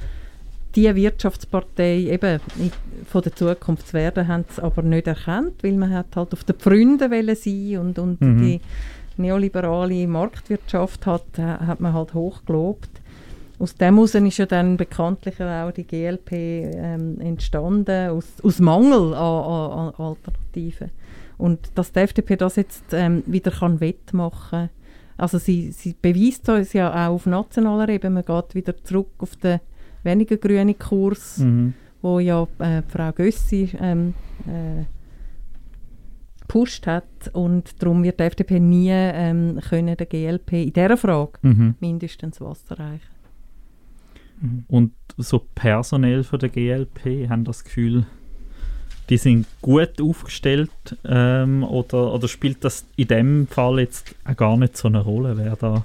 die Wirtschaftspartei eben von der Zukunft zu werden, haben es aber nicht erkannt, weil man hat halt auf den Pfründen sein und, und mhm. die neoliberale Marktwirtschaft hat, hat man halt hoch gelobt aus dem heraus ist ja dann bekanntlich auch die GLP ähm, entstanden, aus, aus Mangel an, an, Alternativen. Und dass die FDP das jetzt ähm, wieder kann wettmachen also sie, sie beweist uns ja auch auf nationaler Ebene, man geht wieder zurück auf den weniger grünen Kurs, mhm. wo ja äh, Frau Gössi ähm, äh, gepusht hat und darum wird die FDP nie ähm, können der GLP in dieser Frage mhm. mindestens Wasser reichen. Mhm. Und so personell von der GLP haben das Gefühl, die sind gut aufgestellt ähm, oder, oder spielt das in dem Fall jetzt auch gar nicht so eine Rolle, wer da,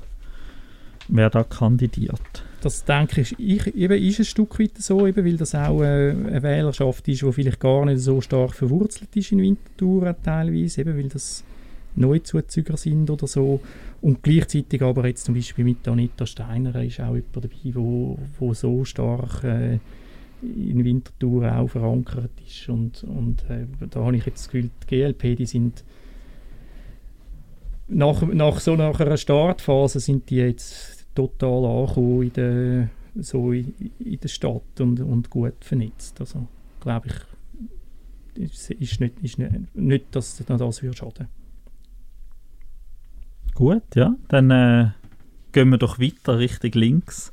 wer da kandidiert? Das denke ich, ich eben ist ein Stück weit so, eben, weil das auch äh, eine Wählerschaft ist, die vielleicht gar nicht so stark verwurzelt ist in Winterthur teilweise, eben weil das Neuzuzüger sind oder so. Und gleichzeitig aber jetzt zum Beispiel mit Anita Steiner ist auch jemand dabei, wo, wo so stark äh, in Winterthur auch verankert ist. Und, und äh, da habe ich jetzt das Gefühl, die GLP, die sind nach, nach so nach einer Startphase sind die jetzt total angekommen in der, so in, in der Stadt und, und gut vernetzt. Also glaube ich, ist, ist, nicht, ist nicht, dass das würde schaden Gut, ja. Dann äh, gehen wir doch weiter Richtung links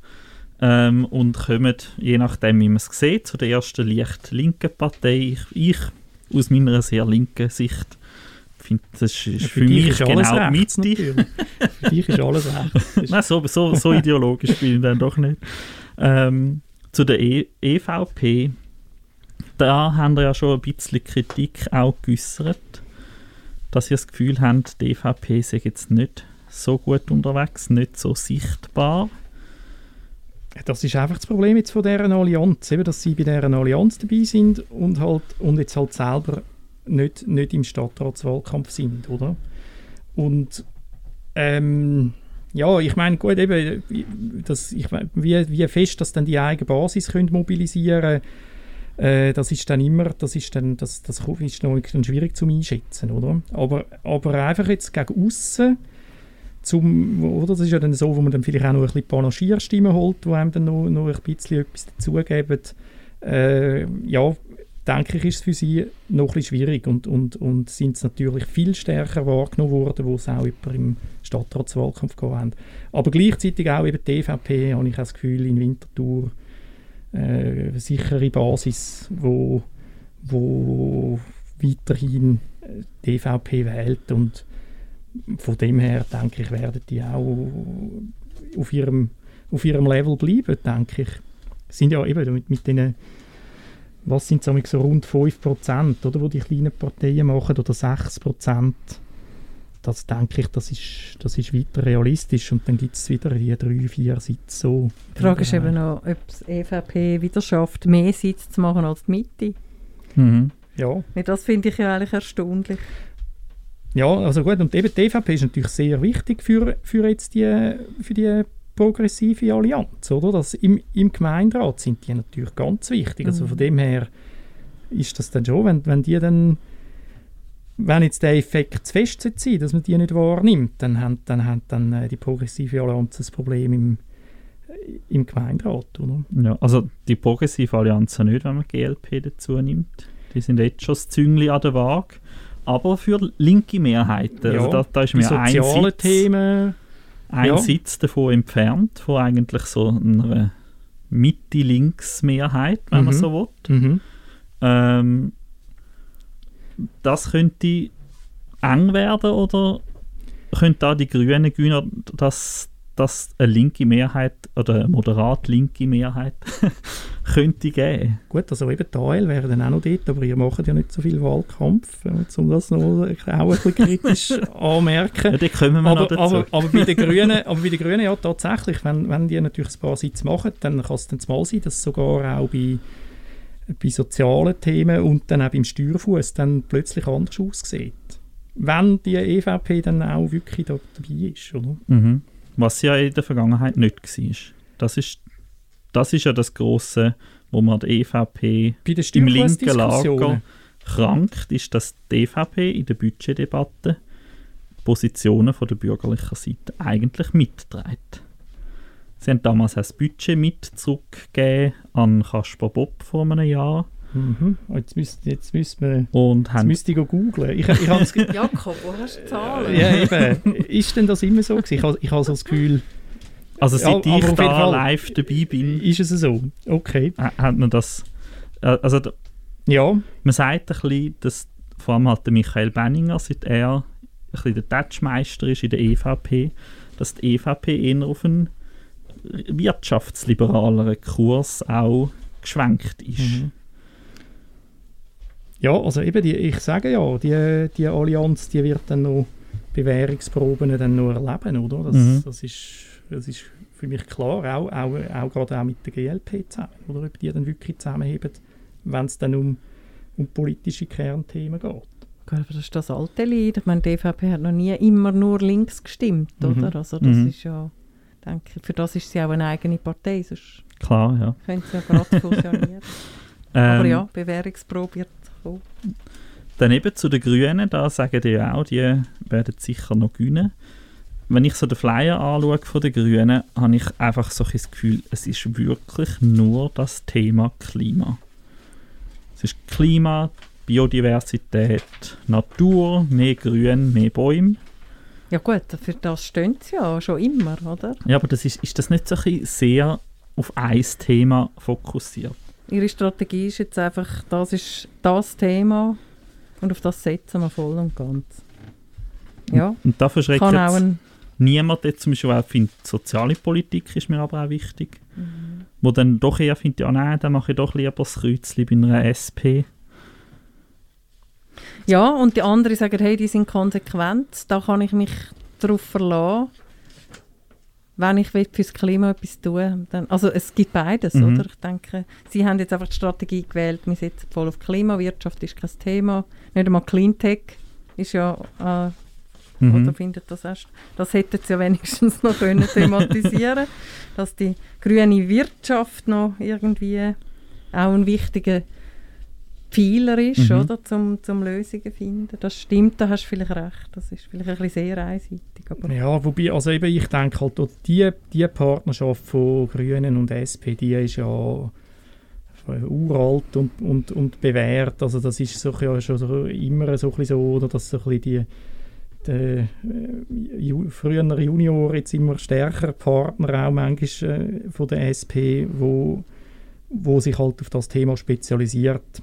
ähm, und kommen, je nachdem, wie man es sieht, zu der ersten leicht linken Partei. Ich, ich aus meiner sehr linken Sicht finde, das ist, ist ja, für, für mich ist genau Mitte. für dich ist alles recht. Nein, so, so, so ideologisch bin ich dann doch nicht. Ähm, zu der e EVP, da haben wir ja schon ein bisschen Kritik auch geäußert dass sie das Gefühl haben, die EVP sei jetzt nicht so gut unterwegs, nicht so sichtbar. Das ist einfach das Problem jetzt von dieser Allianz, eben, dass sie bei dieser Allianz dabei sind und, halt, und jetzt halt selber nicht, nicht im Stadtratswahlkampf sind, oder? Und ähm, ja, ich meine, gut, eben, das, ich mein, wie, wie fest dass dann die eigene Basis können mobilisieren äh, das ist dann immer, das ist dann, das, das ist noch schwierig zu einschätzen, oder? Aber, aber einfach jetzt gegen außen zum, oder? Das ist ja dann so, wo man dann vielleicht auch noch ein bisschen Panagierstimmen holt, die einem dann noch, noch ein bisschen etwas dazugeben. Äh, ja, denke ich, ist es für sie noch bisschen schwierig und, und, und sind es natürlich viel stärker wahrgenommen worden, wo es auch jemand im Stadtratswahlkampf haben. Aber gleichzeitig auch eben die EVP, habe ich das Gefühl, in Winterthur äh, eine sichere Basis, wo, wo weiterhin äh, die EVP wählt und von dem her denke ich, werden die auch auf ihrem, auf ihrem Level bleiben, denke ich. Sind ja eben mit, mit den was sind so rund 5%, oder, wo die kleinen Parteien machen, oder 6%. Das denke ich, das ist, das ist weiter realistisch und dann gibt es wieder die drei, vier Sitze so. Die Frage ist eben noch, ob es EVP wieder schafft, mehr Sitze zu machen als die Mitte. Mhm. Ja. Das finde ich ja eigentlich erstaunlich. Ja, also gut, und eben die EVP ist natürlich sehr wichtig für, für jetzt die, für die progressive Allianz, oder? Das im, Im Gemeinderat sind die natürlich ganz wichtig. Also von Mhm. dem her ist das dann schon, wenn, wenn die dann wenn jetzt der Effekt zu fest sein dass man die nicht wahrnimmt, dann hat dann, hat dann äh, die progressive Allianz ein Problem im, äh, im Gemeinderat, oder? Ja, also die progressive Allianz nicht, wenn man GLP dazu nimmt. Die sind jetzt schon das Züngli an der Waage. Aber für linke Mehrheiten. Ja, also da, da ist Die mir ein sozialen Sitz, Themen, ein ja. Sitz davon entfernt, von eigentlich so einer Mitte-Links-Mehrheit, wenn man Mhm. so will. mhm. Ähm, das könnte eng werden oder könnte da die Grünen gewinnen, dass, dass eine linke Mehrheit oder eine moderat linke Mehrheit könnte geben? Gut, also eben die AL wäre dann auch noch dort, aber ihr macht ja nicht so viel Wahlkampf, um das noch auch ein bisschen kritisch anmerken. Ja, da kommen wir noch aber, dazu. aber, aber bei den Grünen, aber bei den Grünen ja tatsächlich, wenn, wenn die natürlich ein paar Sitze machen, dann kann es dann mal sein, dass sogar auch bei, bei sozialen Themen und dann auch beim Steuerfuß dann plötzlich anders aussieht. Wenn die EVP dann auch wirklich da dabei ist, oder? Mhm. Was ja in der Vergangenheit nicht war. Das ist, das ist ja das Grosse, wo man die EVP im linken Lager krankt, ist, dass die EVP in der Budgetdebatte Positionen von der bürgerlichen Seite eigentlich mitträgt. Sie haben damals das Budget mit zurückgegeben an Kaspar Bob vor einem Jahr Mhm. Jetzt müsste jetzt müsste man und jetzt müsste ich googeln. Ich, ich habe das Ge- Jakob, wo hast du die Zahlen? ja, eben. Ist denn das immer so gewesen? Ich habe ich habe so das Gefühl, also Ja, seit aber ich da Fall- live dabei bin, ist es so? Okay. ha- hat man das äh, also Ja, man sagt ein bisschen, dass vor allem halt der Michael Benninger, seit er ein bisschen der Touchmeister ist in der EVP, dass die EVP eher auf einen wirtschaftsliberaleren Kurs auch geschwenkt ist. Mhm. Ja, also eben, die, ich sage ja, die, die Allianz, die wird dann noch Bewährungsproben dann noch erleben, oder? Das, Mhm. das, ist, das ist für mich klar, auch, auch, auch gerade auch mit der GLP zusammen, oder ob die dann wirklich zusammenheben, wenn es dann um, um politische Kernthemen geht. Aber das ist das alte Lied. Ich meine, die EVP hat noch nie immer nur links gestimmt, Mhm. oder? Also das Mhm. ist ja, denke ich, für das ist sie auch eine eigene Partei, sonst Klar, ja. können sie ja gerade fusionieren. aber Ähm, ja, Bewährungsprobe wird kommen. Dann eben zu den Grünen, da sagen die ja auch, die werden sicher noch gewinnen. Wenn ich so den Flyer anschaue von den Grünen, habe ich einfach so ein das Gefühl, es ist wirklich nur das Thema Klima. Es ist Klima, Biodiversität, Natur, mehr Grün, mehr Bäume. Ja gut, für das stehen sie ja schon immer, oder? Ja, aber das ist, ist das nicht so ein sehr auf ein Thema fokussiert? Ihre Strategie ist jetzt einfach, das ist das Thema und auf das setzen wir voll und ganz. Ja, Und da verschreckt kann auch ein... niemand jetzt zum Beispiel auch findet, soziale Politik ist mir aber auch wichtig. Mhm. Wo dann doch eher findet, ja nein, dann mache ich doch lieber das Kreuzchen bei einer SP. Ja, und die anderen sagen, hey, die sind konsequent, da kann ich mich darauf verlassen. Wenn ich will fürs Klima etwas tun dann, Also es gibt beides, Mhm. oder? Ich denke, sie haben jetzt einfach die Strategie gewählt, wir setzen voll auf Klimawirtschaft, ist kein Thema. Nicht einmal Cleantech ist ja... Äh, Mhm. Oder findet das erst? Das hätten sie ja wenigstens noch können thematisieren dass die grüne Wirtschaft noch irgendwie auch ein wichtiger Pfeiler ist, Mhm. oder, zum, zum Lösungen zu finden. Das stimmt, da hast du vielleicht recht. Das ist vielleicht ein bisschen sehr einseitig. Aber Ja, wobei, also eben, ich denke halt, die, die Partnerschaft von Grünen und SP, die ist ja uralt und, und, und bewährt. Also das ist so, ja, schon so immer so, so, oder dass so ein bisschen die, die äh, ju, früher Junior jetzt immer stärker Partner auch manchmal äh, von der SP, wo, wo sich halt auf das Thema spezialisiert.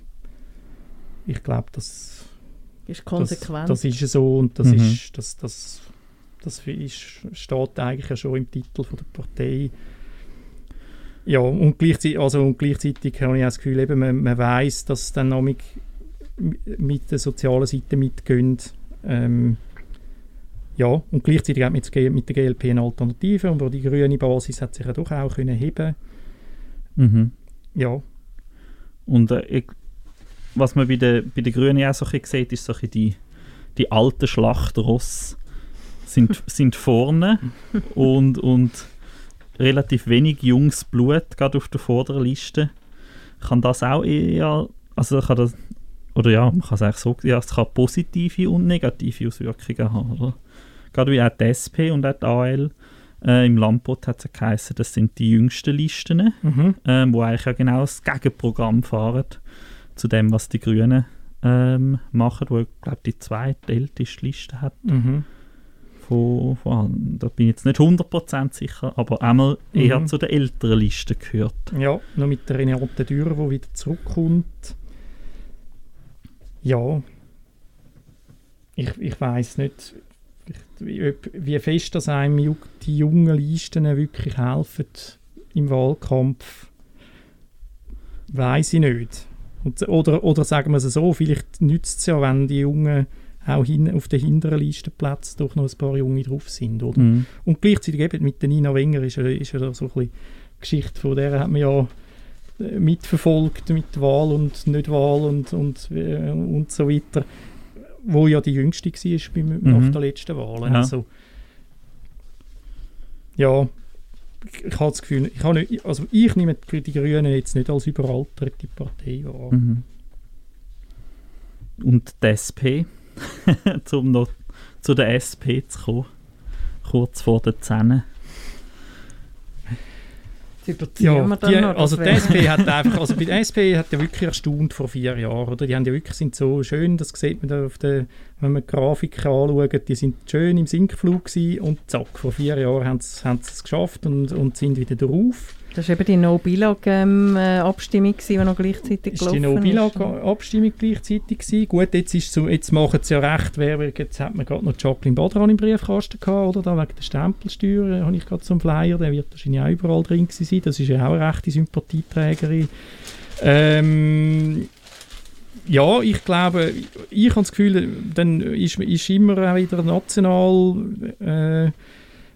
Ich glaube, das, Ist das, konsequent. das ist so und das Mhm. ist das, das, das ist, steht eigentlich ja schon im Titel von der Partei. Ja, und gleichzeitig, also, und gleichzeitig habe ich auch das Gefühl, eben, man, man weiß, dass dann noch mit, mit der sozialen Seite mitgehen. Ähm, ja, und gleichzeitig hat mit, mit der GLP eine Alternative und auch die grüne Basis hat sich ja doch auch können heben. Mhm. Ja, Und äh, ich, was man bei den bei den Grünen auch so ein sieht, ist so ein die, die alten Schlachtross sind, sind vorne und, und relativ wenig junges Blut gerade auf der vorderen Liste. Kann das auch eher, also kann das, oder ja, man kann es eigentlich so, ja, es kann positive und negative Auswirkungen haben, oder? Gerade wie auch die SP und auch die AL. Äh, Im Landbot hat es ja geheißen, das sind die jüngsten Listen mhm. ähm, wo eigentlich ja genau das Gegenprogramm fahren zu dem, was die Grünen ähm, machen, wo ich glaube die zweitälteste Liste hat Mhm. von, von allen. Da bin ich jetzt nicht 100% sicher, aber einmal eher Mhm. zu den älteren Listen gehört. Ja, noch mit der Renate Dürr, die wieder zurückkommt. Ja, ich, ich weiß nicht, ich, wie, wie fest das einem die jungen Listen wirklich helfen im Wahlkampf, weiß ich nicht. Und, oder, oder sagen wir es so, vielleicht nützt es ja, wenn die Jungen auch hin, auf den hinteren Listenplätzen doch noch ein paar Junge drauf sind. Oder? Mhm. Und gleichzeitig eben mit der Nina Wenger ist ja, ist ja so ein bisschen Geschichte, von der hat man ja äh, mitverfolgt mit Wahl und Nicht-Wahl und, und, äh, und so weiter, wo ja die jüngste war beim, Mhm. nach der letzten Wahl. Ja. Also, ja, ich, habe das Gefühl, ich, habe nicht, also ich nehme die die Grünen jetzt nicht als überalterte Partei wahr. Mhm. Und die SP, um noch zu der SP zu kommen, kurz vor den Zähnen. Ja, die, also die SP hat einfach, also bei der SP hat ja wirklich erstaunt vor vier Jahren, oder? Die haben ja wirklich, sind so schön, das sieht man da auf der, wenn man die Grafiken anschaut, die sind schön im Sinkflug gewesen und zack, vor vier Jahren haben sie, haben sie es geschafft und, und sind wieder drauf. Das war eben die No-Bilag-Abstimmung, die noch gleichzeitig Ist die gelaufen ist. No-Bilag-Abstimmung gleichzeitig gewesen? Gut, jetzt, ist so, jetzt machen sie ja recht, wer, jetzt hat man gerade noch Jacqueline Badran im Briefkasten gehabt, oder? Da wegen der Stempelsteuer äh, habe ich gerade so einen Flyer, der wird wahrscheinlich auch überall drin gewesen sein. Das ist ja auch eine rechte Sympathieträgerin. Ähm, ja, ich glaube, ich habe das Gefühl, dann ist, ist immer auch wieder national äh,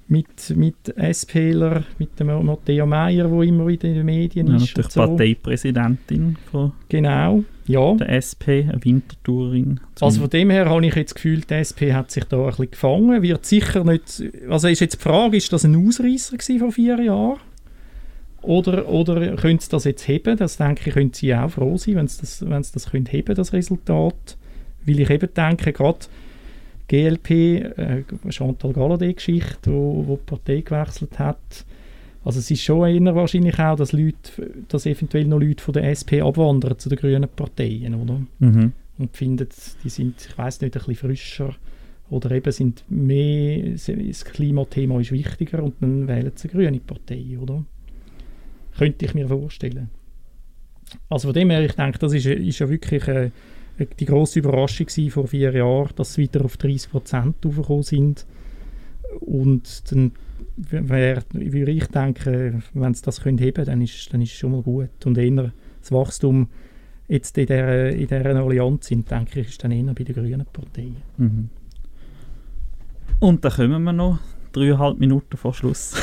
mit, mit SPler, mit dem Matteo Meyer, wo immer wieder in den Medien Ja, ist. natürlich so. Parteipräsidentin von Genau, ja. der SP, eine Wintertourin. Also von dem her habe ich jetzt das Gefühl, die SP hat sich da ein bisschen gefangen. Wird sicher nicht. Also ist jetzt die Frage, ist das ein Ausreißer vor vier Jahren? Oder, oder können sie das jetzt heben? Das denke ich, können sie auch froh sein, wenn sie das, wenn sie das können heben, das Resultat. Weil ich eben denke, gerade GLP, äh, Chantal Galladay-Geschichte, wo, wo die Partei gewechselt hat, also es ist schon eher wahrscheinlich auch, dass, Leute, dass eventuell noch Leute von der SP abwandern zu den grünen Parteien, oder? Mhm. und findet, die sind, ich weiß nicht, ein bisschen frischer oder eben sind mehr, das Klimathema ist wichtiger und dann wählen sie eine grüne Partei, oder? Könnte ich mir vorstellen. Also von dem her, ich denke, das ist, ist ja wirklich äh, die grosse Überraschung gewesen vor vier Jahren, dass sie wieder auf 30 Prozent aufgekommen sind. Und dann würde ich denken, wenn sie das können heben dann ist, dann ist es schon mal gut. Und eher das Wachstum jetzt in dieser, in dieser Allianz sind, denke ich, ist dann eher bei den grünen Parteien. Mhm. Und dann kommen wir noch dreieinhalb Minuten vor Schluss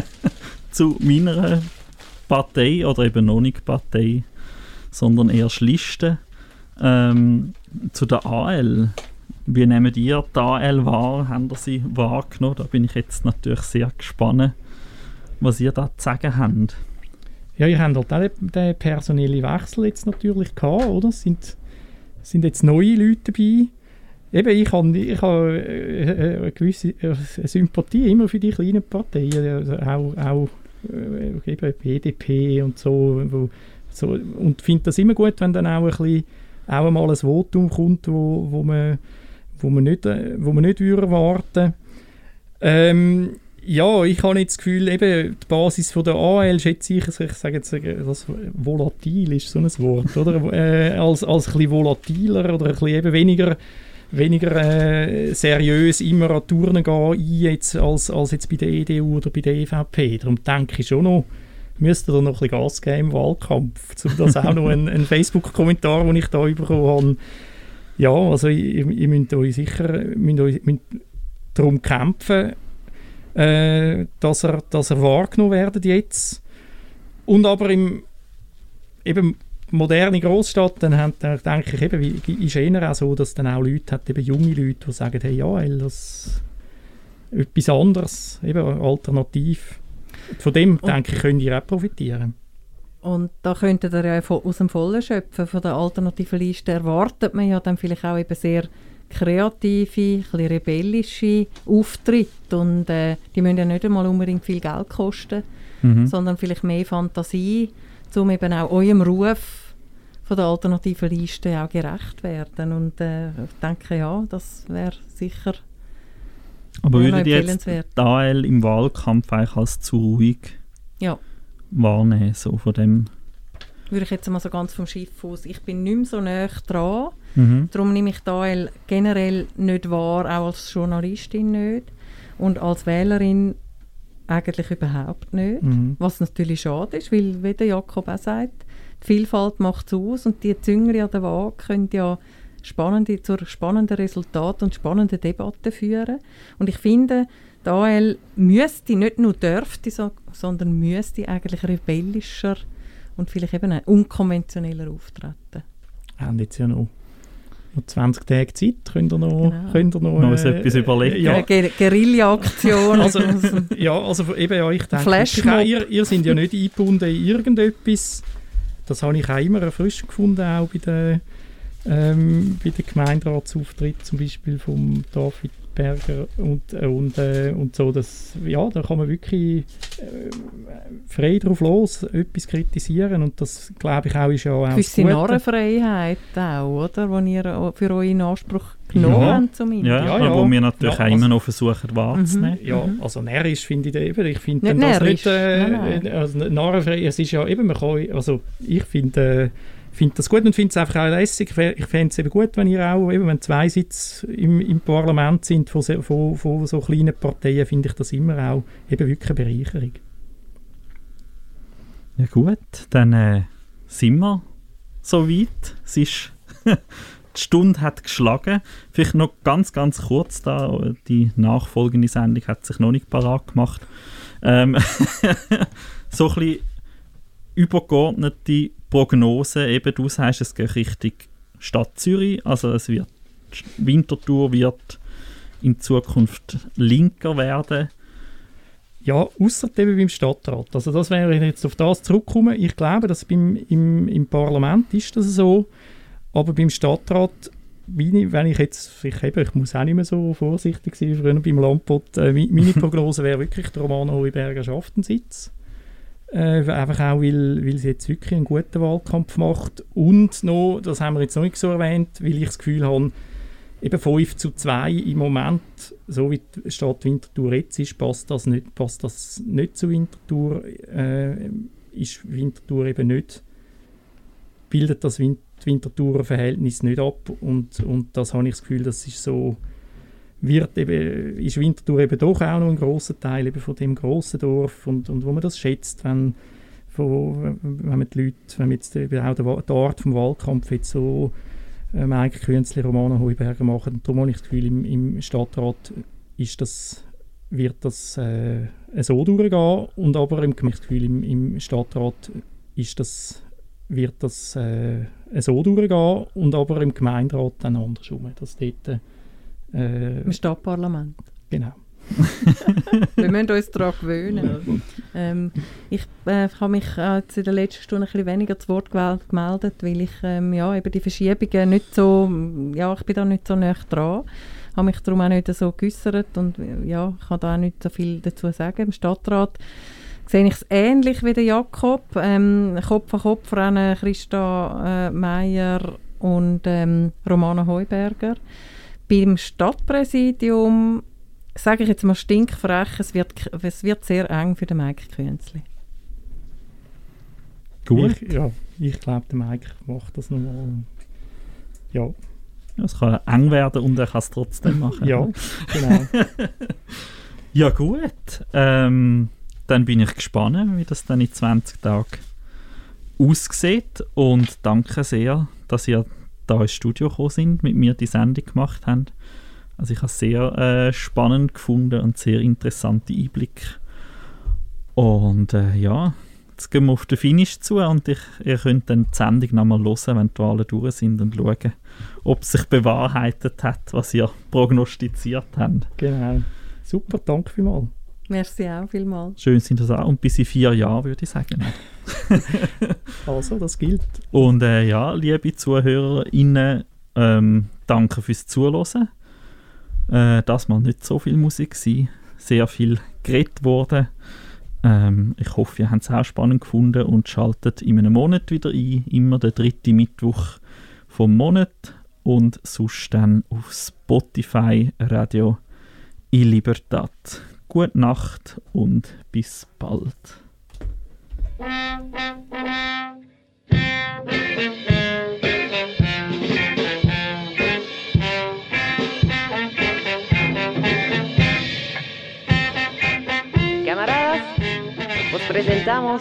zu meiner Partei oder eben noch nicht Partei, sondern erst Liste. Ähm, zu der AL. Wie nehmen ihr die AL wahr? Haben ihr sie wahrgenommen? Da bin ich jetzt natürlich sehr gespannt, was ihr da zu sagen habt. Ja, ihr habt halt auch den, personellen Wechsel jetzt natürlich gehabt, oder? Es sind, sind jetzt neue Leute dabei. Eben, ich habe ich hab, äh, eine gewisse äh, Sympathie immer für die kleinen Parteien, also auch, auch äh, eben BDP und so, wo So, und finde das immer gut, wenn dann auch ein bisschen, auch einmal ein Votum kommt, wo, wo man, wo man nicht, wo man nicht erwarten ähm, ja, ich habe jetzt das Gefühl, eben die Basis von der AL schätze ich, also ich sage jetzt, das volatil ist so ein Wort, oder? äh, als, als ein bisschen volatiler oder ein bisschen eben weniger, weniger äh, seriös immer an Touren gehen jetzt als, als jetzt bei der EDU oder bei der EVP. Darum denke ich schon noch, müsste da noch ein bisschen Gas geben im Wahlkampf. Zum das auch noch ein, ein Facebook-Kommentar, den ich da bekommen habe. Ja, also ihr, ihr müsst euch sicher müsst euch, müsst darum kämpfen, äh, dass, er, dass er wahrgenommen werden jetzt. Und aber im eben moderne Großstadt, dann haben, denke ich eben, wie, ist eher auch so, dass dann auch Leute hat, eben junge Leute, die sagen, hey, ja, das etwas anderes, eben alternativ. Von dem, und, denke ich, könnt ihr auch profitieren. Und da könntet ihr ja aus dem Vollen schöpfen, von der alternativen Liste erwartet man ja dann vielleicht auch eben sehr kreative, ein rebellische Auftritte und äh, die müssen ja nicht einmal unbedingt viel Geld kosten, mhm. sondern vielleicht mehr Fantasie, um eben auch eurem Ruf von der alternativen Liste auch gerecht werden und äh, ich denke, ja, das wäre sicher aber würdet ihr jetzt AL im Wahlkampf eigentlich als zu ruhig ja. wahrnehmen, so von dem? Würde ich jetzt mal so ganz vom Schiff aus. Ich bin nicht mehr so nah dran, mhm. darum nehme ich AL generell nicht wahr, auch als Journalistin nicht und als Wählerin eigentlich überhaupt nicht, mhm. was natürlich schade ist, weil, wie der Jakob auch sagt, die Vielfalt macht es aus und die Züngli an der Waage können ja spannende, zu spannenden Resultaten und spannenden Debatten führen. Und ich finde, die AL müsste, nicht nur dürfte, sondern müsste eigentlich rebellischer und vielleicht eben unkonventioneller auftreten. Wir haben jetzt ja noch, noch 20 Tage Zeit, könnt ihr noch, genau. könnt ihr noch, noch äh, etwas überlegen. Ja. Ger Guerilla-Aktion. also, ja, also eben, ja, ich denke, ich, ihr, ihr seid ja nicht eingebunden in irgendetwas. Das habe ich auch immer frisch gefunden, auch bei den ähm, bei den Gemeinderatsauftritt zum Beispiel vom David Berger und, und, äh, und so, dass, ja, da kann man wirklich äh, frei drauf los etwas kritisieren und das, glaube ich, auch ist ja auch Gewisse Narrenfreiheit auch, oder, die ihr für euch in Anspruch genommen ja. habt zumindest. Ja, ja, ja. wo wir natürlich ja, also, immer noch versuchen wahrzunehmen. Mhm. Ja, also närrisch finde ich eben, ich finde das nicht, äh, nein, nein. also narrenfrei, es ist ja eben, man kann, also ich finde, äh, finde das gut und finde es einfach auch lässig. Ich fände es eben gut, wenn ihr auch, eben, wenn zwei Sitze im, im Parlament sind von, von, von so kleinen Parteien, finde ich das immer auch eben wirklich eine Bereicherung. Ja gut, dann äh, sind wir so weit. Es ist die Stunde hat geschlagen. Vielleicht noch ganz, ganz kurz da, die nachfolgende Sendung hat sich noch nicht parat gemacht. Ähm, so ein bisschen übergeordnete Prognose, eben du sagst, es geht Richtung Stadt Zürich, also es wird, Winterthur wird in Zukunft linker werden. Ja, außer eben beim Stadtrat. Also das wäre jetzt auf das zurückkommen. Ich glaube, dass beim, im, im Parlament ist das so, aber beim Stadtrat, wenn ich jetzt, ich, eben, ich muss auch nicht mehr so vorsichtig sein früher beim Lampot, äh, meine Prognose wäre wirklich, der Romano Heuberger schafft einen Sitz. Äh, einfach auch, weil, weil sie jetzt wirklich einen guten Wahlkampf macht. Und noch, das haben wir jetzt noch nicht so erwähnt, weil ich das Gefühl habe, eben 5 zu 2 im Moment, so wie die Stadt Winterthur jetzt ist, passt das nicht, passt das nicht zu Winterthur. Äh, ist Winterthur eben nicht, bildet das Winterthurer Verhältnis nicht ab. Und, und das habe ich das Gefühl, das ist so wird eben, ist Winterthur eben doch auch noch ein großer Teil eben von dem großen Dorf und, und wo man das schätzt, wenn, von, wenn man die Leute, wenn man jetzt eben auch der Art vom Wahlkampf jetzt so äh, Mike Künzli, Romana Heuberger machen. Und darum habe ich das Gefühl, im, im Stadtrat ist das, wird das äh, so durchgehen und aber im, ich das Gefühl, im, im Stadtrat ist das, wird das äh, so durchgehen und aber im Gemeinderat dann andersrum, dass dort äh, Im Stadtparlament. Genau. wir müssen uns daran gewöhnen. Ähm, ich äh, habe mich äh, in der letzten Stunde ein bisschen weniger zu Wort gemeldet, weil ich ähm, ja, eben die Verschiebungen nicht so, ja, ich bin da nicht so nah dran. Ich habe mich darum auch nicht so geäußert und ja, ich kann da auch nicht so viel dazu sagen. Im Stadtrat sehe ich es ähnlich wie der Jakob. Ähm, Kopf an Kopf rennen Christa äh, Meier und ähm, Romana Heuberger. Beim Stadtpräsidium sage ich jetzt mal stinkfrech, es wird, es wird sehr eng für den Mike Künzli. Gut. Ich, ja, ich glaube, der Mike macht das nochmal. Ja, Es kann eng werden und er kann es trotzdem machen. ja, genau. Ja gut, ähm, dann bin ich gespannt, wie das dann in 20 Tagen aussieht und danke sehr, dass ihr da ins Studio gekommen sind, mit mir die Sendung gemacht habt. Also ich habe es sehr äh, spannend gefunden und sehr interessante Einblicke. Und äh, ja, jetzt gehen wir auf den Finish zu und ich, ihr könnt dann die Sendung nochmal hören, wenn die Wahlen durch sind und schauen, ob sich bewahrheitet hat, was ihr prognostiziert habt. genau. Super, danke vielmals. Merci auch vielmals. Schön sind das auch. Und bis in vier Jahren, würde ich sagen. Also, das gilt. Und äh, ja, liebe ZuhörerInnen, ähm, danke fürs Zuhören. Äh, das mal nicht so viel Musik gewesen. Sehr viel geredet worden. Ähm, ich hoffe, ihr habt es auch spannend gefunden und schaltet in einem Monat wieder ein. Immer der dritte Mittwoch vom Monat. Und sonst dann auf Spotify Radio in Libertad. Gute Nacht und bis bald. Camaradas, os presentamos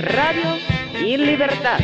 Radio y Libertad.